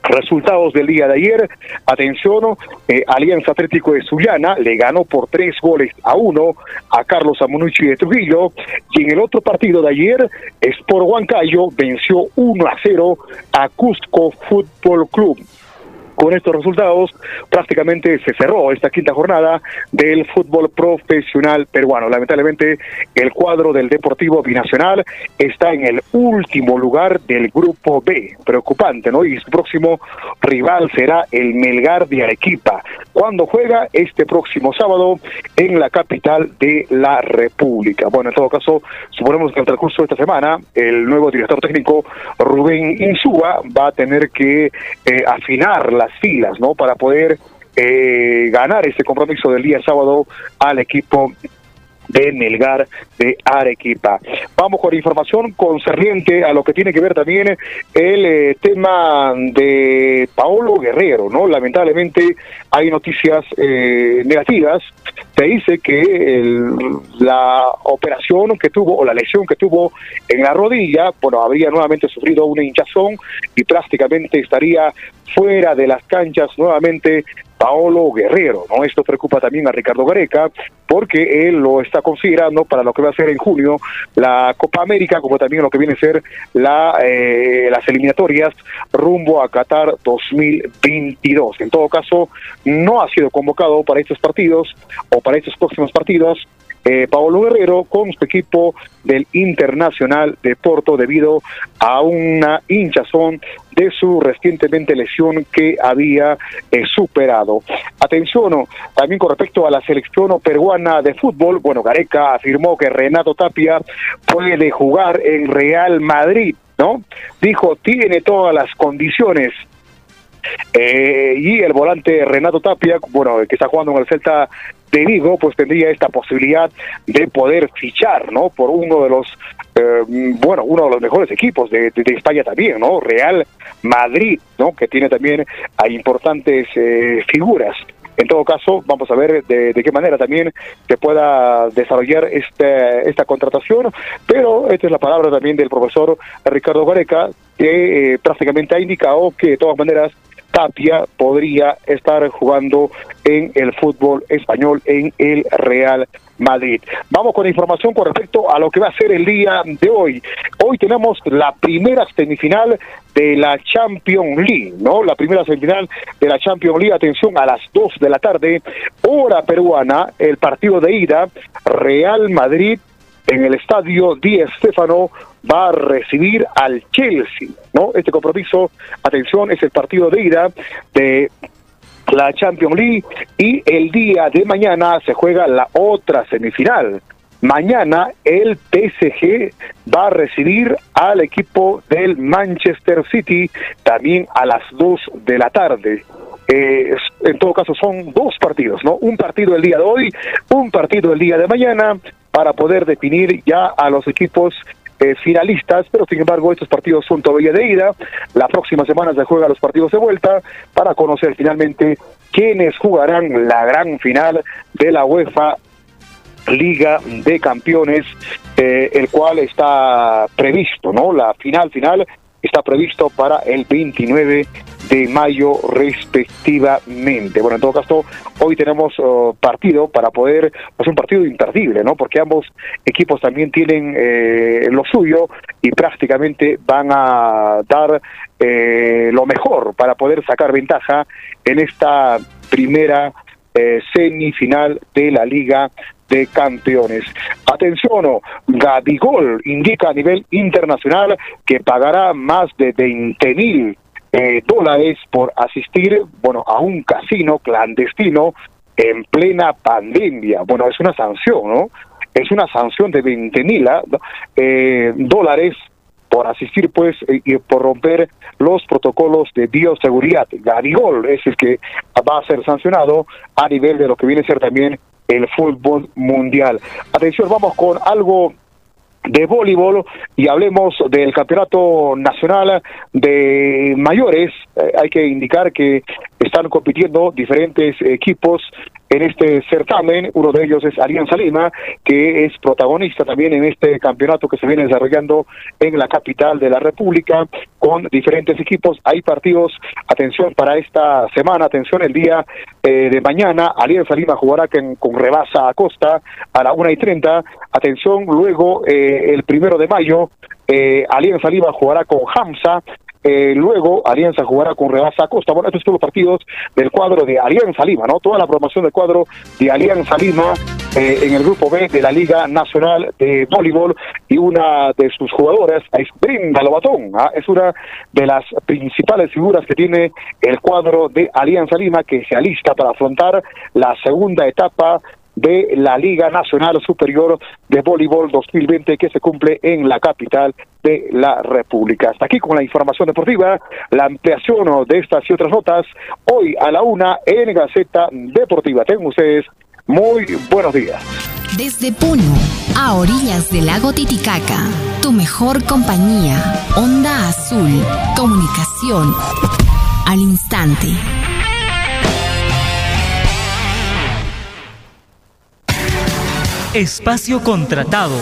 Resultados del día de ayer, atención, eh, Alianza Atlético de Sullana le ganó por tres goles a uno a Carlos Amunucci de Trujillo. Y en el otro partido de ayer, Sport Huancayo venció 1 a 0 a Cusco Fútbol Club con estos resultados prácticamente se cerró esta quinta jornada del fútbol profesional peruano. Lamentablemente el cuadro del Deportivo Binacional está en el último lugar del grupo B. Preocupante, ¿no? Y su próximo rival será el Melgar de Arequipa. Cuando juega este próximo sábado en la capital de la República. Bueno, en todo caso, suponemos que en el transcurso de esta semana el nuevo director técnico Rubén Insúa va a tener que eh, afinar la filas, ¿no? Para poder eh, ganar este compromiso del día sábado al equipo de Melgar de Arequipa. Vamos con información concerniente a lo que tiene que ver también el eh, tema de Paolo Guerrero, ¿no? Lamentablemente hay noticias eh, negativas. Se dice que la operación que tuvo o la lesión que tuvo en la rodilla, bueno, habría nuevamente sufrido una hinchazón y prácticamente estaría fuera de las canchas nuevamente Paolo Guerrero, ¿no? Esto preocupa también a Ricardo Gareca porque él lo está considerando para lo que va a ser en junio la Copa América, como también lo que viene a ser la, eh, las eliminatorias rumbo a Qatar 2022. En todo caso, no ha sido convocado para estos partidos o para estos próximos partidos eh, Paolo Guerrero con su equipo del Internacional de Porto debido a una hinchazón de su recientemente lesión que había eh, superado. Atención, también con respecto a la selección peruana de fútbol, bueno, Gareca afirmó que Renato Tapia puede jugar en Real Madrid, ¿no? Dijo, tiene todas las condiciones eh, y el volante Renato Tapia, bueno, que está jugando en el Celta de Vigo, pues tendría esta posibilidad de poder fichar, ¿no? Por uno de los, eh, bueno, uno de los mejores equipos de, España también, ¿no? Real Madrid, ¿no? Que tiene también a importantes eh, figuras. En todo caso, vamos a ver de, qué manera también se pueda desarrollar este, esta contratación, pero esta es la palabra también del profesor Ricardo Gareca, que eh, prácticamente ha indicado que de todas maneras Tapia podría estar jugando en el fútbol español en el Real Madrid. Vamos con información con respecto a lo que va a ser el día de hoy. Hoy tenemos la primera semifinal de la Champions League, ¿no? La primera semifinal de la Champions League, atención, a las 2 de la tarde, hora peruana, el partido de ida, Real Madrid en el estadio Di Stéfano va a recibir al Chelsea, ¿no? Este compromiso, atención, es el partido de ida de la Champions League y el día de mañana se juega la otra semifinal. Mañana el PSG va a recibir al equipo del Manchester City también a las 2 de la tarde. Eh, en todo caso son dos partidos, ¿no? Un partido el día de hoy, un partido el día de mañana para poder definir ya a los equipos eh, finalistas, pero sin embargo estos partidos son todavía de ida. La próxima semana se juegan los partidos de vuelta para conocer finalmente quiénes jugarán la gran final de la UEFA Liga de Campeones, eh, el cual está previsto, ¿no? La final final está previsto para el 29 de mayo respectivamente. Bueno, en todo caso, hoy tenemos oh, partido para poder, pues un partido imperdible, ¿no? Porque ambos equipos también tienen eh, lo suyo y prácticamente van a dar eh, lo mejor para poder sacar ventaja en esta primera eh, semifinal de la Liga de Campeones. Atención, Gabigol indica a nivel internacional que pagará más de 20 mil eh, dólares por asistir, bueno, a un casino clandestino en plena pandemia. Bueno, es una sanción, ¿no? Es una sanción de 20 mil eh, dólares por asistir, pues, y por romper los protocolos de bioseguridad. Garigol es el que va a ser sancionado a nivel de lo que viene a ser también el fútbol mundial. Atención, vamos con algo de voleibol y hablemos del campeonato nacional de mayores. Eh, hay que indicar que están compitiendo diferentes equipos en este certamen. Uno de ellos es Alianza Lima, que es protagonista también en este campeonato que se viene desarrollando en la capital de la República con diferentes equipos. Hay partidos, atención para esta semana, atención el día eh, de mañana. Alianza Lima jugará con, con Rebasa Acosta a la una y treinta. Atención, luego eh, el primero de mayo, eh, Alianza Lima jugará con Hamza eh, luego Alianza jugará con Rebasa Costa. Bueno, estos son los partidos del cuadro de Alianza Lima, ¿no? Toda la promoción del cuadro de Alianza Lima eh, en el grupo B de la Liga Nacional de Voleibol y una de sus jugadoras es Brinda Lobatón. ¿ah? Es una de las principales figuras que tiene el cuadro de Alianza Lima que se alista para afrontar la segunda etapa de la Liga Nacional Superior de Voleibol 2020 que se cumple en la capital de la República. Hasta aquí con la información deportiva, la ampliación de estas y otras notas hoy a la una en Gaceta Deportiva. Tengan ustedes muy buenos días. Desde Puno, a orillas del lago Titicaca, tu mejor compañía, Onda Azul, comunicación al instante. Espacio contratado.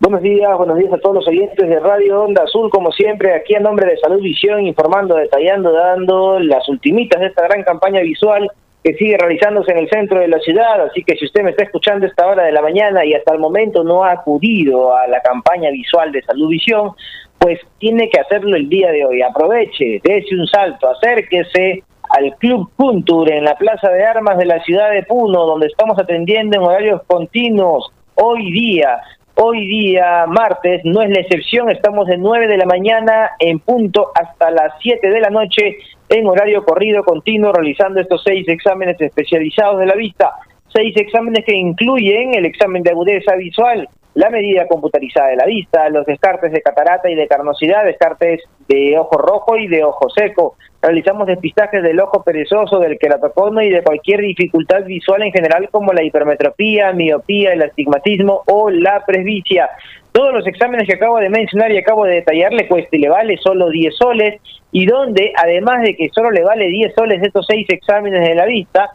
Buenos días, buenos días a todos los oyentes de Radio Onda Azul, como siempre, aquí a nombre de Salud Visión, informando, detallando, dando las ultimitas de esta gran campaña visual que sigue realizándose en el centro de la ciudad, así que si usted me está escuchando a esta hora de la mañana y hasta el momento no ha acudido a la campaña visual de Salud Visión, pues tiene que hacerlo el día de hoy. Aproveche, dése un salto, acérquese al Club Puntur en la Plaza de Armas de la ciudad de Puno, donde estamos atendiendo en horarios continuos. Hoy día, hoy día, martes, no es la excepción, estamos de 9 de la mañana en punto hasta las 7 de la noche en horario corrido continuo, realizando estos seis exámenes especializados de la vista. Seis exámenes que incluyen el examen de agudeza visual, la medida computarizada de la vista, los descartes de catarata y de carnosidad, descartes de ojo rojo y de ojo seco. Realizamos despistajes del ojo perezoso, del queratocono y de cualquier dificultad visual en general como la hipermetropía, miopía, el astigmatismo o la presbicia. Todos los exámenes que acabo de mencionar y acabo de detallar le cuesta y le vale solo 10 soles y donde además de que solo le vale 10 soles estos seis exámenes de la vista,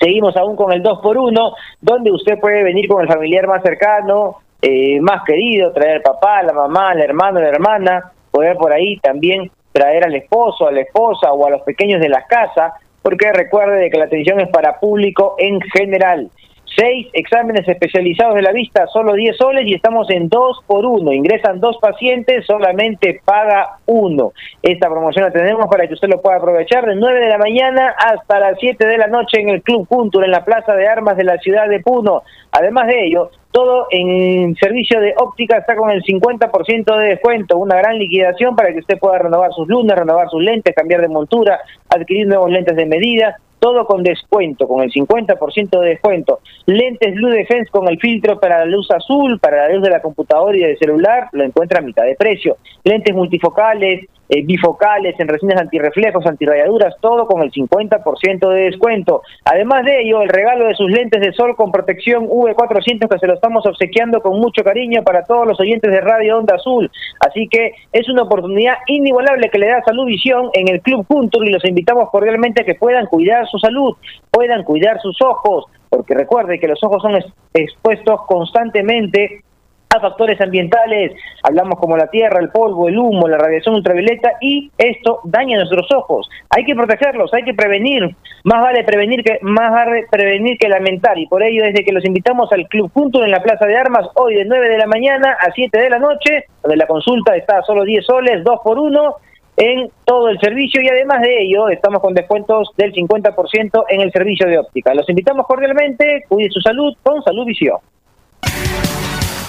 Seguimos aún con el 2 por 1 donde usted puede venir con el familiar más cercano, eh, más querido, traer al papá, la mamá, al hermano, a la hermana, poder por ahí también traer al esposo, a la esposa o a los pequeños de la casa, porque recuerde de que la atención es para público en general. Seis exámenes especializados de la vista, solo 10 soles y estamos en 2 por 1. Ingresan dos pacientes, solamente paga uno. Esta promoción la tenemos para que usted lo pueda aprovechar de 9 de la mañana hasta las 7 de la noche en el Club Puntur, en la Plaza de Armas de la ciudad de Puno. Además de ello, todo en servicio de óptica está con el 50% de descuento, una gran liquidación para que usted pueda renovar sus lunas, renovar sus lentes, cambiar de montura, adquirir nuevos lentes de medida todo con descuento, con el 50% de descuento. Lentes Blue Defense con el filtro para la luz azul, para la luz de la computadora y del celular, lo encuentra a mitad de precio. Lentes multifocales, eh, bifocales, en resinas antirreflejos, antirrayaduras, todo con el 50% de descuento. Además de ello, el regalo de sus lentes de sol con protección V400 que se lo estamos obsequiando con mucho cariño para todos los oyentes de Radio Onda Azul. Así que es una oportunidad inigualable que le da Salud Visión en el Club Punto y los invitamos cordialmente a que puedan cuidar su salud, puedan cuidar sus ojos, porque recuerde que los ojos son expuestos constantemente a factores ambientales, hablamos como la tierra, el polvo, el humo, la radiación ultravioleta y esto daña nuestros ojos. Hay que protegerlos, hay que prevenir. Más vale prevenir que más vale prevenir que lamentar y por ello desde que los invitamos al Club Punto en la Plaza de Armas hoy de 9 de la mañana a 7 de la noche, donde la consulta está a solo 10 soles, 2 por 1 en todo el servicio y además de ello estamos con descuentos del 50% en el servicio de óptica. Los invitamos cordialmente, cuide su salud con Salud Visión.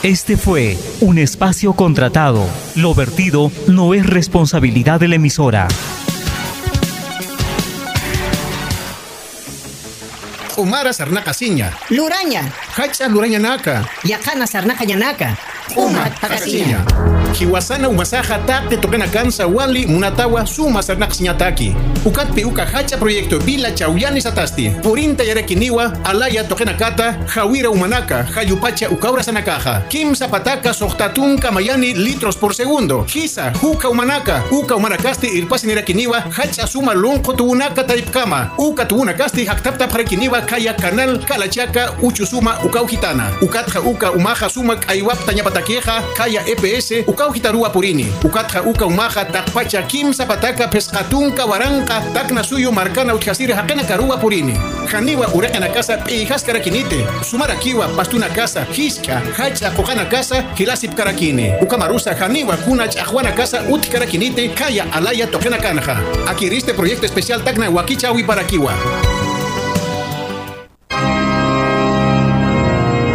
Este fue un espacio contratado. Lo vertido no es responsabilidad de la emisora. Umara sarnaka sinya. Luraña. Hacha luraña naka. Yakana sarnaka yanaka. Uma takasinya. Hiwasana umasaja tapte tokena kansa wali munatawa suma sarnak sinyataki. Ukatpi uka hacha proyecto Vila Chauyani Satasti. Purinta yarekiniwa alaya tokena kata hawira umanaka hayupacha ukaura sanakaja. Kim zapataka sohtatun kamayani litros por segundo. Hisa huka umanaka uka umanakasti irpasi nirakiniwa hacha suma lonko tuunaka taipkama. Uka tuunakasti haktapta parakiniwa kaya kanal kalachaka uchusuma ukaujitana. Ukatja uka umaja suma aiwapta kaya EPS ukaujitarua purini. Ukatja uka umaja takpacha kim zapataka pescatun kawaranka takna suyo marcana uchasiri hakana karua purini. Janiwa urekana casa pijas karakinite. Sumara kiwa pastuna casa hiska hacha kokana casa kilasip karakine. Ukamarusa janiwa kuna chajuana casa uti karakinite kaya alaya tokena kanja. Adquiriste proyecto especial tacna huaquichawi para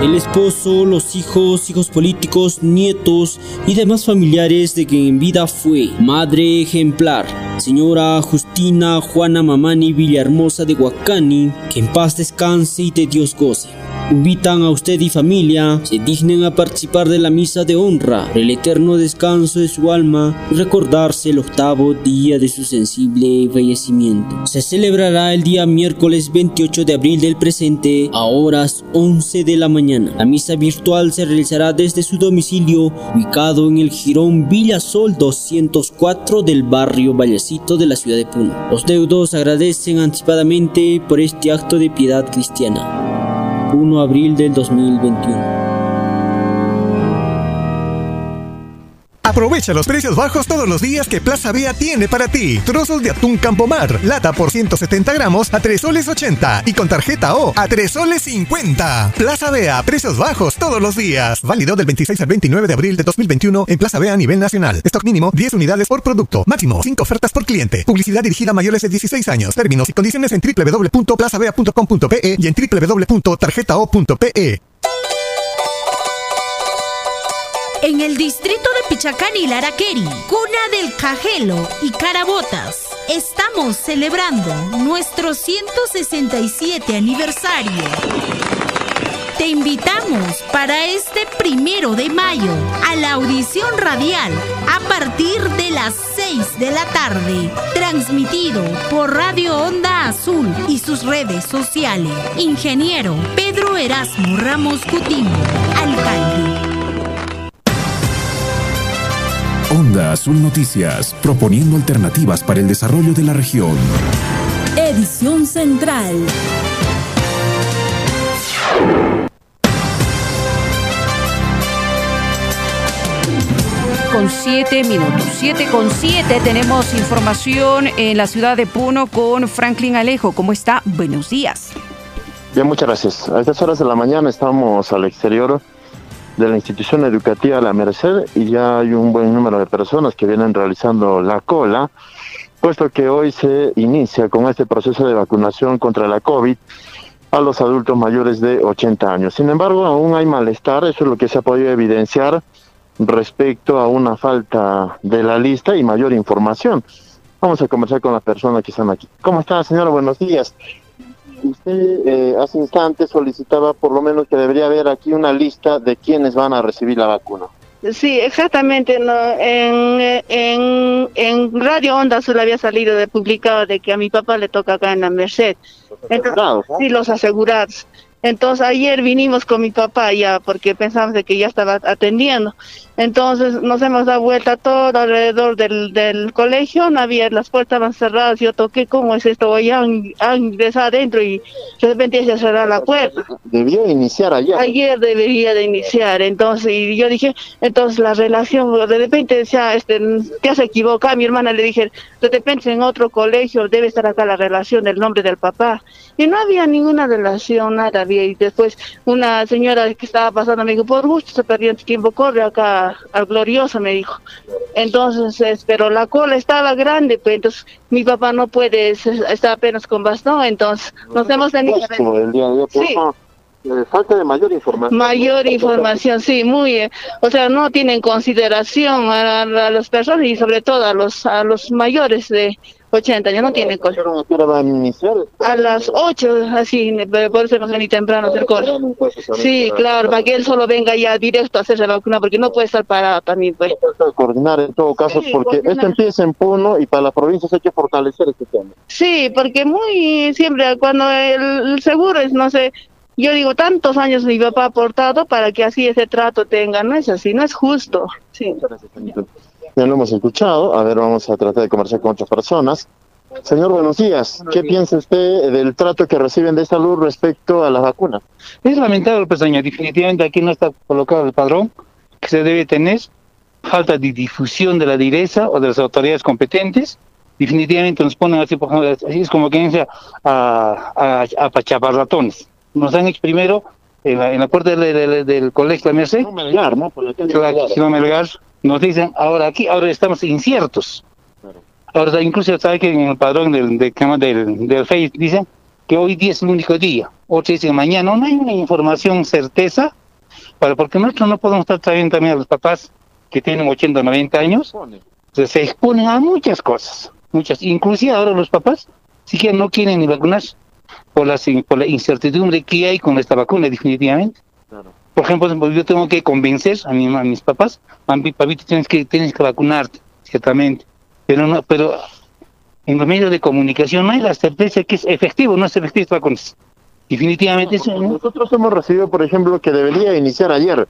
El esposo, los hijos, hijos políticos, nietos y demás familiares de quien en vida fue madre ejemplar, señora Justina Juana Mamani Villahermosa de Huacani, que en paz descanse y de Dios goce. Invitan a usted y familia, se dignen a participar de la misa de honra el eterno descanso de su alma y recordarse el octavo día de su sensible fallecimiento. Se celebrará el día miércoles 28 de abril del presente a horas 11 de la mañana. La misa virtual se realizará desde su domicilio ubicado en el Girón Villasol 204 del barrio Vallecito de la ciudad de Puno. Los deudos agradecen anticipadamente por este acto de piedad cristiana. 1 de abril del 2021. Aprovecha los precios bajos todos los días que Plaza Vea tiene para ti. Trozos de atún Campomar, lata por 170 gramos a 3 soles 80 y con tarjeta O a 3 soles 50. Plaza Vea, precios bajos todos los días. Válido del 26 al 29 de abril de 2021 en Plaza Vea a nivel nacional. Stock mínimo 10 unidades por producto. Máximo 5 ofertas por cliente. Publicidad dirigida a mayores de 16 años. Términos y condiciones en www.plazavea.com.pe y en www.tarjetao.pe. En el distrito de Pichacán y Laraqueri, cuna del Cajelo y Carabotas, estamos celebrando nuestro 167 aniversario. Te invitamos para este primero de mayo a la audición radial a partir de las 6 de la tarde, transmitido por Radio Onda Azul y sus redes sociales. Ingeniero Pedro Erasmo Ramos Coutinho, alcalde. Onda Azul Noticias, proponiendo alternativas para el desarrollo de la región. Edición Central. Con siete minutos, siete con siete tenemos información en la ciudad de Puno con Franklin Alejo. ¿Cómo está? Buenos días. Bien, muchas gracias. A estas horas de la mañana estamos al exterior de la institución educativa La Merced y ya hay un buen número de personas que vienen realizando la cola, puesto que hoy se inicia con este proceso de vacunación contra la COVID a los adultos mayores de 80 años. Sin embargo, aún hay malestar, eso es lo que se ha podido evidenciar respecto a una falta de la lista y mayor información. Vamos a conversar con las personas que están aquí. ¿Cómo está, señora? Buenos días. Usted eh, hace instantes solicitaba por lo menos que debería haber aquí una lista de quienes van a recibir la vacuna. Sí, exactamente. No, en, en, en Radio Onda Azul había salido de publicado de que a mi papá le toca acá en la Merced. Entonces, sí, los asegurados. Entonces ayer vinimos con mi papá ya porque pensamos de que ya estaba atendiendo. Entonces nos hemos dado vuelta todo alrededor del, del colegio, no había, las puertas estaban cerradas, yo toqué cómo es esto, voy a ingresar adentro y de repente se cerró la puerta. Debió iniciar ayer. Ayer debería de iniciar, entonces, y yo dije, entonces la relación, de repente decía, este, te has equivocado, mi hermana le dije, de repente en otro colegio debe estar acá la relación del nombre del papá. Y no había ninguna relación, nada había. Y después una señora que estaba pasando me dijo, por gusto se perdió el tiempo, corre acá al glorioso, me dijo. Entonces, pero la cola estaba grande, pues entonces mi papá no puede, está apenas con bastón, entonces nos hemos tenido... El día de hoy, Sí. Eh, falta de mayor información. Mayor información, sí, muy, eh, o sea, no tienen consideración a, a las personas y sobre todo a los a los mayores de 80 años, no tiene va a iniciar? A las 8, así, por eso no ni temprano hacer cole. Sí, claro, para que él solo venga ya directo a hacerse la vacuna, porque no puede estar parado también, pues. Coordinar en todo caso, Sí, porque coordinar. esto empieza en Puno y para la provincia hay que fortalecer este tema. Sí, porque muy siempre cuando el, seguro es, no sé, yo digo, tantos años mi papá ha aportado para que así ese trato tenga, no es así, no es justo. Sí. Ya lo hemos escuchado, a ver, vamos a tratar de conversar con otras personas. Señor, buenos días. ¿Qué piensa usted del trato que reciben de salud respecto a las vacunas? Es lamentable, pues, señor. Definitivamente aquí no está colocado el padrón que se debe tener. Falta de difusión de la direza o de las autoridades competentes. Definitivamente nos ponen así, por ejemplo, así es como que dice a, a, a ratones. Nos han hecho primero en la, en la puerta del, del, del colegio La Merced. Melgar, ¿no? Por la calle Melgar. Nos dicen, ahora aquí, ahora estamos inciertos. Ahora, incluso sabe que en el padrón del, del, del, del Face dicen que hoy día es el único día. Otros dicen mañana. No hay una información certeza, para, porque nosotros no podemos estar trayendo también a los papás que tienen 80 o 90 años. Se exponen a muchas cosas. muchas Inclusive ahora los papás siquiera no quieren ni vacunarse por la, por la incertidumbre que hay con esta vacuna, definitivamente. Por ejemplo, yo tengo que convencer a, mi, a mis papás, "Papi, papito, tienes que, tienes que vacunarte, ciertamente. Pero no, pero en los medios de comunicación no hay la certeza que es efectivo, no es efectivo esta. Definitivamente eso, ¿no? Nosotros hemos recibido, por ejemplo, que debería iniciar ayer.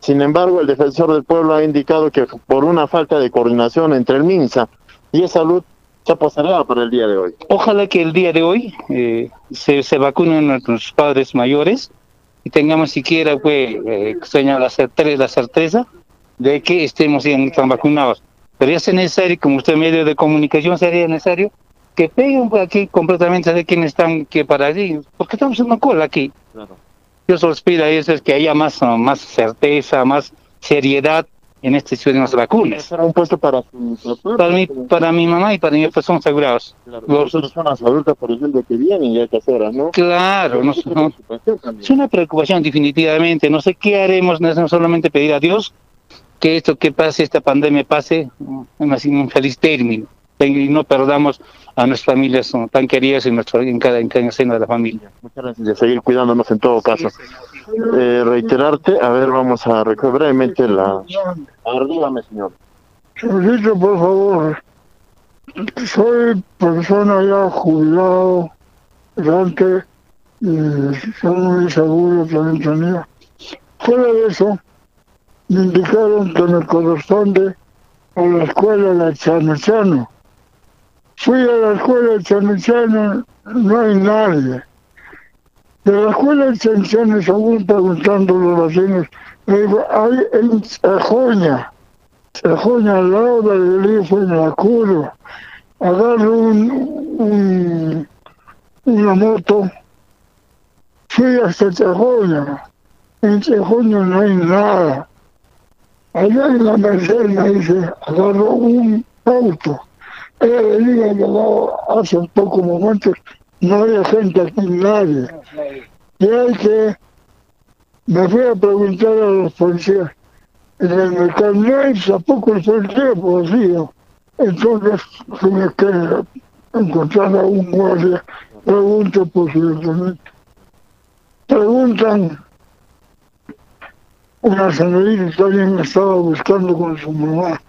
Sin embargo, el defensor del pueblo ha indicado que por una falta de coordinación entre el MINSA y el Salud se ha postergado para el día de hoy. Ojalá que el día de hoy eh, se, se vacunen nuestros padres mayores y tengamos siquiera pues, eh, la, certeza, la certeza de que estemos bien vacunados. Pero ya es necesario, como usted medio de comunicación, sería necesario que peguen por aquí completamente de quiénes están que para allí, porque estamos en una cola aquí. Yo solo pido a ellos es que haya más, más certeza, más seriedad en este estudio de las vacunas. Será un puesto para Para mi, para mi mamá y para mi pues son asegurados. Los personas adultas, por ejemplo, que vienen ya a estas horas, ¿no? Claro, no, no- es una preocupación definitivamente. No sé qué haremos, no solamente pedir a Dios que esto que pase, esta pandemia pase en un feliz término y no perdamos a nuestras familias tan queridas en, nuestro, en, cada, en cada seno de la familia. Muchas gracias de seguir cuidándonos en todo caso. Eh, reiterarte, a ver, vamos a recoger brevemente la... A ver, dígame, señor. Solicito, por favor, soy persona ya jubilado, grande, y soy muy seguro también tenía. Fuera de eso, me indicaron que me corresponde a la escuela de Chanuchano. Fui a la escuela de Chanuchano, no hay nadie. De la escuela de Chanuchano, según preguntando los vecinos, me dijo, hay en Cejoña. Cejoña al lado del grifo en la curva. Agarro un, un- una moto, fui hasta Cejoña. En Cejoña no hay nada. Allá en la Merced me dice, agarro un auto. Ella venía llegado hace un poco momentos, no había gente aquí, nadie. Y hay que, me fui a preguntar a los policías, en el mercado no hay tampoco el policía vacío. Entonces tuve que encontrar a un guardia, pregunto posiblemente. Preguntan, una señorita también estaba buscando con su mamá.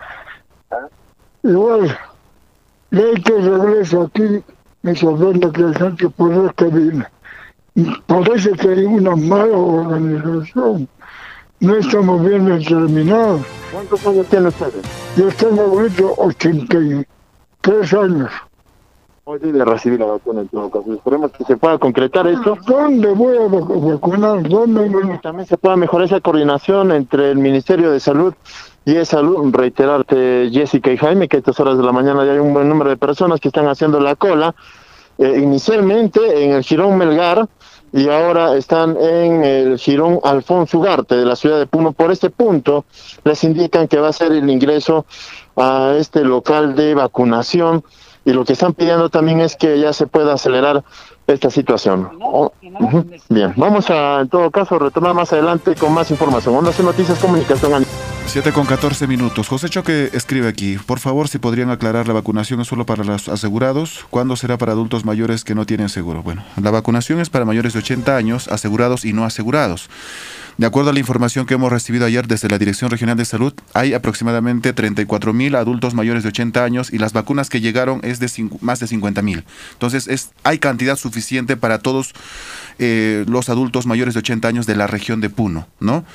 Igual, de que regreso aquí, me sorprende que hay gente por eso que vine. Parece que hay una mala organización. No estamos bien determinados. ¿Cuántos años tiene usted? Yo tengo ahorita 83 años. Hoy debe recibir la vacuna en todo caso. Esperemos que se pueda concretar esto. ¿Dónde voy a vac- vacunar? ¿Dónde. También se pueda mejorar esa coordinación entre el Ministerio de Salud y Salud. Reiterarte, Jessica y Jaime, que a estas horas de la mañana ya hay un buen número de personas que están haciendo la cola. eh, inicialmente en el Girón Melgar y ahora están en el Girón Alfonso Ugarte de la ciudad de Puno. Por este punto les indican que va a ser el ingreso a este local de vacunación y lo que están pidiendo también es que ya se pueda acelerar esta situación. Oh. Bien, vamos a en todo caso retomar más adelante con más información. Onda Cero Noticias Comunicación. 7 con 14 minutos. José Choque escribe aquí, por favor, si podrían aclarar, la vacunación es solo para los asegurados, ¿cuándo será para adultos mayores que no tienen seguro? Bueno, la vacunación es para mayores de 80 años, asegurados y no asegurados. De acuerdo a la información que hemos recibido ayer desde la Dirección Regional de Salud, hay aproximadamente 34 mil adultos mayores de 80 años y las vacunas que llegaron es de más de 50 mil. Entonces, es, hay cantidad suficiente para todos eh, los adultos mayores de 80 años de la región de Puno, ¿no?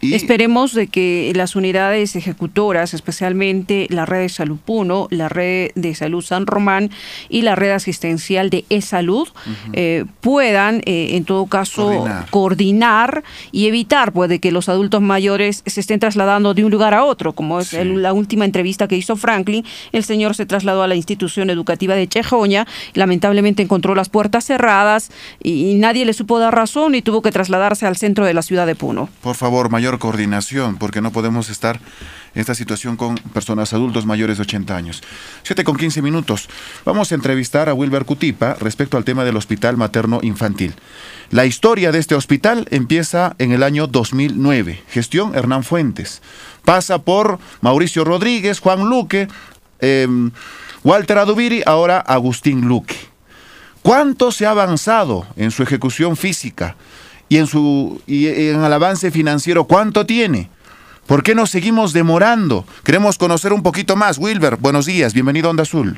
Esperemos de que las unidades ejecutoras, especialmente la red de salud Puno, la red de salud San Román y la red asistencial de e-salud, eh, puedan, eh, en todo caso, coordinar. y evitar pues, de que los adultos mayores se estén trasladando de un lugar a otro, como es la última entrevista que hizo Franklin. El señor se trasladó a la institución educativa de Chejoña, lamentablemente encontró las puertas cerradas y, y nadie le supo dar razón y tuvo que trasladarse al centro de la ciudad de Puno. Por favor, mayor coordinación, porque no podemos estar en esta situación con personas adultos mayores de 80 años. 7 con 15 minutos. Vamos a entrevistar a Wilber Cutipa respecto al tema del Hospital Materno Infantil. La historia de este hospital empieza en el año 2009. Gestión Hernán Fuentes. Pasa por Mauricio Rodríguez, Juan Luque, em, Walter Adubiri, ahora Agustín Luque. ¿Cuánto se ha avanzado en su ejecución física? Y en, su, y en el avance financiero, ¿cuánto tiene? ¿Por qué nos seguimos demorando? Queremos conocer un poquito más. Wilber, buenos días, bienvenido a Onda Azul.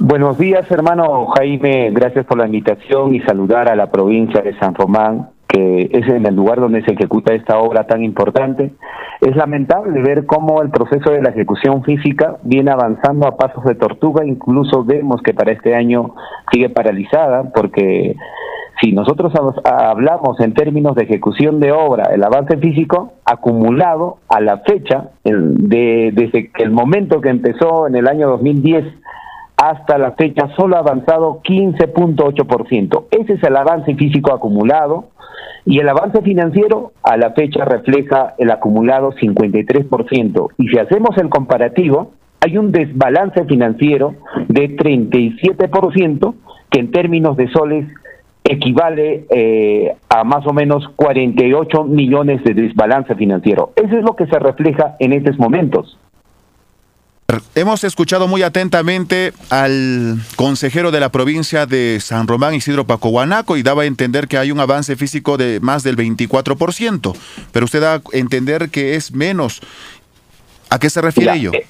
Buenos días, hermano Jaime, gracias por la invitación y saludar a la provincia de San Román, que es en el lugar donde se ejecuta esta obra tan importante. Es lamentable ver cómo el proceso de la ejecución física viene avanzando a pasos de tortuga, incluso vemos que para este año sigue paralizada porque si nosotros hablamos en términos de ejecución de obra, el avance físico acumulado a la fecha, de, desde el momento que empezó en el año 2010 hasta la fecha, solo ha avanzado 15.8%. Ese es el avance físico acumulado y el avance financiero a la fecha refleja el acumulado 53%. Y si hacemos el comparativo, hay un desbalance financiero de 37% que en términos de soles equivale eh, a más o menos 48 millones de desbalance financiero. Eso es lo que se refleja en estos momentos. Hemos escuchado muy atentamente al consejero de la provincia de San Román, Isidro Pacohuanaco, y daba a entender que hay un avance físico de más del 24%, pero usted da a entender que es menos. ¿A qué se refiere ello? Eh,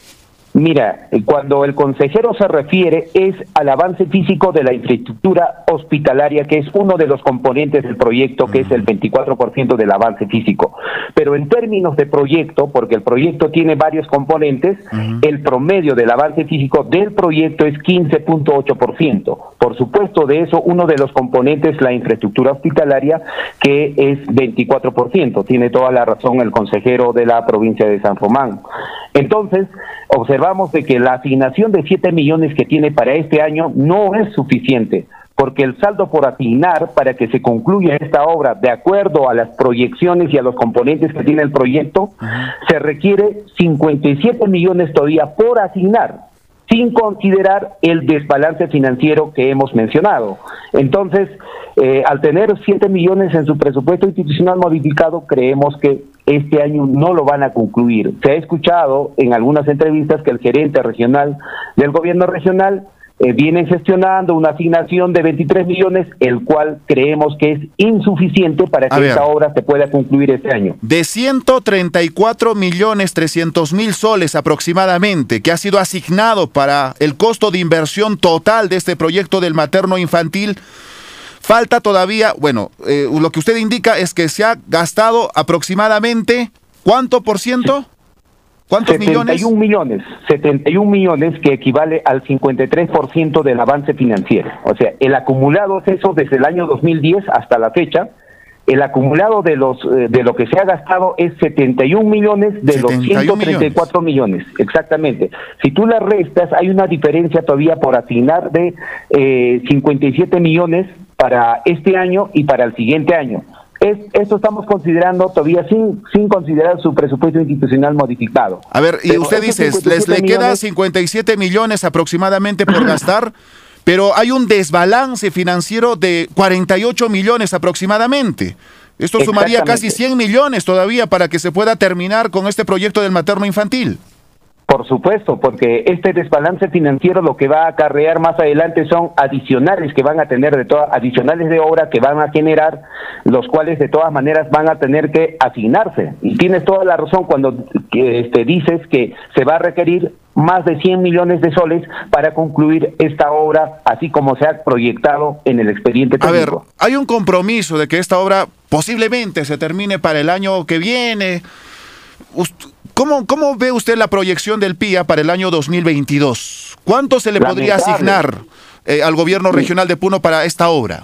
Mira, cuando el consejero se refiere es al avance físico de la infraestructura hospitalaria, que es uno de los componentes del proyecto, que es el 24% del avance físico. Pero en términos de proyecto, porque el proyecto tiene varios componentes, el promedio del avance físico del proyecto es 15.8%. Por supuesto, de eso uno de los componentes, la infraestructura hospitalaria, que es 24%. Tiene toda la razón el consejero de la provincia de San Román. Entonces, observamos de que la asignación de 7 millones que tiene para este año no es suficiente, porque el saldo por asignar para que se concluya esta obra de acuerdo a las proyecciones y a los componentes que tiene el proyecto, se requiere 57 millones todavía por asignar sin considerar el desbalance financiero que hemos mencionado. Entonces, eh, al tener 7 millones en su presupuesto institucional modificado, creemos que este año no lo van a concluir. Se ha escuchado en algunas entrevistas que el gerente regional del gobierno regional eh, viene gestionando una asignación de 23 millones, el cual creemos que es insuficiente para que esta obra se pueda concluir este año. De 134 millones 300 mil soles aproximadamente, que ha sido asignado para el costo de inversión total de este proyecto del materno infantil, falta todavía, bueno, eh, lo que usted indica es que se ha gastado aproximadamente, ¿cuánto por ciento? ¿Cuántos 71 millones? 71 millones que equivale al 53% del avance financiero. O sea, el acumulado es eso desde el año 2010 hasta la fecha. El acumulado de los eh, de lo que se ha gastado es 71 millones de los 134 millones. exactamente. Si tú la restas, hay una diferencia todavía por asignar de eh, 57 millones para este año y para el siguiente año. Es, esto estamos considerando todavía sin, sin considerar su presupuesto institucional modificado. A ver, y usted dice, les le queda 57 millones aproximadamente por gastar, pero hay un desbalance financiero de 48 millones aproximadamente. Esto sumaría casi 100 millones todavía para que se pueda terminar con este proyecto del materno infantil. Por supuesto, porque este desbalance financiero lo que va a acarrear más adelante son adicionales que van a tener de todas adicionales de obra que van a generar, los cuales de todas maneras van a tener que asignarse. Y tienes toda la razón cuando este, dices que se va a requerir más de 100 millones de soles para concluir esta obra, así como se ha proyectado en el expediente técnico. A ver, hay un compromiso de que esta obra posiblemente se termine para el año que viene. ¿Cómo, ¿Cómo ve usted la proyección del PIA para el año 2022? ¿Cuánto se le podría asignar eh, al gobierno regional de Puno para esta obra?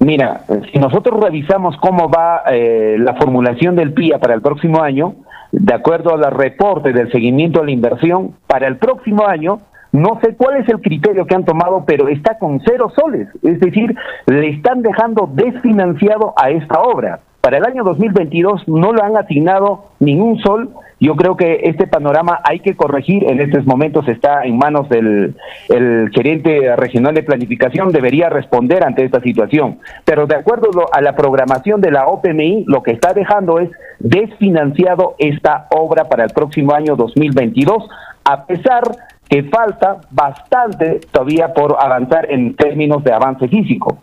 Mira, si nosotros revisamos cómo va eh, la formulación del PIA para el próximo año, de acuerdo al reporte del seguimiento de la inversión, para el próximo año, no sé cuál es el criterio que han tomado, pero está con cero soles, es decir, le están dejando desfinanciado a esta obra. Para el año 2022 no lo han asignado ningún sol yo creo que este panorama hay que corregir. En estos momentos está en manos del el gerente regional de planificación, debería responder ante esta situación. Pero de acuerdo a la programación de la OPMI, lo que está dejando es desfinanciado esta obra para el próximo año 2022, a pesar que falta bastante todavía por avanzar en términos de avance físico.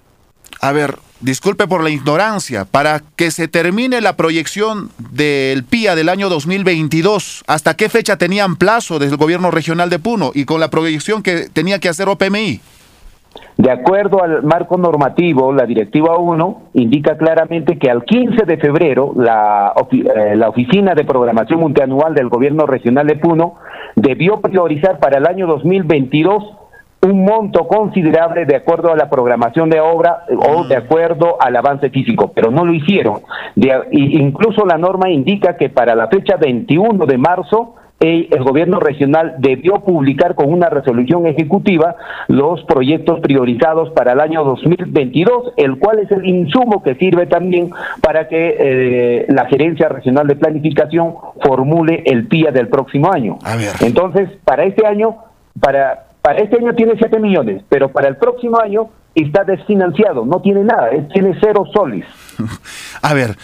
A ver, disculpe por la ignorancia, para que se termine la proyección del PIA del año 2022, ¿hasta qué fecha tenían plazo desde el gobierno regional de Puno y con la proyección que tenía que hacer OPMI? De acuerdo al marco normativo, la Directiva 1 indica claramente que al 15 de febrero la, eh, la Oficina de Programación Multianual del Gobierno Regional de Puno debió priorizar para el año 2022 un monto considerable de acuerdo a la programación de obra o de acuerdo al avance físico, pero no lo hicieron. incluso la norma indica que para la fecha 21 de marzo el, el gobierno regional debió publicar con una resolución ejecutiva los proyectos priorizados para el año 2022, el cual es el insumo que sirve también para que eh, la gerencia regional de planificación formule el PIA del próximo año. Entonces, para este año, para para este año tiene 7 millones, pero para el próximo año está desfinanciado, no tiene nada, tiene cero soles. A ver,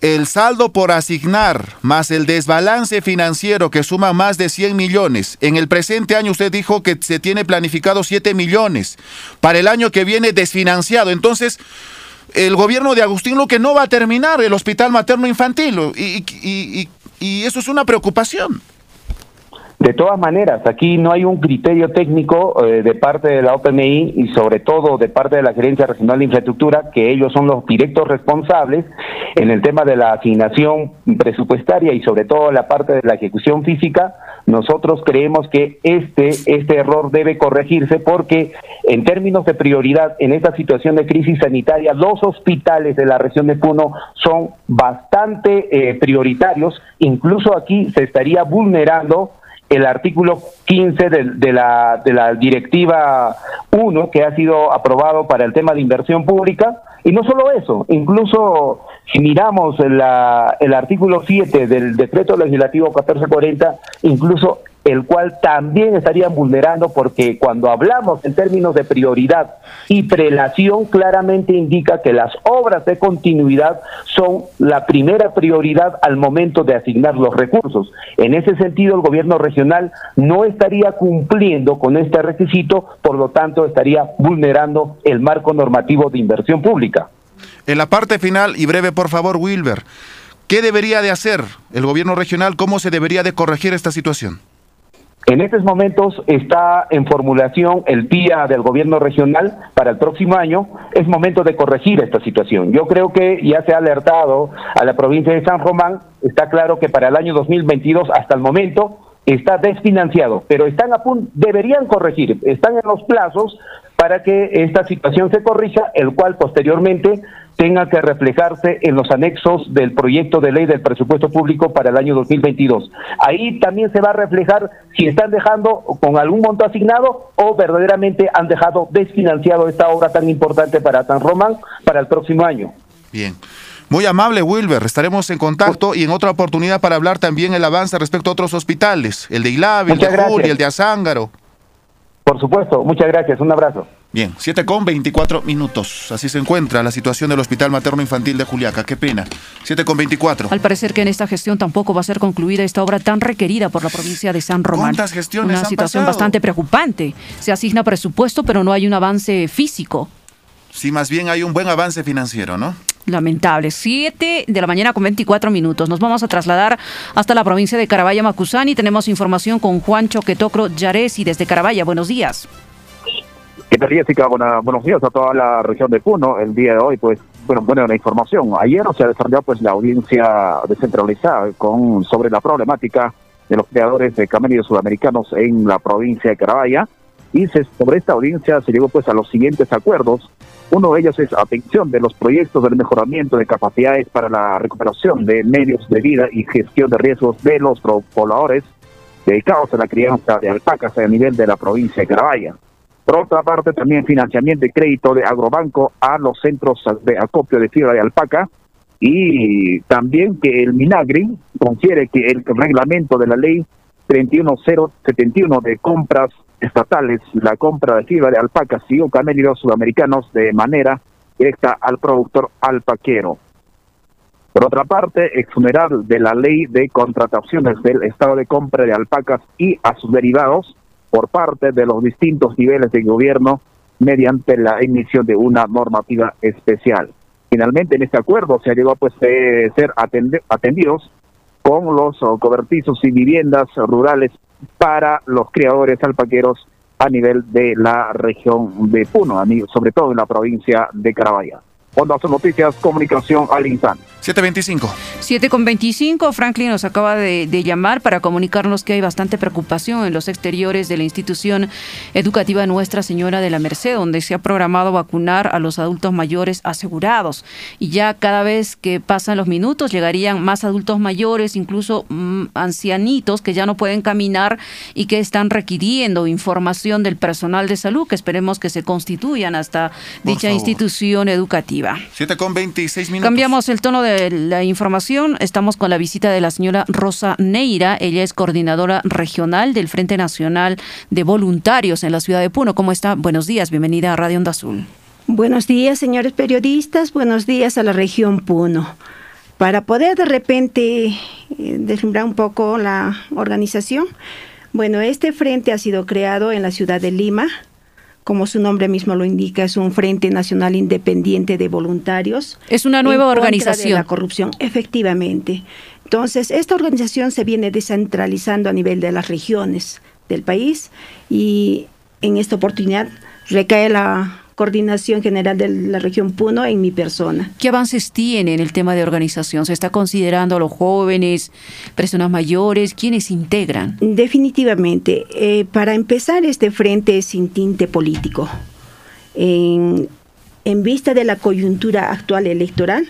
el saldo por asignar más el desbalance financiero que suma más de 100 millones. En el presente año usted dijo que se tiene planificado 7 millones. Para el año que viene desfinanciado. Entonces, el gobierno de Agustín Luque no va a terminar el hospital materno infantil y, y eso es una preocupación. De todas maneras, aquí no hay un criterio técnico eh, de parte de la OPMI y sobre todo de parte de la Gerencia Regional de Infraestructura, que ellos son los directos responsables en el tema de la asignación presupuestaria y sobre todo la parte de la ejecución física. Nosotros creemos que este, este error debe corregirse porque en términos de prioridad en esta situación de crisis sanitaria, los hospitales de la región de Puno son bastante eh, prioritarios. Incluso aquí se estaría vulnerando el artículo 15 de, la, de la Directiva 1 que ha sido aprobado para el tema de inversión pública. Y no solo eso, incluso si miramos la, el artículo 7 del decreto legislativo 1440, incluso el cual también estarían vulnerando porque cuando hablamos en términos de prioridad y prelación claramente indica que las obras de continuidad son la primera prioridad al momento de asignar los recursos. En ese sentido, el gobierno regional no estaría cumpliendo con este requisito, por lo tanto, estaría vulnerando el marco normativo de inversión pública. En la parte final, y breve por favor, Wilber, ¿qué debería de hacer el gobierno regional? ¿Cómo se debería de corregir esta situación? En estos momentos está en formulación el PIA del gobierno regional para el próximo año. Es momento de corregir esta situación. Yo creo que ya se ha alertado a la provincia de San Román. Está claro que para el año 2022 hasta el momento está desfinanciado, pero están a punto, deberían corregir, están en los plazos para que esta situación se corrija, el cual posteriormente tenga que reflejarse en los anexos del proyecto de ley del presupuesto público para el año 2022. Ahí también se va a reflejar si están dejando con algún monto asignado o verdaderamente han dejado desfinanciado esta obra tan importante para San Román para el próximo año. Bien. Muy amable, Wilber. Estaremos en contacto y en otra oportunidad para hablar también el avance respecto a otros hospitales, el de Ilavi, el de Juli, el de Azángaro. Por supuesto, muchas gracias. Un abrazo. Bien, 7 con 24 minutos. Así se encuentra la situación del Hospital Materno Infantil de Juliaca. Qué pena. 7 con 24. Al parecer que en esta gestión tampoco va a ser concluida esta obra tan requerida por la provincia de San Román. ¿Cuántas gestiones Una han situación pasado? bastante preocupante. Se asigna presupuesto, pero no hay un avance físico. Sí, más bien hay un buen avance financiero, ¿no? Lamentable. 7 de la mañana con 24 minutos. Nos vamos a trasladar hasta la provincia de Carabaya, Macusani. Tenemos información con Juancho Quetocro Yaresi desde Carabaya. Buenos días. ¿Qué tal, Jessica? Buenos días a toda la región de Puno. El día de hoy, pues, bueno, buena la información. Ayer se desarrolló, pues, la audiencia descentralizada con sobre la problemática de los creadores de camellos sudamericanos en la provincia de Carabaya. Y sobre esta audiencia se llegó, pues, a los siguientes acuerdos. Uno de ellos es atención de los proyectos del mejoramiento de capacidades para la recuperación de medios de vida y gestión de riesgos de los pobladores dedicados a la crianza de alpacas a nivel de la provincia de Carabaya. Por otra parte, también financiamiento y crédito de Agrobanco a los centros de acopio de fibra de alpaca y también que el Minagri confiere que el reglamento de la ley 31071 de compras estatales, la compra de fibra de alpacas y o camellos sudamericanos de manera directa al productor alpaquero. Por otra parte, exonerar de la ley de contrataciones del estado de compra de alpacas y a sus derivados por parte de los distintos niveles de gobierno mediante la emisión de una normativa especial. Finalmente, en este acuerdo se ha llegado pues, a ser atendidos con los oh, cobertizos y viviendas rurales para los criadores alpaqueros a nivel de la región de Puno, a sobre todo en la provincia de Carabaya. Onda noticias, comunicación al instante. 725. 7 con 25, Franklin nos acaba de, de llamar para comunicarnos que hay bastante preocupación en los exteriores de la institución educativa Nuestra Señora de la Merced, donde se ha programado vacunar a los adultos mayores asegurados. Y ya cada vez que pasan los minutos llegarían más adultos mayores, incluso mm, ancianitos que ya no pueden caminar y que están requiriendo información del personal de salud, que esperemos que se constituyan hasta dicha favor. institución educativa. 7 con 26 minutos. Cambiamos el tono de la información. Estamos con la visita de la señora Rosa Neira. Ella es coordinadora regional del Frente Nacional de Voluntarios en la ciudad de Puno. ¿Cómo está? Buenos días. Bienvenida a Radio Onda Azul. Buenos días, señores periodistas. Buenos días a la región Puno. Para poder de repente eh, deslumbrar un poco la organización, bueno, este frente ha sido creado en la ciudad de Lima. Como su nombre mismo lo indica, es un Frente Nacional Independiente de Voluntarios. Es una en nueva contra organización. De la corrupción, efectivamente. Entonces, esta organización se viene descentralizando a nivel de las regiones del país y en esta oportunidad recae la coordinación general de la región Puno en mi persona. ¿Qué avances tiene en el tema de organización? ¿Se está considerando a los jóvenes, personas mayores? ¿Quiénes integran? Definitivamente. eh, para empezar, este frente es sin tinte político. En, en vista de la coyuntura actual electoral,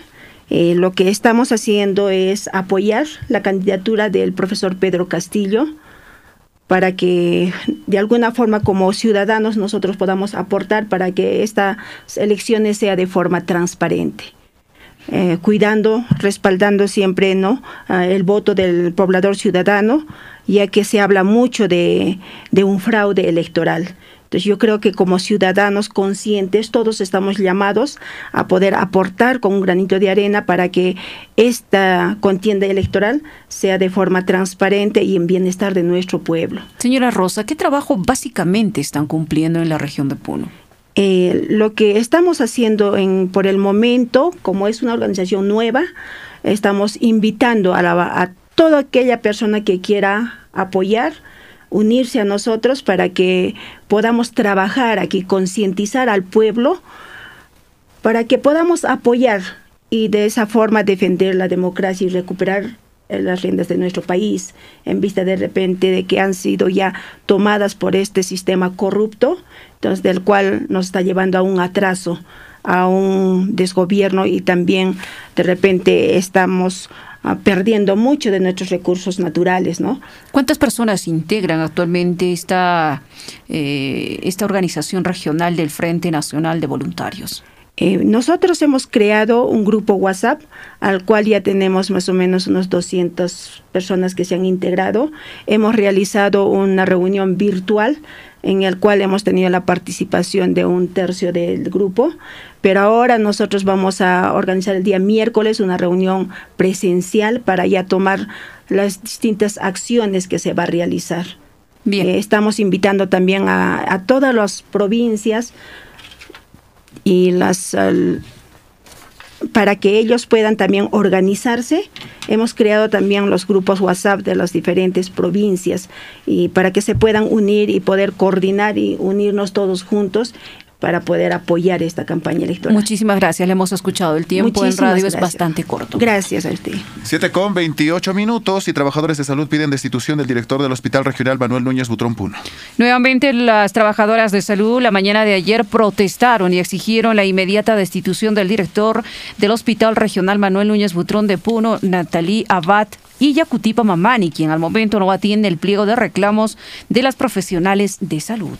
eh, lo que estamos haciendo es apoyar la candidatura del profesor Pedro Castillo para que de alguna forma como ciudadanos nosotros podamos aportar para que estas elecciones sea de forma transparente. Eh, cuidando, respaldando siempre no el voto del poblador ciudadano, ya que se habla mucho de, de un fraude electoral. Entonces yo creo que como ciudadanos conscientes todos estamos llamados a poder aportar con un granito de arena para que esta contienda electoral sea de forma transparente y en bienestar de nuestro pueblo. Señora Rosa, ¿qué trabajo básicamente están cumpliendo en la región de Puno? Eh, lo que estamos haciendo en, por el momento, como es una organización nueva, estamos invitando a, la- a toda aquella persona que quiera apoyar, unirse a nosotros para que podamos trabajar aquí, concientizar al pueblo, para que podamos apoyar y de esa forma defender la democracia y recuperar eh, las riendas de nuestro país en vista de repente de que han sido ya tomadas por este sistema corrupto, entonces del cual nos está llevando a un atraso, a un desgobierno y también de repente estamos perdiendo mucho de nuestros recursos naturales, ¿no? ¿Cuántas personas integran actualmente esta, eh, esta organización regional del Frente Nacional de Voluntarios? Eh, nosotros hemos creado un grupo WhatsApp al cual ya tenemos más o menos unos 200 personas que se han integrado. Hemos realizado una reunión virtual en el cual hemos tenido la participación de un tercio del grupo, pero ahora nosotros vamos a organizar el día miércoles una reunión presencial para ya tomar las distintas acciones que se va a realizar. Bien. Eh, estamos invitando también a, a todas las provincias y las para que ellos puedan también organizarse. Hemos creado también los grupos WhatsApp de las diferentes provincias y para que se puedan unir y poder coordinar y unirnos todos juntos para poder apoyar esta campaña electoral. Muchísimas gracias, le hemos escuchado. El tiempo en radio es bastante corto. Gracias a usted. 7 con 28 minutos y trabajadores de salud piden destitución del director del Hospital Regional Manuel Núñez Butrón Puno. Nuevamente las trabajadoras de salud la mañana de ayer protestaron y exigieron la inmediata destitución del director del Hospital Regional Manuel Núñez Butrón de Puno, Natalí Abad y Yacutipa Mamani, quien al momento no atiende el pliego de reclamos de las profesionales de salud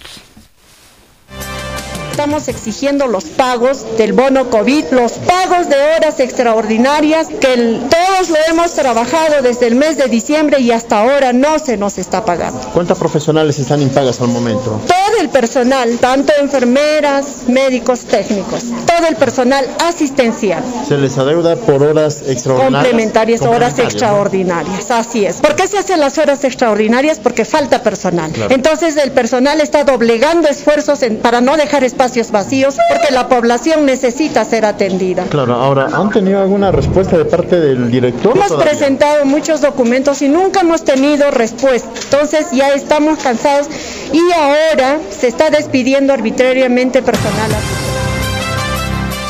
estamos exigiendo los pagos del bono COVID, los pagos de horas extraordinarias que todos lo hemos trabajado desde el mes de diciembre y hasta ahora no se nos está pagando. ¿Cuántas profesionales están impagas al momento? Todo el personal, tanto enfermeras, médicos, técnicos, todo el personal asistencial. ¿Se les adeuda por horas extraordinarias? Complementarias, horas extraordinarias, así es. ¿Por qué se hacen las horas extraordinarias? Porque falta personal. Entonces el personal está doblegando esfuerzos para no dejar espacio espacios vacíos porque la población necesita ser atendida. Claro, ahora, ¿han tenido alguna respuesta de parte del director? Hemos presentado muchos documentos y nunca hemos tenido respuesta. Entonces ya estamos cansados y ahora se está despidiendo arbitrariamente personal.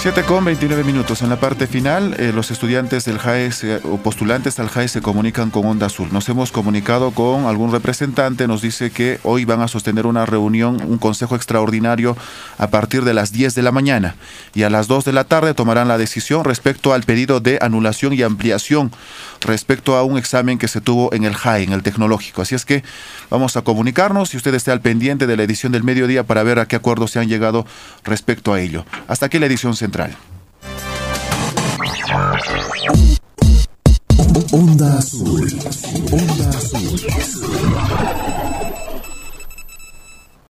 7 con 29 minutos. En la parte final, eh, los estudiantes del JAES eh, o postulantes al JAES se comunican con Onda Azul. Nos hemos comunicado con algún representante, nos dice que hoy van a sostener una reunión, un consejo extraordinario a partir de las 10 de la mañana y a las 2 de la tarde tomarán la decisión respecto al pedido de anulación y ampliación respecto a un examen que se tuvo en el JAE, en el tecnológico. Así es que vamos a comunicarnos y usted esté al pendiente de la edición del mediodía para ver a qué acuerdos se han llegado respecto a ello. Hasta aquí la edición central. Onda Azul. Onda Azul.